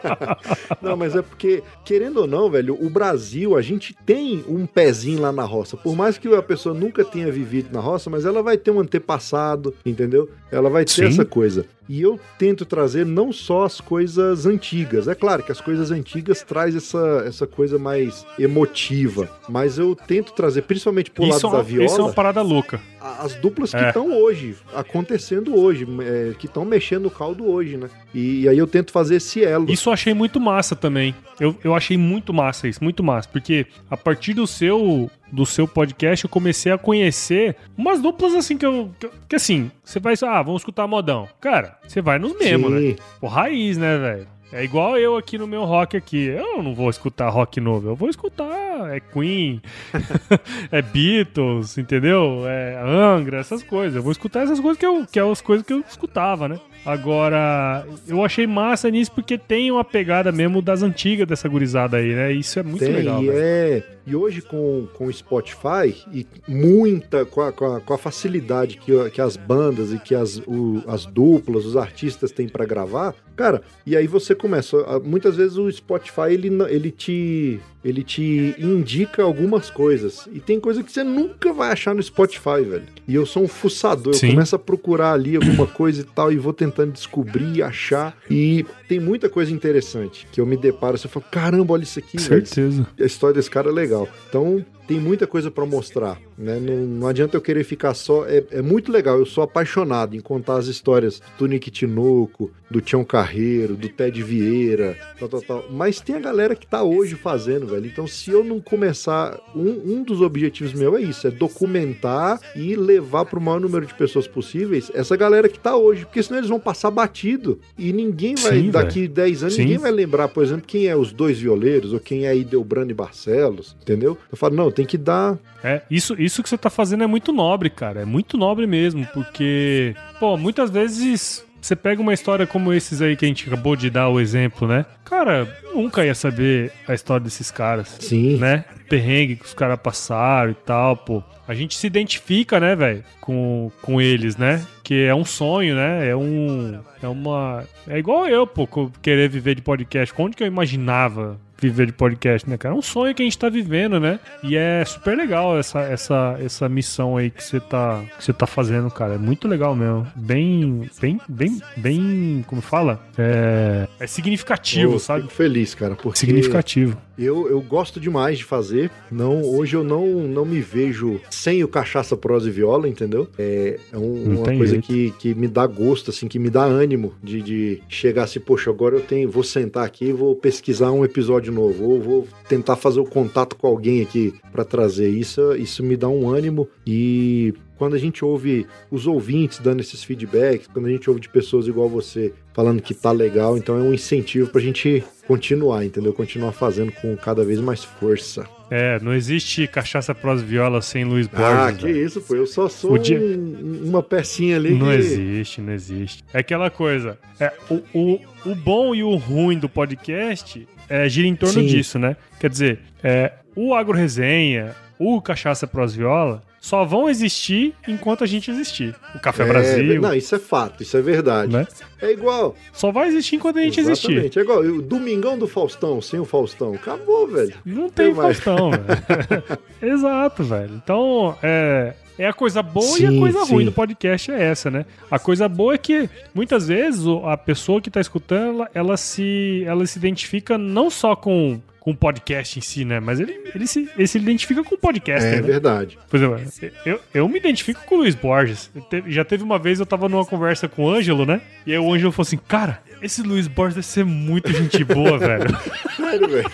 não, mas é porque, querendo ou não, velho, o Brasil, a gente tem um pezinho lá na roça. Por mais que a pessoa nunca tenha vivido na roça, mas ela vai ter um antepassado, entendeu? Ela vai ter Sim. essa coisa. E eu tento trazer não só as coisas antigas. É claro que as coisas antigas traz essa, essa coisa mais emotiva. Mas eu tento trazer, principalmente pro Isso é, lado da uma, viola isso é uma parada louca. as duplas que É. estão hoje, acontecendo hoje, é, que estão mexendo no caldo hoje, né? E, aí eu tento fazer esse elo. Isso eu achei muito massa também. Eu, eu achei muito massa isso, muito massa. Porque a partir do seu do seu podcast eu comecei a conhecer umas duplas assim que eu. Que, que assim, você vai. Ah, vamos escutar modão. Cara, você vai nos mesmos, né? Pô, raiz, né, velho? É igual eu aqui no meu rock aqui. Eu não vou escutar rock novo, eu vou escutar é Queen, é Beatles, entendeu? É Angra, essas coisas. Eu vou escutar essas coisas que, eu, que é as coisas que eu escutava, né? Agora, eu achei massa nisso porque tem uma pegada mesmo das antigas dessa gurizada aí, né? Isso é muito Tem, legal, velho. E hoje com, com o Spotify e muita, com a, com a, com a facilidade que, que as bandas e que as, o- as duplas, os artistas têm pra gravar, cara, e aí você começa, muitas vezes o Spotify ele, ele te ele te indica algumas coisas e tem coisa que você nunca vai achar no Spotify, velho. E eu sou um fuçador, eu Sim. começo a procurar ali alguma coisa e tal e vou tentando descobrir, achar e tem muita coisa interessante que eu me deparo, você fala, caramba, olha isso aqui, velho Certeza. a história desse cara é legal. Então, tem muita coisa pra mostrar, né? Não, não adianta eu querer ficar só. É, é muito legal, eu sou apaixonado em contar as histórias do Nick Tinoco, do Tião Carreiro, do Ted Vieira, tal, tal, tal. Mas tem a galera que tá hoje fazendo, velho. Então, se eu não começar. Um, um dos objetivos meu é isso: é documentar e levar pro maior número de pessoas possíveis essa galera que tá hoje. Porque senão eles vão passar batido e ninguém vai, Sim, daqui 10 anos, Sim. ninguém vai lembrar, por exemplo, quem é os dois violeiros ou quem é Idelbrando e Barcelos, entendeu? Eu falo, não, tem que dar. É, isso, isso que você tá fazendo é muito nobre, cara. É muito nobre mesmo, porque, pô, muitas vezes você pega uma história como esses aí que a gente acabou de dar o exemplo, né? Cara, nunca ia saber a história desses caras, Sim. né? Perrengue que os caras passaram e tal, pô. A gente se identifica, né, velho, com, com eles, né? Que é um sonho, né? É um. É uma. É igual eu, pô, querer viver de podcast. Onde que eu imaginava viver de podcast, né, cara? É um sonho que a gente tá vivendo, né? E é super legal essa, essa, essa missão aí que você tá, que você tá fazendo, cara. É muito legal mesmo. Bem, bem, bem, bem, como fala? É, é significativo, Eu sabe? Fico feliz, cara, porque Significativo. Eu, eu gosto demais de fazer. Não, hoje eu não, não me vejo sem o cachaça, prosa e viola, entendeu? É, é um- uma coisa jeito. que, que me dá gosto, assim, que me dá ânimo de, de chegar assim, poxa, agora eu tenho, vou sentar aqui e vou pesquisar um episódio novo, ou vou tentar fazer o contato com alguém aqui pra trazer isso. Isso me dá um ânimo e quando a gente ouve os ouvintes dando esses feedbacks, quando a gente ouve de pessoas igual você falando que tá legal, então é um incentivo pra gente continuar, entendeu? Continuar fazendo com cada vez mais força. É, não existe cachaça pros viola sem Luiz Borges. ah, que velho. isso, pô. Eu só sou O dia- um- uma pecinha ali. Não que... existe, não existe. É aquela coisa. É, o, o, o bom e o ruim do podcast é, gira em torno Sim. disso, né? Quer dizer, é, o Agro Resenha, o Cachaça Pros Viola, só vão existir enquanto a gente existir. O Café É, Brasil, Não, isso é fato, isso é verdade. né? É igual. Só vai existir enquanto a gente existir. Exatamente. É igual o Domingão do Faustão, sem o Faustão. Acabou, velho. Não tem Tem. Faustão, velho. Exato, velho. Então, é, é a coisa boa e a Sim, coisa ruim sim. do podcast é essa, né? A coisa boa é que muitas vezes a pessoa que tá escutando, ela, ela se, ela se identifica não só com, com o podcast em si, né? Mas ele, ele, se, ele se identifica com o podcast, É né? verdade. Por exemplo, eu, eu me identifico com o Luiz Borges. Já teve uma vez eu tava numa conversa com o Ângelo, né? E aí o Ângelo falou assim: Cara, esse Luiz Borges deve ser muito gente boa, velho. Sério, velho.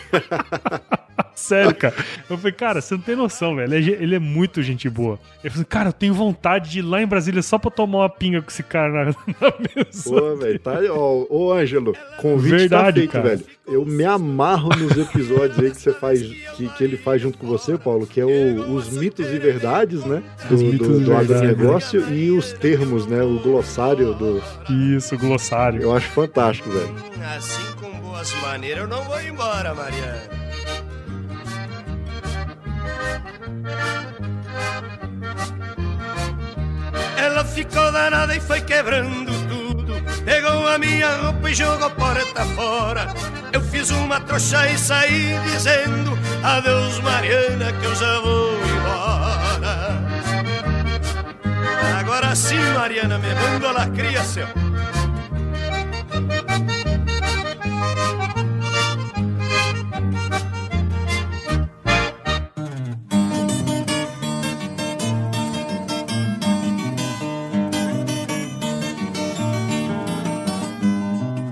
Sério, cara. Eu falei, cara, você não tem noção, velho. Ele é, é muito gente boa. Ele falou, cara, eu tenho vontade de ir lá em Brasília só pra tomar uma pinga com esse cara na, na mesa. Pô, velho, tá ó, ô Ângelo, convite Verdade, tá feito, cara. velho. Eu me amarro nos episódios aí que você faz, que, que ele faz junto com você, Paulo, que é o- os mitos e verdades, né? Do, Os mitos do, do verdades, agronegócio e os termos, né? O glossário do. Isso, glossário. Eu acho fantástico, velho. Assim com boas maneiras eu não vou embora, Mariana. Ela ficou danada e foi quebrando tudo. Pegou a minha roupa e jogou porta fora. Eu fiz uma trouxa e saí dizendo adeus, Mariana, que eu já vou embora. Agora sim, Mariana, me manda la cria, seu.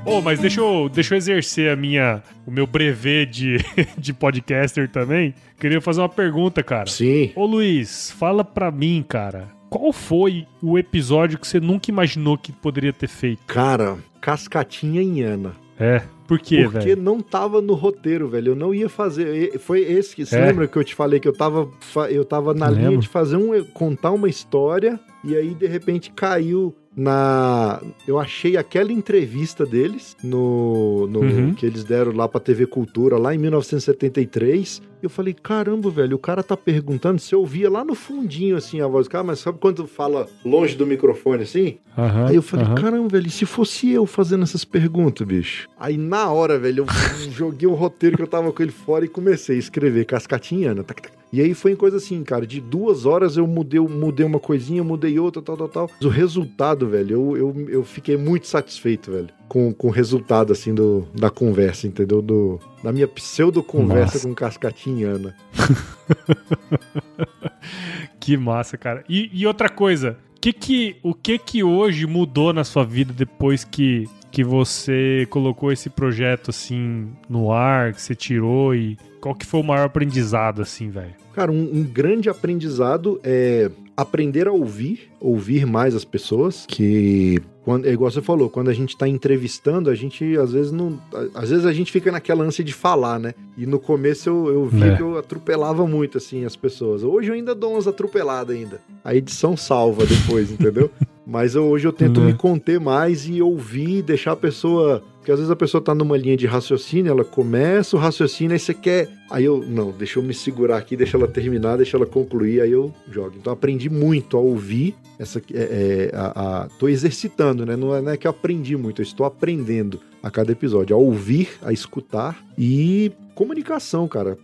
Ô, mas deixa eu, deixa eu exercer a minha, o meu brevet de, de podcaster também. Queria fazer uma pergunta, cara. Sim. Ô Luiz, fala pra mim, cara. Qual foi o episódio que você nunca imaginou que poderia ter feito? Cara, cascatinha em Ana. É, por quê, Porque velho? não tava no roteiro, velho. Eu não ia fazer. Foi esse que. Você É. lembra que eu te falei que eu tava, eu tava na linha Lembro. de fazer um. contar uma história. E aí, de repente, caiu. Na. Eu achei aquela entrevista deles no. no Uhum. que eles deram lá pra TV Cultura, lá em 1973. Eu falei, caramba, velho, o cara tá perguntando se eu ouvia lá no fundinho, assim, a voz do cara, mas sabe quando fala longe do microfone, assim? Aham, Aí eu falei, aham. caramba, velho, e se fosse eu fazendo essas perguntas, bicho? Aí na hora, velho, eu joguei um roteiro que eu tava com ele fora e comecei a escrever cascatinhana. tac, tac. E aí foi em coisa assim, cara, de duas horas eu mudei, mudei uma coisinha, mudei outra, tal, tal, tal. Mas o resultado, velho, eu, eu, eu fiquei muito satisfeito, velho, com, com o resultado, assim, do, da conversa, entendeu? Do, da minha pseudo-conversa com cascatinhana. Que massa, cara. E, e outra coisa, que que, o que que hoje mudou na sua vida depois que, que você colocou esse projeto assim no ar, que você tirou e qual que foi o maior aprendizado assim, velho? Cara, um, um grande aprendizado é aprender a ouvir, ouvir mais as pessoas, que quando, é igual você falou, quando a gente tá entrevistando, a gente às vezes não. Às vezes a gente fica naquela ânsia de falar, né? E no começo eu, eu vi É. que eu atropelava muito, assim, as pessoas. Hoje eu ainda dou umas atropeladas ainda. A edição salva depois, entendeu? Mas eu- hoje eu tento Né. me conter mais e ouvir, deixar a pessoa. Porque às vezes a pessoa tá numa linha de raciocínio, ela começa o raciocínio, aí você quer. Aí eu, não, deixa eu me segurar aqui, deixa ela terminar, deixa ela concluir, aí eu jogo. Então aprendi muito a ouvir. Essa, é, é, a, a- tô exercitando, né? Não é, não é que eu aprendi muito, eu estou aprendendo a cada episódio, a ouvir, a escutar e comunicação, cara.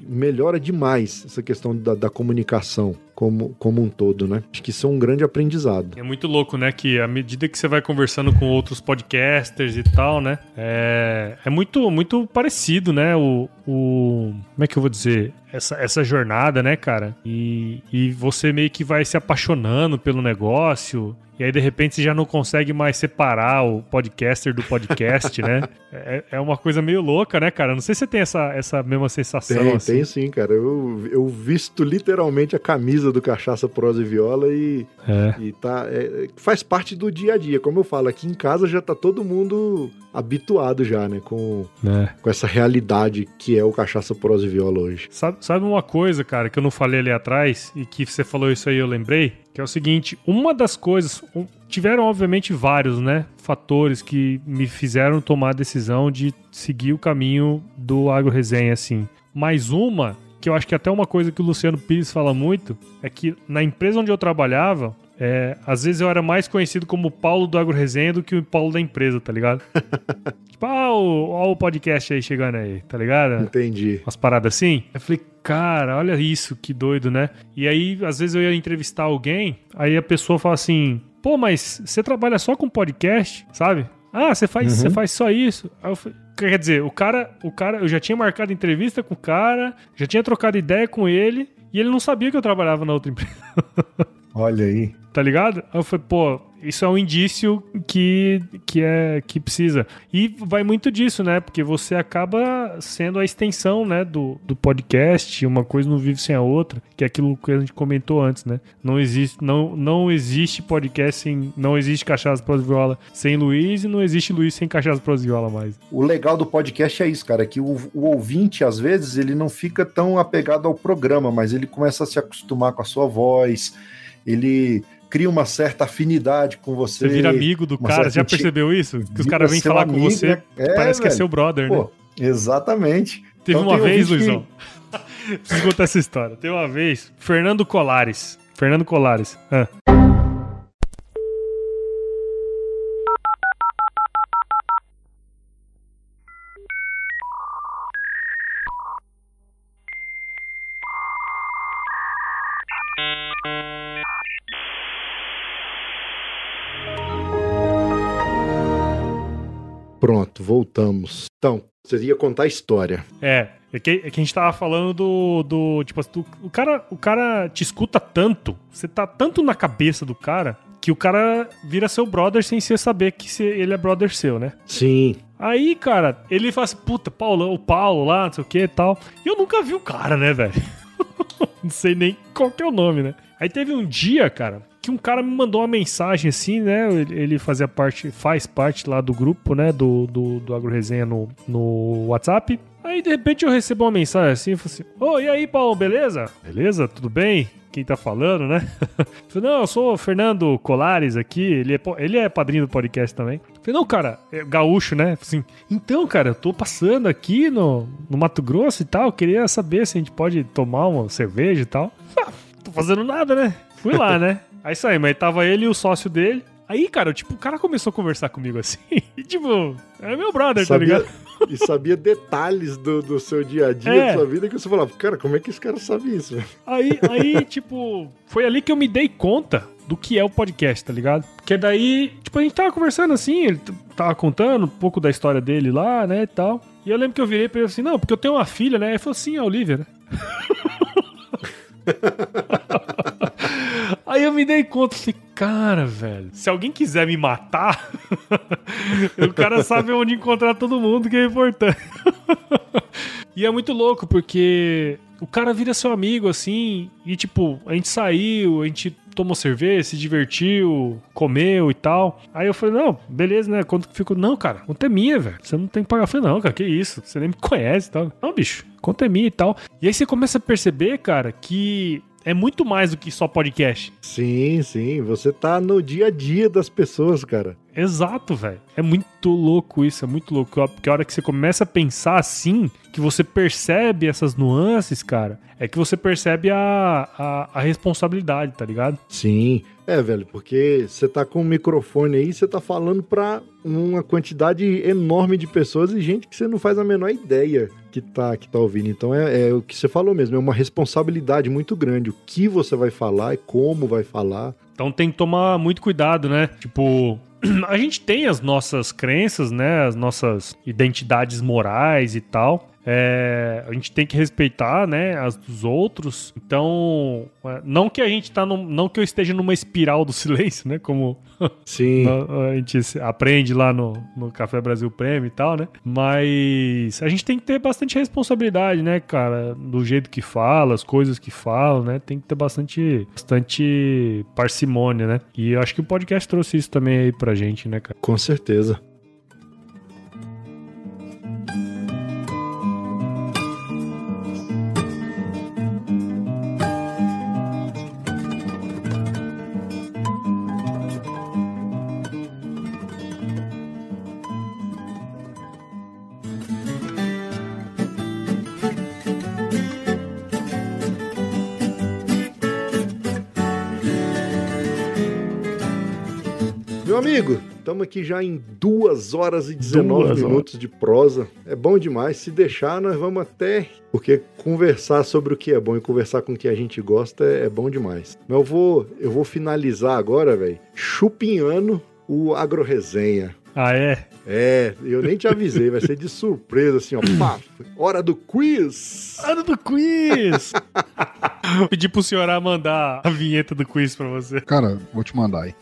Melhora demais essa questão da, da comunicação como, como um todo, né? Acho que isso é um grande aprendizado. É muito louco, né? Que à medida que você vai conversando com outros podcasters e tal, né? É, é muito, muito parecido, né? O, o. Como é que eu vou dizer? Essa, essa jornada, né, cara? E, e você meio que vai se apaixonando pelo negócio. E aí, de repente, você já não consegue mais separar o podcaster do podcast, né? É, é uma coisa meio louca, né, cara? Não sei se você tem essa, essa mesma sensação. Tem, assim. tem sim, cara. Eu, eu visto literalmente a camisa do Cachaça Prosa e Viola e, É. e tá, é, faz parte do dia a dia. Como eu falo, aqui em casa já tá todo mundo habituado já, né? Com, né? com essa realidade que é o Cachaça Prosa e Viola hoje. Sabe, sabe uma coisa, cara, que eu não falei ali atrás e que você falou isso aí eu lembrei? Que é o seguinte, uma das coisas. tiveram, obviamente, vários, né? Fatores que me fizeram tomar a decisão de seguir o caminho do Agro Resenha, assim. Mas uma, que eu acho que até uma coisa que o Luciano Pires fala muito, é que na empresa onde eu trabalhava, é, às vezes eu era mais conhecido como o Paulo do Agro Resenha do que o Paulo da empresa, tá ligado? tipo, ah, o, ó o podcast aí chegando aí, tá ligado? Entendi. umas paradas assim. Eu falei, cara, olha isso, que doido, né? E aí, às vezes eu ia entrevistar alguém, aí a pessoa fala assim, pô, mas você trabalha só com podcast, sabe? Ah, você faz, você faz só isso. Aí eu falei, quer dizer, o cara, o cara, eu já tinha marcado entrevista com o cara, já tinha trocado ideia com ele, e ele não sabia que eu trabalhava na outra empresa. Olha aí. Tá ligado? Aí eu falei, pô, isso é um indício que, que é que precisa. E vai muito disso, né? Porque você acaba sendo a extensão, né, do, do podcast, uma coisa não vive sem a outra, que é aquilo que a gente comentou antes, né? Não existe, não, não existe podcast sem, não existe Cachaça Pros Viola sem Luiz e não existe Luiz sem Cachaça Pros Viola mais. O legal do podcast é isso, cara, que o, o ouvinte, às vezes, ele não fica tão apegado ao programa, mas ele começa a se acostumar com a sua voz, ele cria uma certa afinidade com você. Você vira amigo do cara, já percebeu isso? Que os caras vêm falar com amigo, você, né? É, parece que é velho. seu brother, né? Pô, exatamente. Teve Então uma vez, que- Luizão. Preciso contar essa história. Teve uma vez, Fernando Colares. Fernando Colares. Ah. Pronto, voltamos. Então, você ia contar a história. É, é que, é que a gente tava falando do. do tipo, do- o, cara, o cara te escuta tanto, você tá tanto na cabeça do cara, que o cara vira seu brother sem você saber que ele é brother seu, né? Sim. Aí, cara, ele fala assim, puta, Paulo, o Paulo lá, não sei o que e tal. E eu nunca vi o cara, né, velho? não sei nem qual que é o nome, né? Aí teve um dia, cara, que um cara me mandou uma mensagem assim, né? Ele, fazia parte, faz parte lá do grupo, né? Do, do, do Agro Resenha no, no WhatsApp. Aí, de repente, eu recebo uma mensagem assim, eu falo assim, ô, e aí, Paulo, beleza? Beleza? Tudo bem? quem tá falando, né? Falei, não, eu sou o Fernando Colares aqui, ele é, ele é padrinho do podcast também. Falei, não, cara, é gaúcho, né? Assim, então, cara, eu tô passando aqui no, no Mato Grosso e tal, queria saber se a gente pode tomar uma cerveja e tal. Ah, tô fazendo nada, né? Fui lá, né? Aí isso aí, mas tava ele e o sócio dele. Aí, cara, tipo, o cara começou a conversar comigo assim. E, tipo, é meu brother, tá Sabia, ligado? e sabia detalhes do, do seu dia a dia, É. da sua vida, que você falava, cara, como é que esse cara sabe isso? velho?" Aí, aí, tipo, foi ali que eu me dei conta do que é o podcast, tá ligado? Porque daí, tipo, a gente tava conversando assim, ele tava contando um pouco da história dele lá, né, e tal. E eu lembro que eu virei pra ele assim, não, porque eu tenho uma filha, né? Ele falou assim, a Olivia, né? Aí eu me dei conta, assim, cara, velho, se alguém quiser me matar, o cara sabe onde encontrar todo mundo, que é importante. E é muito louco, porque o cara vira seu amigo, assim, e tipo, a gente saiu, a gente tomou cerveja, se divertiu, comeu e tal. Aí eu falei, não, beleza, né? Quanto que ficou? Não, cara, conta é minha, velho. Você não tem que pagar. Eu falei, não, cara, que isso? Você nem me conhece e tal. Não, bicho, conta é minha e tal. E aí você começa a perceber, cara, que é muito mais do que só podcast. Sim, sim, você tá no dia a dia das pessoas, cara. Exato, velho. É muito louco isso, é muito louco. Porque a hora que você começa a pensar assim, que você percebe essas nuances, cara, é que você percebe a, a, a responsabilidade, tá ligado? Sim, é, velho, porque você tá com o microfone aí, você tá falando pra uma quantidade enorme de pessoas e gente que você não faz a menor ideia que tá, que tá ouvindo. Então é, é o que você falou mesmo, é uma responsabilidade muito grande. O que você vai falar e como vai falar. Então tem que tomar muito cuidado, né? Tipo, a gente tem as nossas crenças, né? As nossas identidades morais e tal. É, a gente tem que respeitar, né, as dos outros. Então, é, não que a gente tá num, não que eu esteja numa espiral do silêncio, né, como Sim, a gente aprende lá no, no Café Brasil Prêmio e tal, né? Mas a gente tem que ter bastante responsabilidade, né, cara? Do jeito que fala, as coisas que fala, né? Tem que ter bastante, bastante parcimônia, né? E eu acho que o podcast trouxe isso também aí pra gente, né, cara? com certeza. Amigo, estamos aqui já em 2 horas e 19 Duas minutos de prosa. É bom demais. Se deixar, nós vamos até. Porque conversar sobre o que é bom e conversar com o que a gente gosta é, é bom demais. Mas eu vou, eu vou finalizar agora, velho, chupinhando o Agro-Resenha. Ah, é? É, eu nem te avisei, vai ser de surpresa, assim, ó. Pá, hora do quiz! Ano do quiz! Pedi pro senhor mandar a vinheta do quiz pra você. Cara, vou te mandar aí.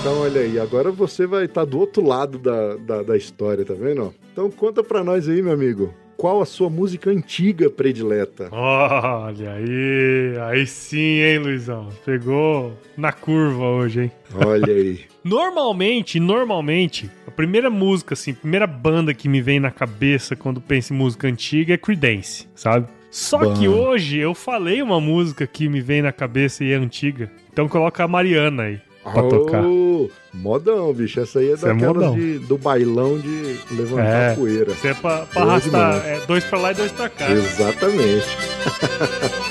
Então, olha aí, agora você vai estar do outro lado da, da, da história, tá vendo? Então, conta pra nós aí, meu amigo. Qual a sua música antiga predileta? Olha aí, aí sim, hein, Luizão? Pegou na curva hoje, hein? Olha aí. Normalmente, normalmente, a primeira música, assim, a primeira banda que me vem na cabeça quando penso em música antiga é Creedence, sabe? Só Bom. que hoje eu falei uma música que me vem na cabeça e é antiga. Então coloca a Mariana aí pra tocar. Modão, bicho. Essa aí é Isso é daquelas modão. de, do bailão de levantar É. poeira. Isso é pra, pra arrastar é, dois pra lá e dois pra cá. Exatamente.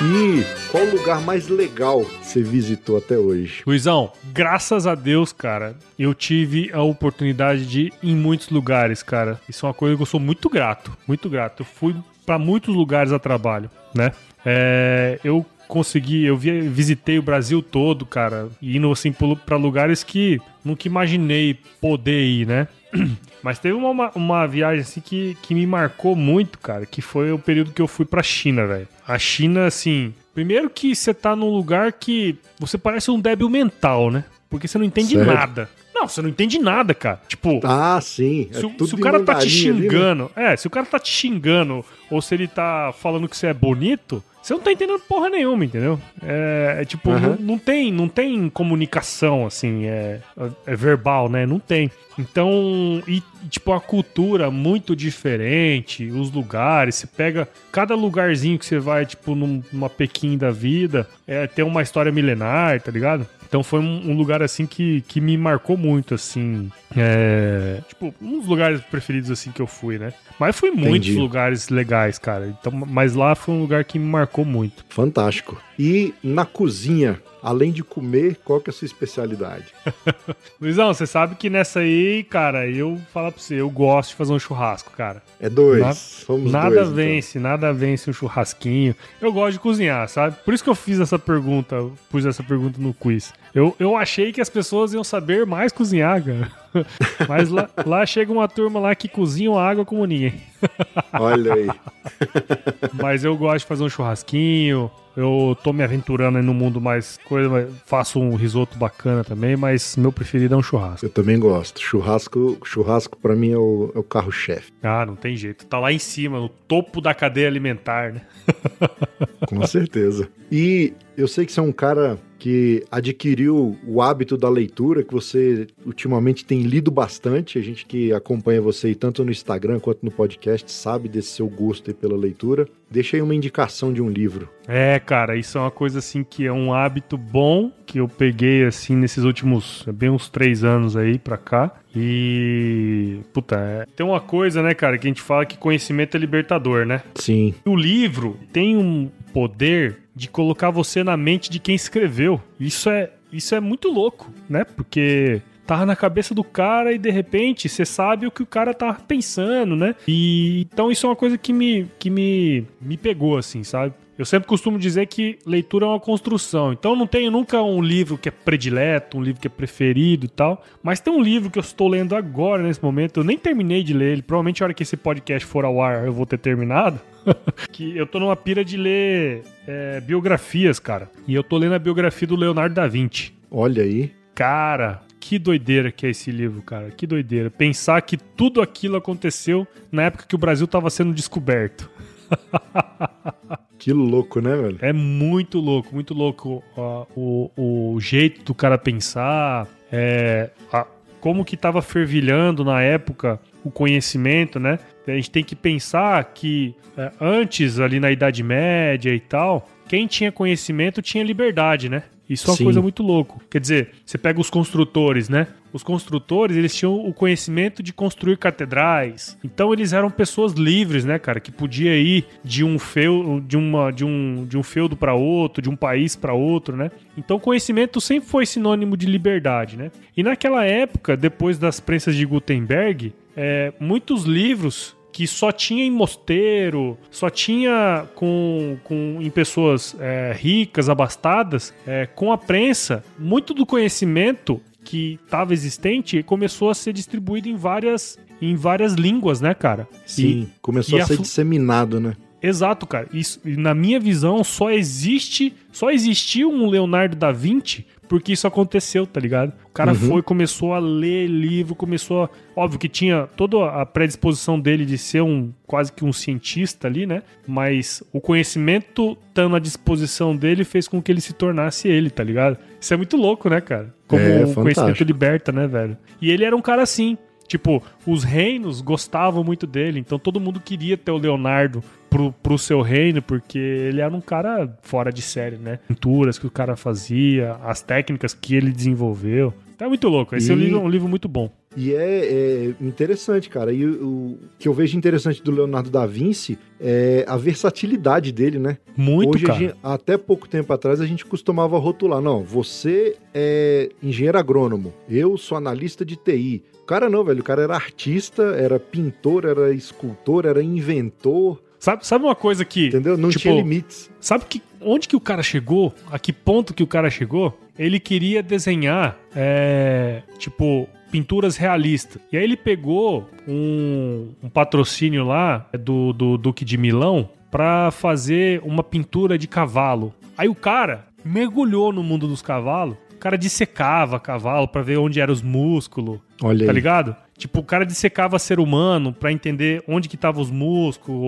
E qual o lugar mais legal você visitou até hoje? Luizão, graças a Deus, cara, eu tive a oportunidade de ir em muitos lugares, cara. Isso é uma coisa que eu sou muito grato, muito grato. Eu fui pra muitos lugares a trabalho, né? É, eu consegui, eu vi- visitei o Brasil todo, cara, indo assim pra lugares que nunca imaginei poder ir, né? Mas teve uma- uma, uma viagem assim que, que me marcou muito, cara, que foi o período que eu fui pra China, velho. A China, assim, primeiro que você tá num lugar que você parece um débil mental, né? Porque você não entende Sério? nada. Não, você não entende nada, cara. Tipo, Ah, sim. se, o- tudo se o cara tá te mandarim ali, né? xingando, é, se o cara tá te xingando ou se ele tá falando que você é bonito, você não tá entendendo porra nenhuma, entendeu? É, é tipo, Aham. não, não tem, não tem comunicação, assim, é, é verbal, né? Não tem. Então, e tipo, a cultura muito diferente, os lugares, você pega cada lugarzinho que você vai, tipo, num- numa Pequim da vida, é, tem uma história milenar, tá ligado? Então foi um, um lugar assim que, que me marcou muito, assim. É, tipo, um dos lugares preferidos assim que eu fui, né? Mas fui em muitos Entendi. lugares legais, cara. Então, mas lá foi um lugar que me marcou muito. Fantástico. E na cozinha, além de comer, qual que é a sua especialidade? Luizão, você sabe que nessa aí, cara, eu falar pra você, eu gosto de fazer um churrasco, cara. É dois. Na- Somos nada dois, então. vence, nada vence um churrasquinho. Eu gosto de cozinhar, sabe? Por isso que eu fiz essa pergunta, pus essa pergunta no quiz. Eu, eu achei que as pessoas iam saber mais cozinhar, cara. Mas lá, lá chega uma turma lá que cozinha água como ninguém. Olha aí. Mas eu gosto de fazer um churrasquinho. Eu tô me aventurando aí no mundo mais coisa, faço um risoto bacana também, mas meu preferido é um churrasco. Eu também gosto. Churrasco, churrasco para mim é o, é o carro-chefe. Ah, não tem jeito. Tá lá em cima, no topo da cadeia alimentar, né? Com certeza. E eu sei que você é um cara que adquiriu o hábito da leitura, que você ultimamente tem lido bastante. A gente que acompanha você aí tanto no Instagram quanto no podcast sabe desse seu gosto aí pela leitura. Deixa aí uma indicação de um livro. É, cara, isso é uma coisa assim que é um hábito bom que eu peguei assim nesses últimos, bem uns três anos aí pra cá. E. Puta, é- tem uma coisa, né, cara, que a gente fala que conhecimento é libertador, né? Sim, O livro tem um poder de colocar você na mente de quem escreveu. Isso é, isso é muito louco, né? Porque tava na cabeça do cara e de repente você sabe o que o cara tava pensando, né? E então isso é uma coisa que me que me me pegou assim, sabe? Eu sempre costumo dizer que leitura é uma construção. Então não tenho nunca um livro que é predileto, um livro que é preferido e tal. Mas tem um livro que eu estou lendo agora, nesse momento. Eu nem terminei de ler ele. Provavelmente a hora que esse podcast for ao ar eu vou ter terminado. que eu tô numa pira de ler é, biografias, cara. E eu tô lendo a biografia do Leonardo da Vinci. olha aí. Cara, que doideira que é esse livro, cara. Que doideira. Pensar que tudo aquilo aconteceu na época que o Brasil tava sendo descoberto. Que louco, né, velho? É muito louco, muito louco ó, o, o jeito do cara pensar, é, a- como que tava fervilhando na época o conhecimento, né? A gente tem que pensar que é, antes, ali na Idade Média e tal, quem tinha conhecimento tinha liberdade, né? Isso é uma Sim. coisa muito louco. Quer dizer, você pega os construtores, né? Os construtores, eles tinham o conhecimento de construir catedrais. Então eles eram pessoas livres, né, cara, que podia ir de um feudo, de uma de um de um feudo para outro, de um país para outro, né? Então conhecimento sempre foi sinônimo de liberdade, né? E naquela época, depois das prensas de Gutenberg, é, muitos livros que só tinha em mosteiro, só tinha com, com em pessoas é, ricas, abastadas, é, com a prensa, muito do conhecimento que estava existente começou a ser distribuído em várias em várias línguas, né, cara? Sim, começou e a ser a disseminado, né? Exato, cara. Isso, e na minha visão, só existe, só existiu um Leonardo da Vinci porque isso aconteceu, tá ligado? O cara foi, começou a ler livro, começou a... Óbvio que tinha toda a predisposição dele de ser um quase que um cientista ali, né? Mas o conhecimento estando à disposição dele fez com que ele se tornasse ele, tá ligado? Isso é muito louco, né, cara? Como É, o conhecimento liberta, né, velho? E ele era um cara assim. Tipo, os reinos gostavam muito dele, então todo mundo queria ter o Leonardo pro, pro seu reino, porque ele era um cara fora de série, né? Pinturas que o cara fazia, as técnicas que ele desenvolveu. Então é muito louco. Esse é um E- livro, um livro muito bom. E é, é interessante, cara. E o, que eu vejo interessante do Leonardo da Vinci é a versatilidade dele, né? Muito, Hoje, cara. gente- até pouco tempo atrás, a gente costumava rotular. Não, você é engenheiro agrônomo, eu sou analista de TI. O cara não, velho. O cara era artista, era pintor, era escultor, era inventor, Sabe, sabe uma coisa que. entendeu? Não Tipo, tinha limites. Sabe que onde que o cara chegou? A que ponto que o cara chegou? Ele queria desenhar, é, tipo, pinturas realistas. E aí ele pegou um, um patrocínio lá do, do Duque de Milão pra fazer uma pintura de cavalo. Aí o cara mergulhou no mundo dos cavalos O cara dissecava cavalo pra ver onde eram os músculos, Olha tá aí. ligado? Tipo, o cara dissecava ser humano pra entender onde que tava os músculos,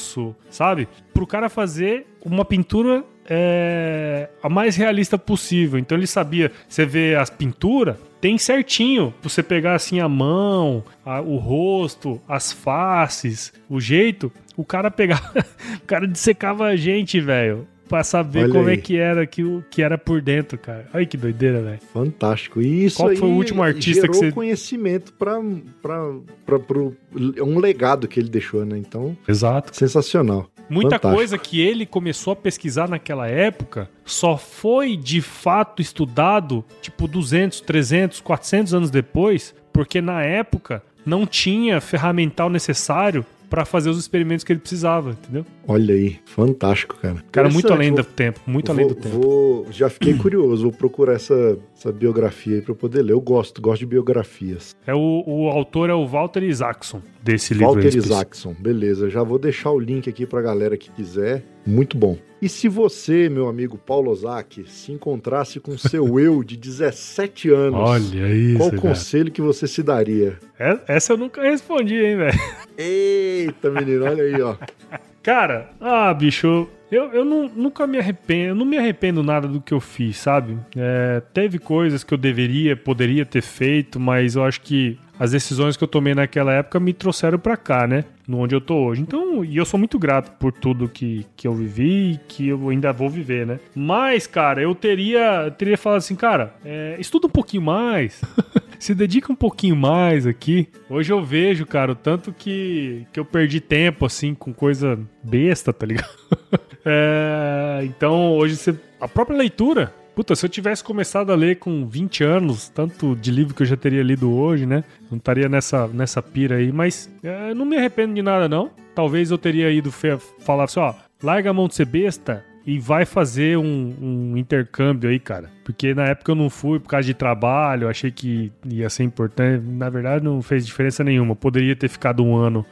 osso, sabe? Pro cara fazer uma pintura é, a mais realista possível. Então ele sabia, você vê as pinturas, tem certinho pra você pegar assim a mão, a- o rosto, as faces, o jeito. O cara pegava, o cara dissecava a gente, velho. Pra saber Olha como aí. é que era que, o- que era por dentro, cara. Olha que doideira, velho. Fantástico. E isso Qual foi o último artista que você- conhecimento para um legado que ele deixou, né? Então, Exato. sensacional. Muita Fantástico. coisa que ele começou a pesquisar naquela época só foi de fato estudado tipo 200, 300, 400 anos depois, porque na época não tinha ferramental necessário para fazer os experimentos que ele precisava, entendeu? Olha aí, fantástico, cara. Cara, muito além vou- do tempo, muito vou- além do tempo. vou- já fiquei curioso, vou procurar essa, essa biografia aí pra eu poder ler. Eu gosto, gosto de biografias. É o, o autor é o Walter Isaacson desse livro. Walter. Isaacson, beleza. Já vou deixar o link aqui pra galera que quiser. Muito bom. E se você, meu amigo Paulo Ozaki, se encontrasse com seu eu de 17 anos, Olha isso. qual conselho que você se daria? É- Essa eu nunca respondi, hein, velho. Eita, menino, olha aí, ó. Cara, ah, bicho, eu, eu não- nunca me arrependo, eu não me arrependo nada do que eu fiz, sabe? É, teve coisas que eu deveria, poderia ter feito, mas eu acho que as decisões que eu tomei naquela época me trouxeram pra cá, né? No onde eu tô hoje. Então, e eu sou muito grato por tudo que, que eu vivi e que eu ainda vou viver, né? Mas, cara, eu teria, teria falado assim, cara, é, estuda um pouquinho mais. se dedica um pouquinho mais aqui. Hoje eu vejo, cara, o tanto que, que eu perdi tempo, assim, com coisa besta, tá ligado? É, então, hoje você. A própria leitura. Puta, se eu tivesse começado a ler com 20 anos, tanto de livro que eu já teria lido hoje, né? Não estaria nessa, nessa pira aí, mas é, não me arrependo de nada, não. Talvez eu teria ido falar assim, ó, larga a mão de ser besta e vai fazer um, um intercâmbio aí, cara. Porque na época eu não fui por causa de trabalho, achei que ia ser importante. Na verdade, não fez diferença nenhuma. Poderia ter ficado um ano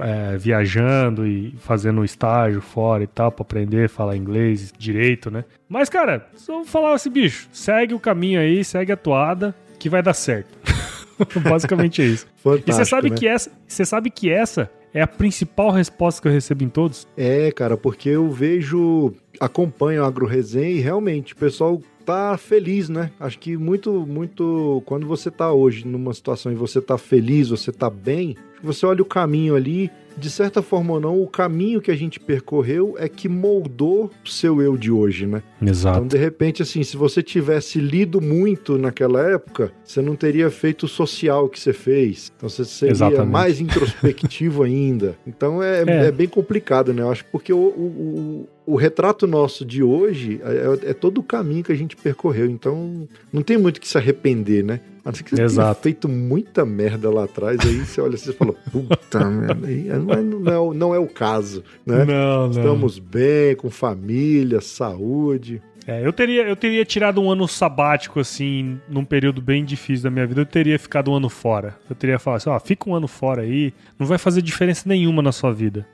é, viajando e fazendo estágio fora e tal, pra aprender a falar inglês direito, né? Mas, cara, só falar assim, bicho, segue o caminho aí, segue a toada, que vai dar certo. Basicamente é isso. Fantástico, E você sabe né? que essa, você sabe que essa é a principal resposta que eu recebo em todos? É, cara, porque eu vejo, acompanho a AgroResenha e realmente o pessoal tá feliz, né? Acho que muito, muito, quando você tá hoje numa situação e você tá feliz, você tá bem, você olha o caminho ali, de certa forma ou não, o caminho que a gente percorreu é que moldou o seu eu de hoje, né? Exato. Então, de repente, assim, se você tivesse lido muito naquela época, você não teria feito o social que você fez. Então, você seria Exatamente. mais introspectivo ainda. Então, é, É. é bem complicado, né? Eu acho porque o, o, o, o retrato nosso de hoje é, é todo o caminho que a gente percorreu. Então, não tem muito que se arrepender, né? Que você Exato. feito muita merda lá atrás, aí você olha assim e fala, puta merda, não é, não, é, o- não é o caso, né? Não, não. Estamos bem, com família, saúde. É, eu teria, eu teria tirado um ano sabático, assim, num período bem difícil da minha vida. Eu teria ficado um ano fora. Eu teria falado assim, ó, fica um ano fora aí, não vai fazer diferença nenhuma na sua vida.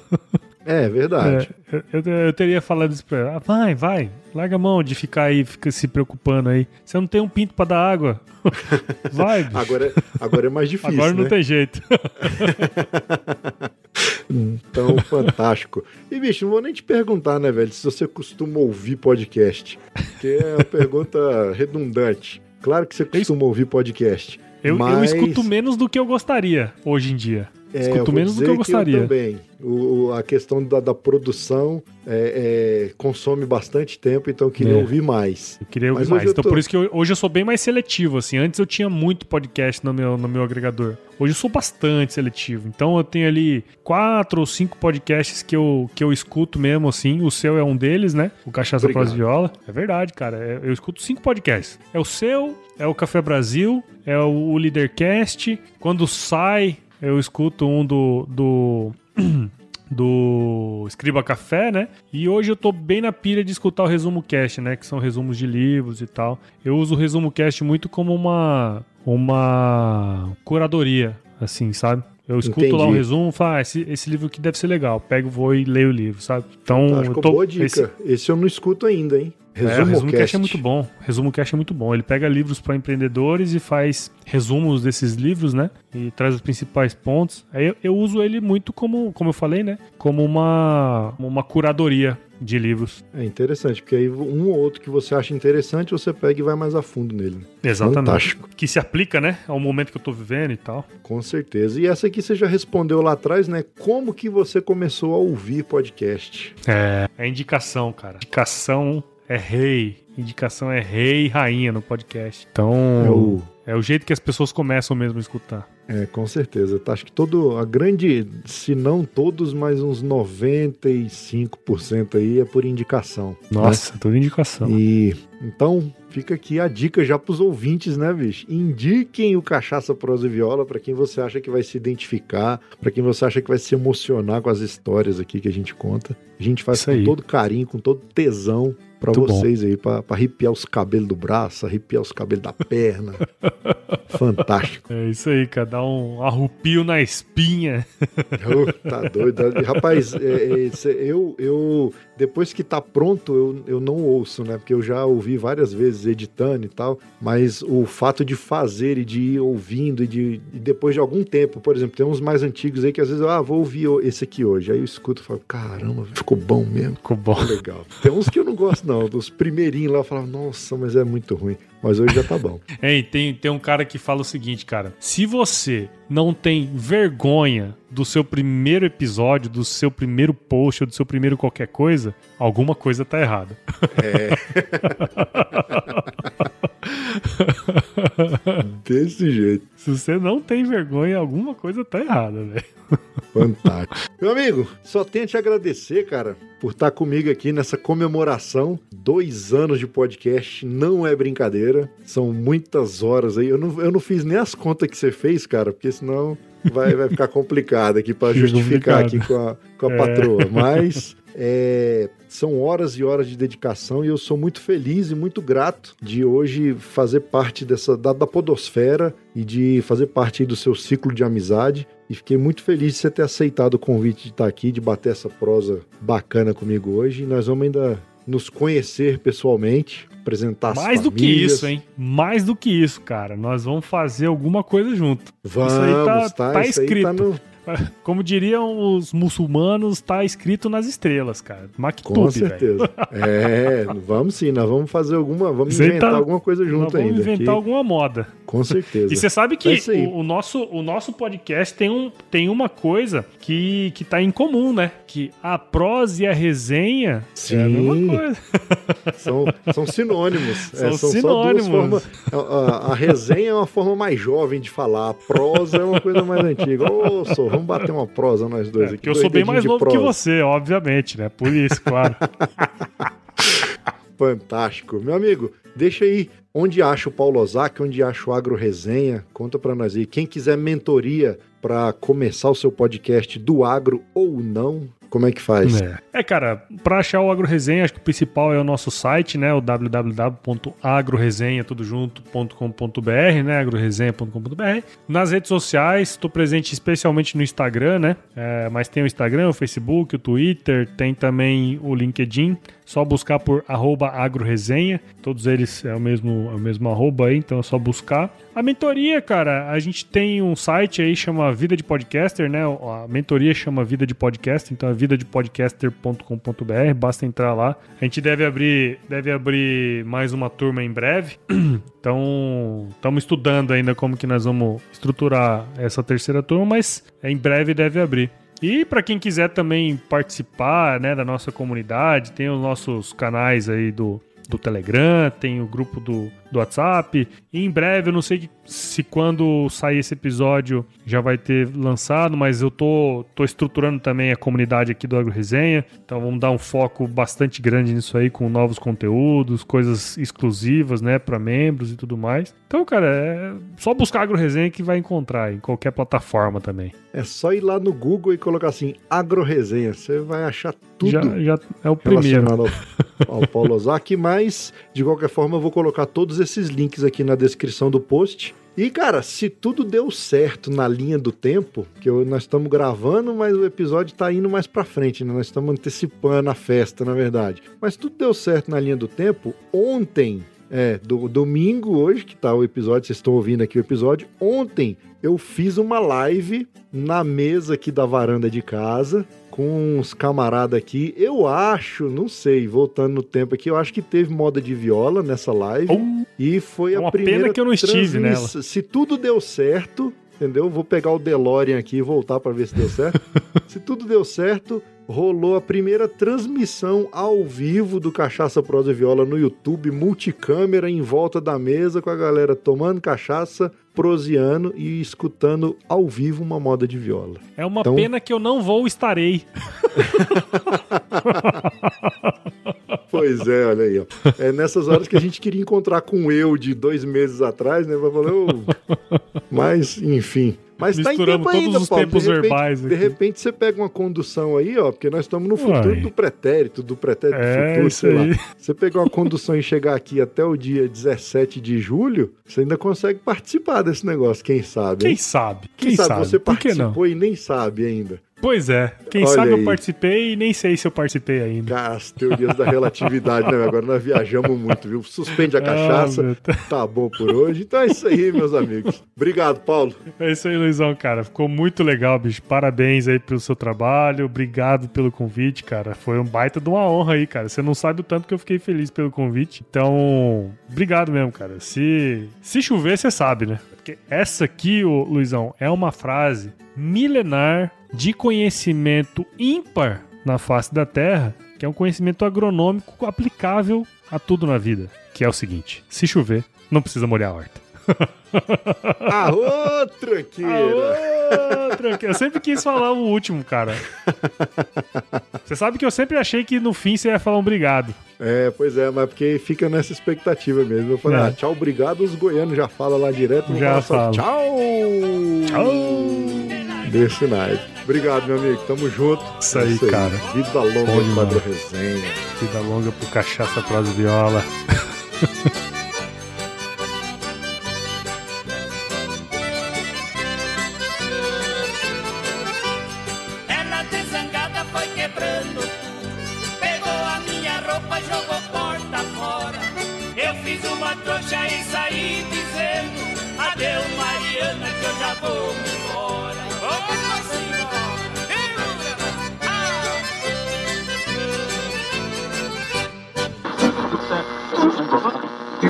É verdade. É, eu, eu- eu teria falado isso pra ela. Ah, vai, vai, larga a mão de ficar aí, fica se preocupando aí. Você não tem um pinto pra dar água. Vai, bicho. Agora, é- agora é mais difícil, Agora não né? tem jeito. Então, fantástico. E, bicho, não vou nem te perguntar, né, velho, se você costuma ouvir podcast. Que é uma pergunta redundante. Claro que você costuma ouvir podcast. Eu, eu mas, escuto menos do que eu gostaria hoje em dia. É, escuto menos do que eu gostaria. também. O, a questão da, da produção é, é, consome bastante tempo, então eu queria É. ouvir mais. Eu queria ouvir Mas mais. eu Então tô- por isso que eu- hoje eu sou bem mais seletivo, assim. Antes eu tinha muito podcast no meu, no meu agregador. Hoje eu sou bastante seletivo. Então eu tenho ali quatro ou cinco podcasts que eu, que eu escuto mesmo, assim. O seu é um deles, né? O Cachaça Obrigado. Pros Viola. É verdade, cara. É- eu escuto cinco podcasts. É o seu, é o Café Brasil, é o, o Leadercast. Quando sai, eu escuto um do... do do Escriba Café, né? E hoje eu tô bem na pilha de escutar o Resumo Cast, né? Que são resumos de livros e tal. Eu uso o Resumo Cast muito como uma, uma curadoria, assim, sabe? Eu escuto Entendi. lá um resumo e falo, ah, esse, esse livro aqui deve ser legal. Pego, vou e leio o livro, sabe? Então, Acho eu que tô, boa dica. esse- Esse... eu não escuto ainda, hein? É, o Resumo Resumo Cash Cast. é muito bom. Resumo Cash é muito bom. Ele pega livros para empreendedores e faz resumos desses livros, né? E traz os principais pontos. Aí eu, eu uso ele muito como, como eu falei, né? Como uma, uma curadoria de livros. É interessante, porque aí um ou outro que você acha interessante, você pega e vai mais a fundo nele. Exatamente. Fantástico. Que se aplica, né? Ao momento que eu tô vivendo e tal. Com certeza. E essa aqui você já respondeu lá atrás, né? Como que você começou a ouvir podcast? É. É indicação, cara. Indicação é rei. Indicação é rei e rainha no podcast. Então, É o é o jeito que as pessoas começam mesmo a escutar. É, com certeza. Tá, Acho que todo, a grande, se não todos, mas uns 95% aí é por indicação. Nossa, toda indicação. né? E então fica aqui a dica já pros ouvintes, né, bicho? Indiquem o Cachaça Prosa e Viola para quem você acha que vai se identificar, para quem você acha que vai se emocionar com as histórias aqui que a gente conta. A gente faz Isso com aí. todo carinho, com todo tesão para Muito bom. vocês aí, para arrepiar os cabelos do braço, arrepiar os cabelos da perna. Fantástico. É isso aí, cara. Dá um arrupio na espinha. Ô, tá doido. Rapaz, é, é, eu, eu, depois que tá pronto, eu, eu não ouço, né? Porque eu já ouvi várias vezes editando e tal, mas o fato de fazer e de ir ouvindo e, de, e depois de algum tempo, por exemplo, tem uns mais antigos aí que às vezes eu, ah, vou ouvir esse aqui hoje. Aí eu escuto e falo, caramba, ficou bom mesmo. Ficou bom. Legal. Tem uns que eu não gosto, não. Dos primeirinhos lá eu falava, nossa, mas é muito ruim. Mas hoje já tá bom. Tem, tem um cara que fala o seguinte, cara. Se você não tem vergonha do seu primeiro episódio, do seu primeiro post ou do seu primeiro qualquer coisa, alguma coisa tá errada. Desse jeito. Se você não tem vergonha, alguma coisa tá errada, velho. Fantástico. Meu amigo, só tenho a te agradecer, cara, por estar comigo aqui nessa comemoração. Dois anos de podcast, não é brincadeira. São muitas horas aí. Eu não, eu não fiz nem as contas que você fez, cara, porque senão vai, vai ficar complicado aqui para Fica justificar complicado. aqui com a, com a É. patroa. Mas é, são horas e horas de dedicação e eu sou muito feliz e muito grato de hoje fazer parte dessa da, da podosfera e de fazer parte do seu ciclo de amizade. E fiquei muito feliz de você ter aceitado o convite de estar aqui, de bater essa prosa bacana comigo hoje. E nós vamos ainda nos conhecer pessoalmente, apresentar as Mais do que isso, hein? Mais do que isso, cara. Nós vamos fazer alguma coisa junto. Vamos, Isso aí tá- tá, tá isso aí escrito. no- Como diriam os muçulmanos, tá escrito nas estrelas, cara. Com Maktub, velho. certeza. É, vamos sim, nós vamos fazer alguma, vamos aí inventar tá- alguma coisa junto vamos ainda. inventar que- alguma moda. Com certeza. E você sabe É que aí. o, o nosso, o nosso podcast tem, um, tem uma coisa que, que tá em comum, né? Que a prosa e a resenha Sim. é a mesma coisa. São, são sinônimos. São É, só sinônimos. formas. A, a- a resenha é uma forma mais jovem de falar. A prosa é uma coisa mais antiga. Ô, sou, vamos bater uma prosa nós dois É, aqui. porque eu sou bem mais novo que você, obviamente, né? Por isso, claro. Fantástico. Meu amigo, deixa aí onde acha o Paulo Ozaki, onde acha o Agro Resenha. Conta pra nós aí. Quem quiser mentoria para começar o seu podcast do agro ou não, como é que faz? É. É, cara, pra achar o Agro Resenha, acho que o principal é o nosso site, né? O www.agroresenha, tudo junto.com.br, né? agroresenha.com.br. Nas redes sociais, estou presente especialmente no Instagram, né? É, mas tem o Instagram, o Facebook, o Twitter, tem também o LinkedIn. Só buscar por agroresenha. Todos eles é o mesmo, é o mesmo arroba aí, então é só buscar. A mentoria, cara, a gente tem um site aí chama Vida de Podcaster, né? A mentoria chama Vida de Podcast, então é vidadepodcaster.com.br, basta entrar lá. A gente deve abrir, deve abrir mais uma turma em breve. Então, estamos estudando ainda como que nós vamos estruturar essa terceira turma, mas em breve deve abrir. E para quem quiser também participar né, da nossa comunidade, tem os nossos canais aí do, do Telegram, tem o grupo do, do WhatsApp. E em breve, eu não sei se quando sair esse episódio já vai ter lançado, mas eu tô, tô estruturando também a comunidade aqui do Agro Resenha. Então vamos dar um foco bastante grande nisso aí, com novos conteúdos, coisas exclusivas, né, para membros e tudo mais. Então, cara, é só buscar Agro Resenha que vai encontrar em qualquer plataforma também. É só ir lá no Google e colocar assim, Agro Resenha. Você vai achar tudo Já, já é o primeiro. ao, ao Paulo Ozaki, mas de qualquer forma eu vou colocar todos esses links aqui na descrição do post E, cara, se tudo deu certo na linha do tempo, que eu- nós estamos gravando, mas o episódio tá indo mais pra frente, né? Nós estamos antecipando a festa, na verdade. Mas tudo deu certo na linha do tempo. Ontem, é, do domingo hoje, que tá o episódio, vocês estão ouvindo aqui o episódio. Ontem eu fiz uma live na mesa aqui da varanda de casa, com uns camaradas aqui. Eu acho, não sei, voltando no tempo aqui, eu acho que teve moda de viola nessa live. Oh, E foi a uma primeira pena que eu não estive nela. Se tudo deu certo, entendeu? Vou pegar o DeLorean aqui e voltar para ver se deu certo. se tudo deu certo, rolou a primeira transmissão ao vivo do Cachaça Prosa e Viola no YouTube, multicâmera em volta da mesa com a galera tomando cachaça, proseando e escutando ao vivo uma moda de viola. é uma Então- pena que eu não vou estarei. Pois é, olha aí, ó. É nessas horas que a gente queria encontrar com eu de dois meses atrás, né? Falar, "Ô", mas, enfim. Mas tá em tempo todos ainda, os Paulo. tempos de repente, verbais De aqui. repente você pega uma condução aí, ó, porque nós estamos no futuro Uai. do pretérito, do pretérito É, futuro, sei lá. aí. Você pegar uma condução e chegar aqui até o dia 17 de julho, você ainda consegue participar desse negócio, quem sabe? Quem sabe? Quem sabe, você Por que não? participou e nem sabe ainda. Pois é. Quem Olha sabe aí. eu participei e nem sei se eu participei ainda. Cara, as teorias da relatividade, né? Agora nós viajamos muito, viu? Suspende a cachaça. Ah, meu Deus. Tá bom por hoje. Então é isso aí, meus amigos. Obrigado, Paulo. É isso aí, Luizão, cara. Ficou muito legal, bicho. Parabéns aí pelo seu trabalho. Obrigado pelo convite, cara. Foi um baita de uma honra aí, cara. Você não sabe o tanto que eu fiquei feliz pelo convite. Então, obrigado mesmo, cara. Se, se chover, você sabe, né? Porque essa aqui, ô, Luizão, é uma frase milenar de conhecimento ímpar na face da Terra, que é um conhecimento agronômico aplicável a tudo na vida. Que é o seguinte: se chover, não precisa molhar a horta. Aô, tranqueira. Aô, tranquilo. Eu sempre quis falar o último, cara. Você sabe que eu sempre achei que no fim você ia falar um obrigado. É, pois é, mas porque fica nessa expectativa mesmo. Eu falei, É. ah, tchau, obrigado. Os goianos já falam lá direto. Já falam. Tchau. Tchau. Desse naipe. Obrigado, meu amigo. Tamo junto. Isso aí, É cara. Vida longa Bom. Padre Resenha. Vida longa pro cachaça prosa viola. uma trouxa e saí dizendo: Adeus, Mariana, que eu já vou embora.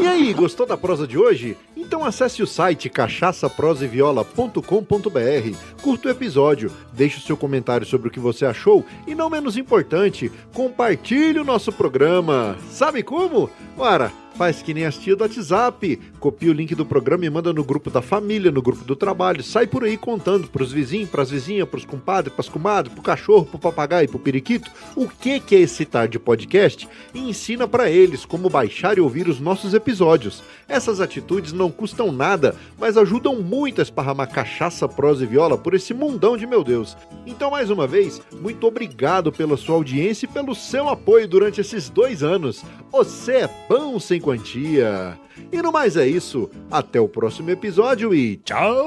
E aí, gostou da prosa de hoje? Então acesse o site cachaçaproseviola.com.br, curta o episódio, deixe o seu comentário sobre o que você achou e, não menos importante, compartilhe o nosso programa. Sabe como? Ora, faz que nem as tias do WhatsApp, copia o link do programa e manda no grupo da família, no grupo do trabalho, sai por aí contando pros vizinhos, pras vizinhas, pros compadres, pras comadres, pro cachorro, pro papagaio, pro periquito, o que que é esse tarde podcast? E ensina pra eles como baixar e ouvir os nossos episódios. Essas atitudes não custam nada, mas ajudam muito a esparramar cachaça, prosa e viola por esse mundão de meu Deus. Então, mais uma vez, muito obrigado pela sua audiência e pelo seu apoio durante esses dois anos. Você é pão sem quantia. E no mais é isso. Até o próximo episódio e tchau!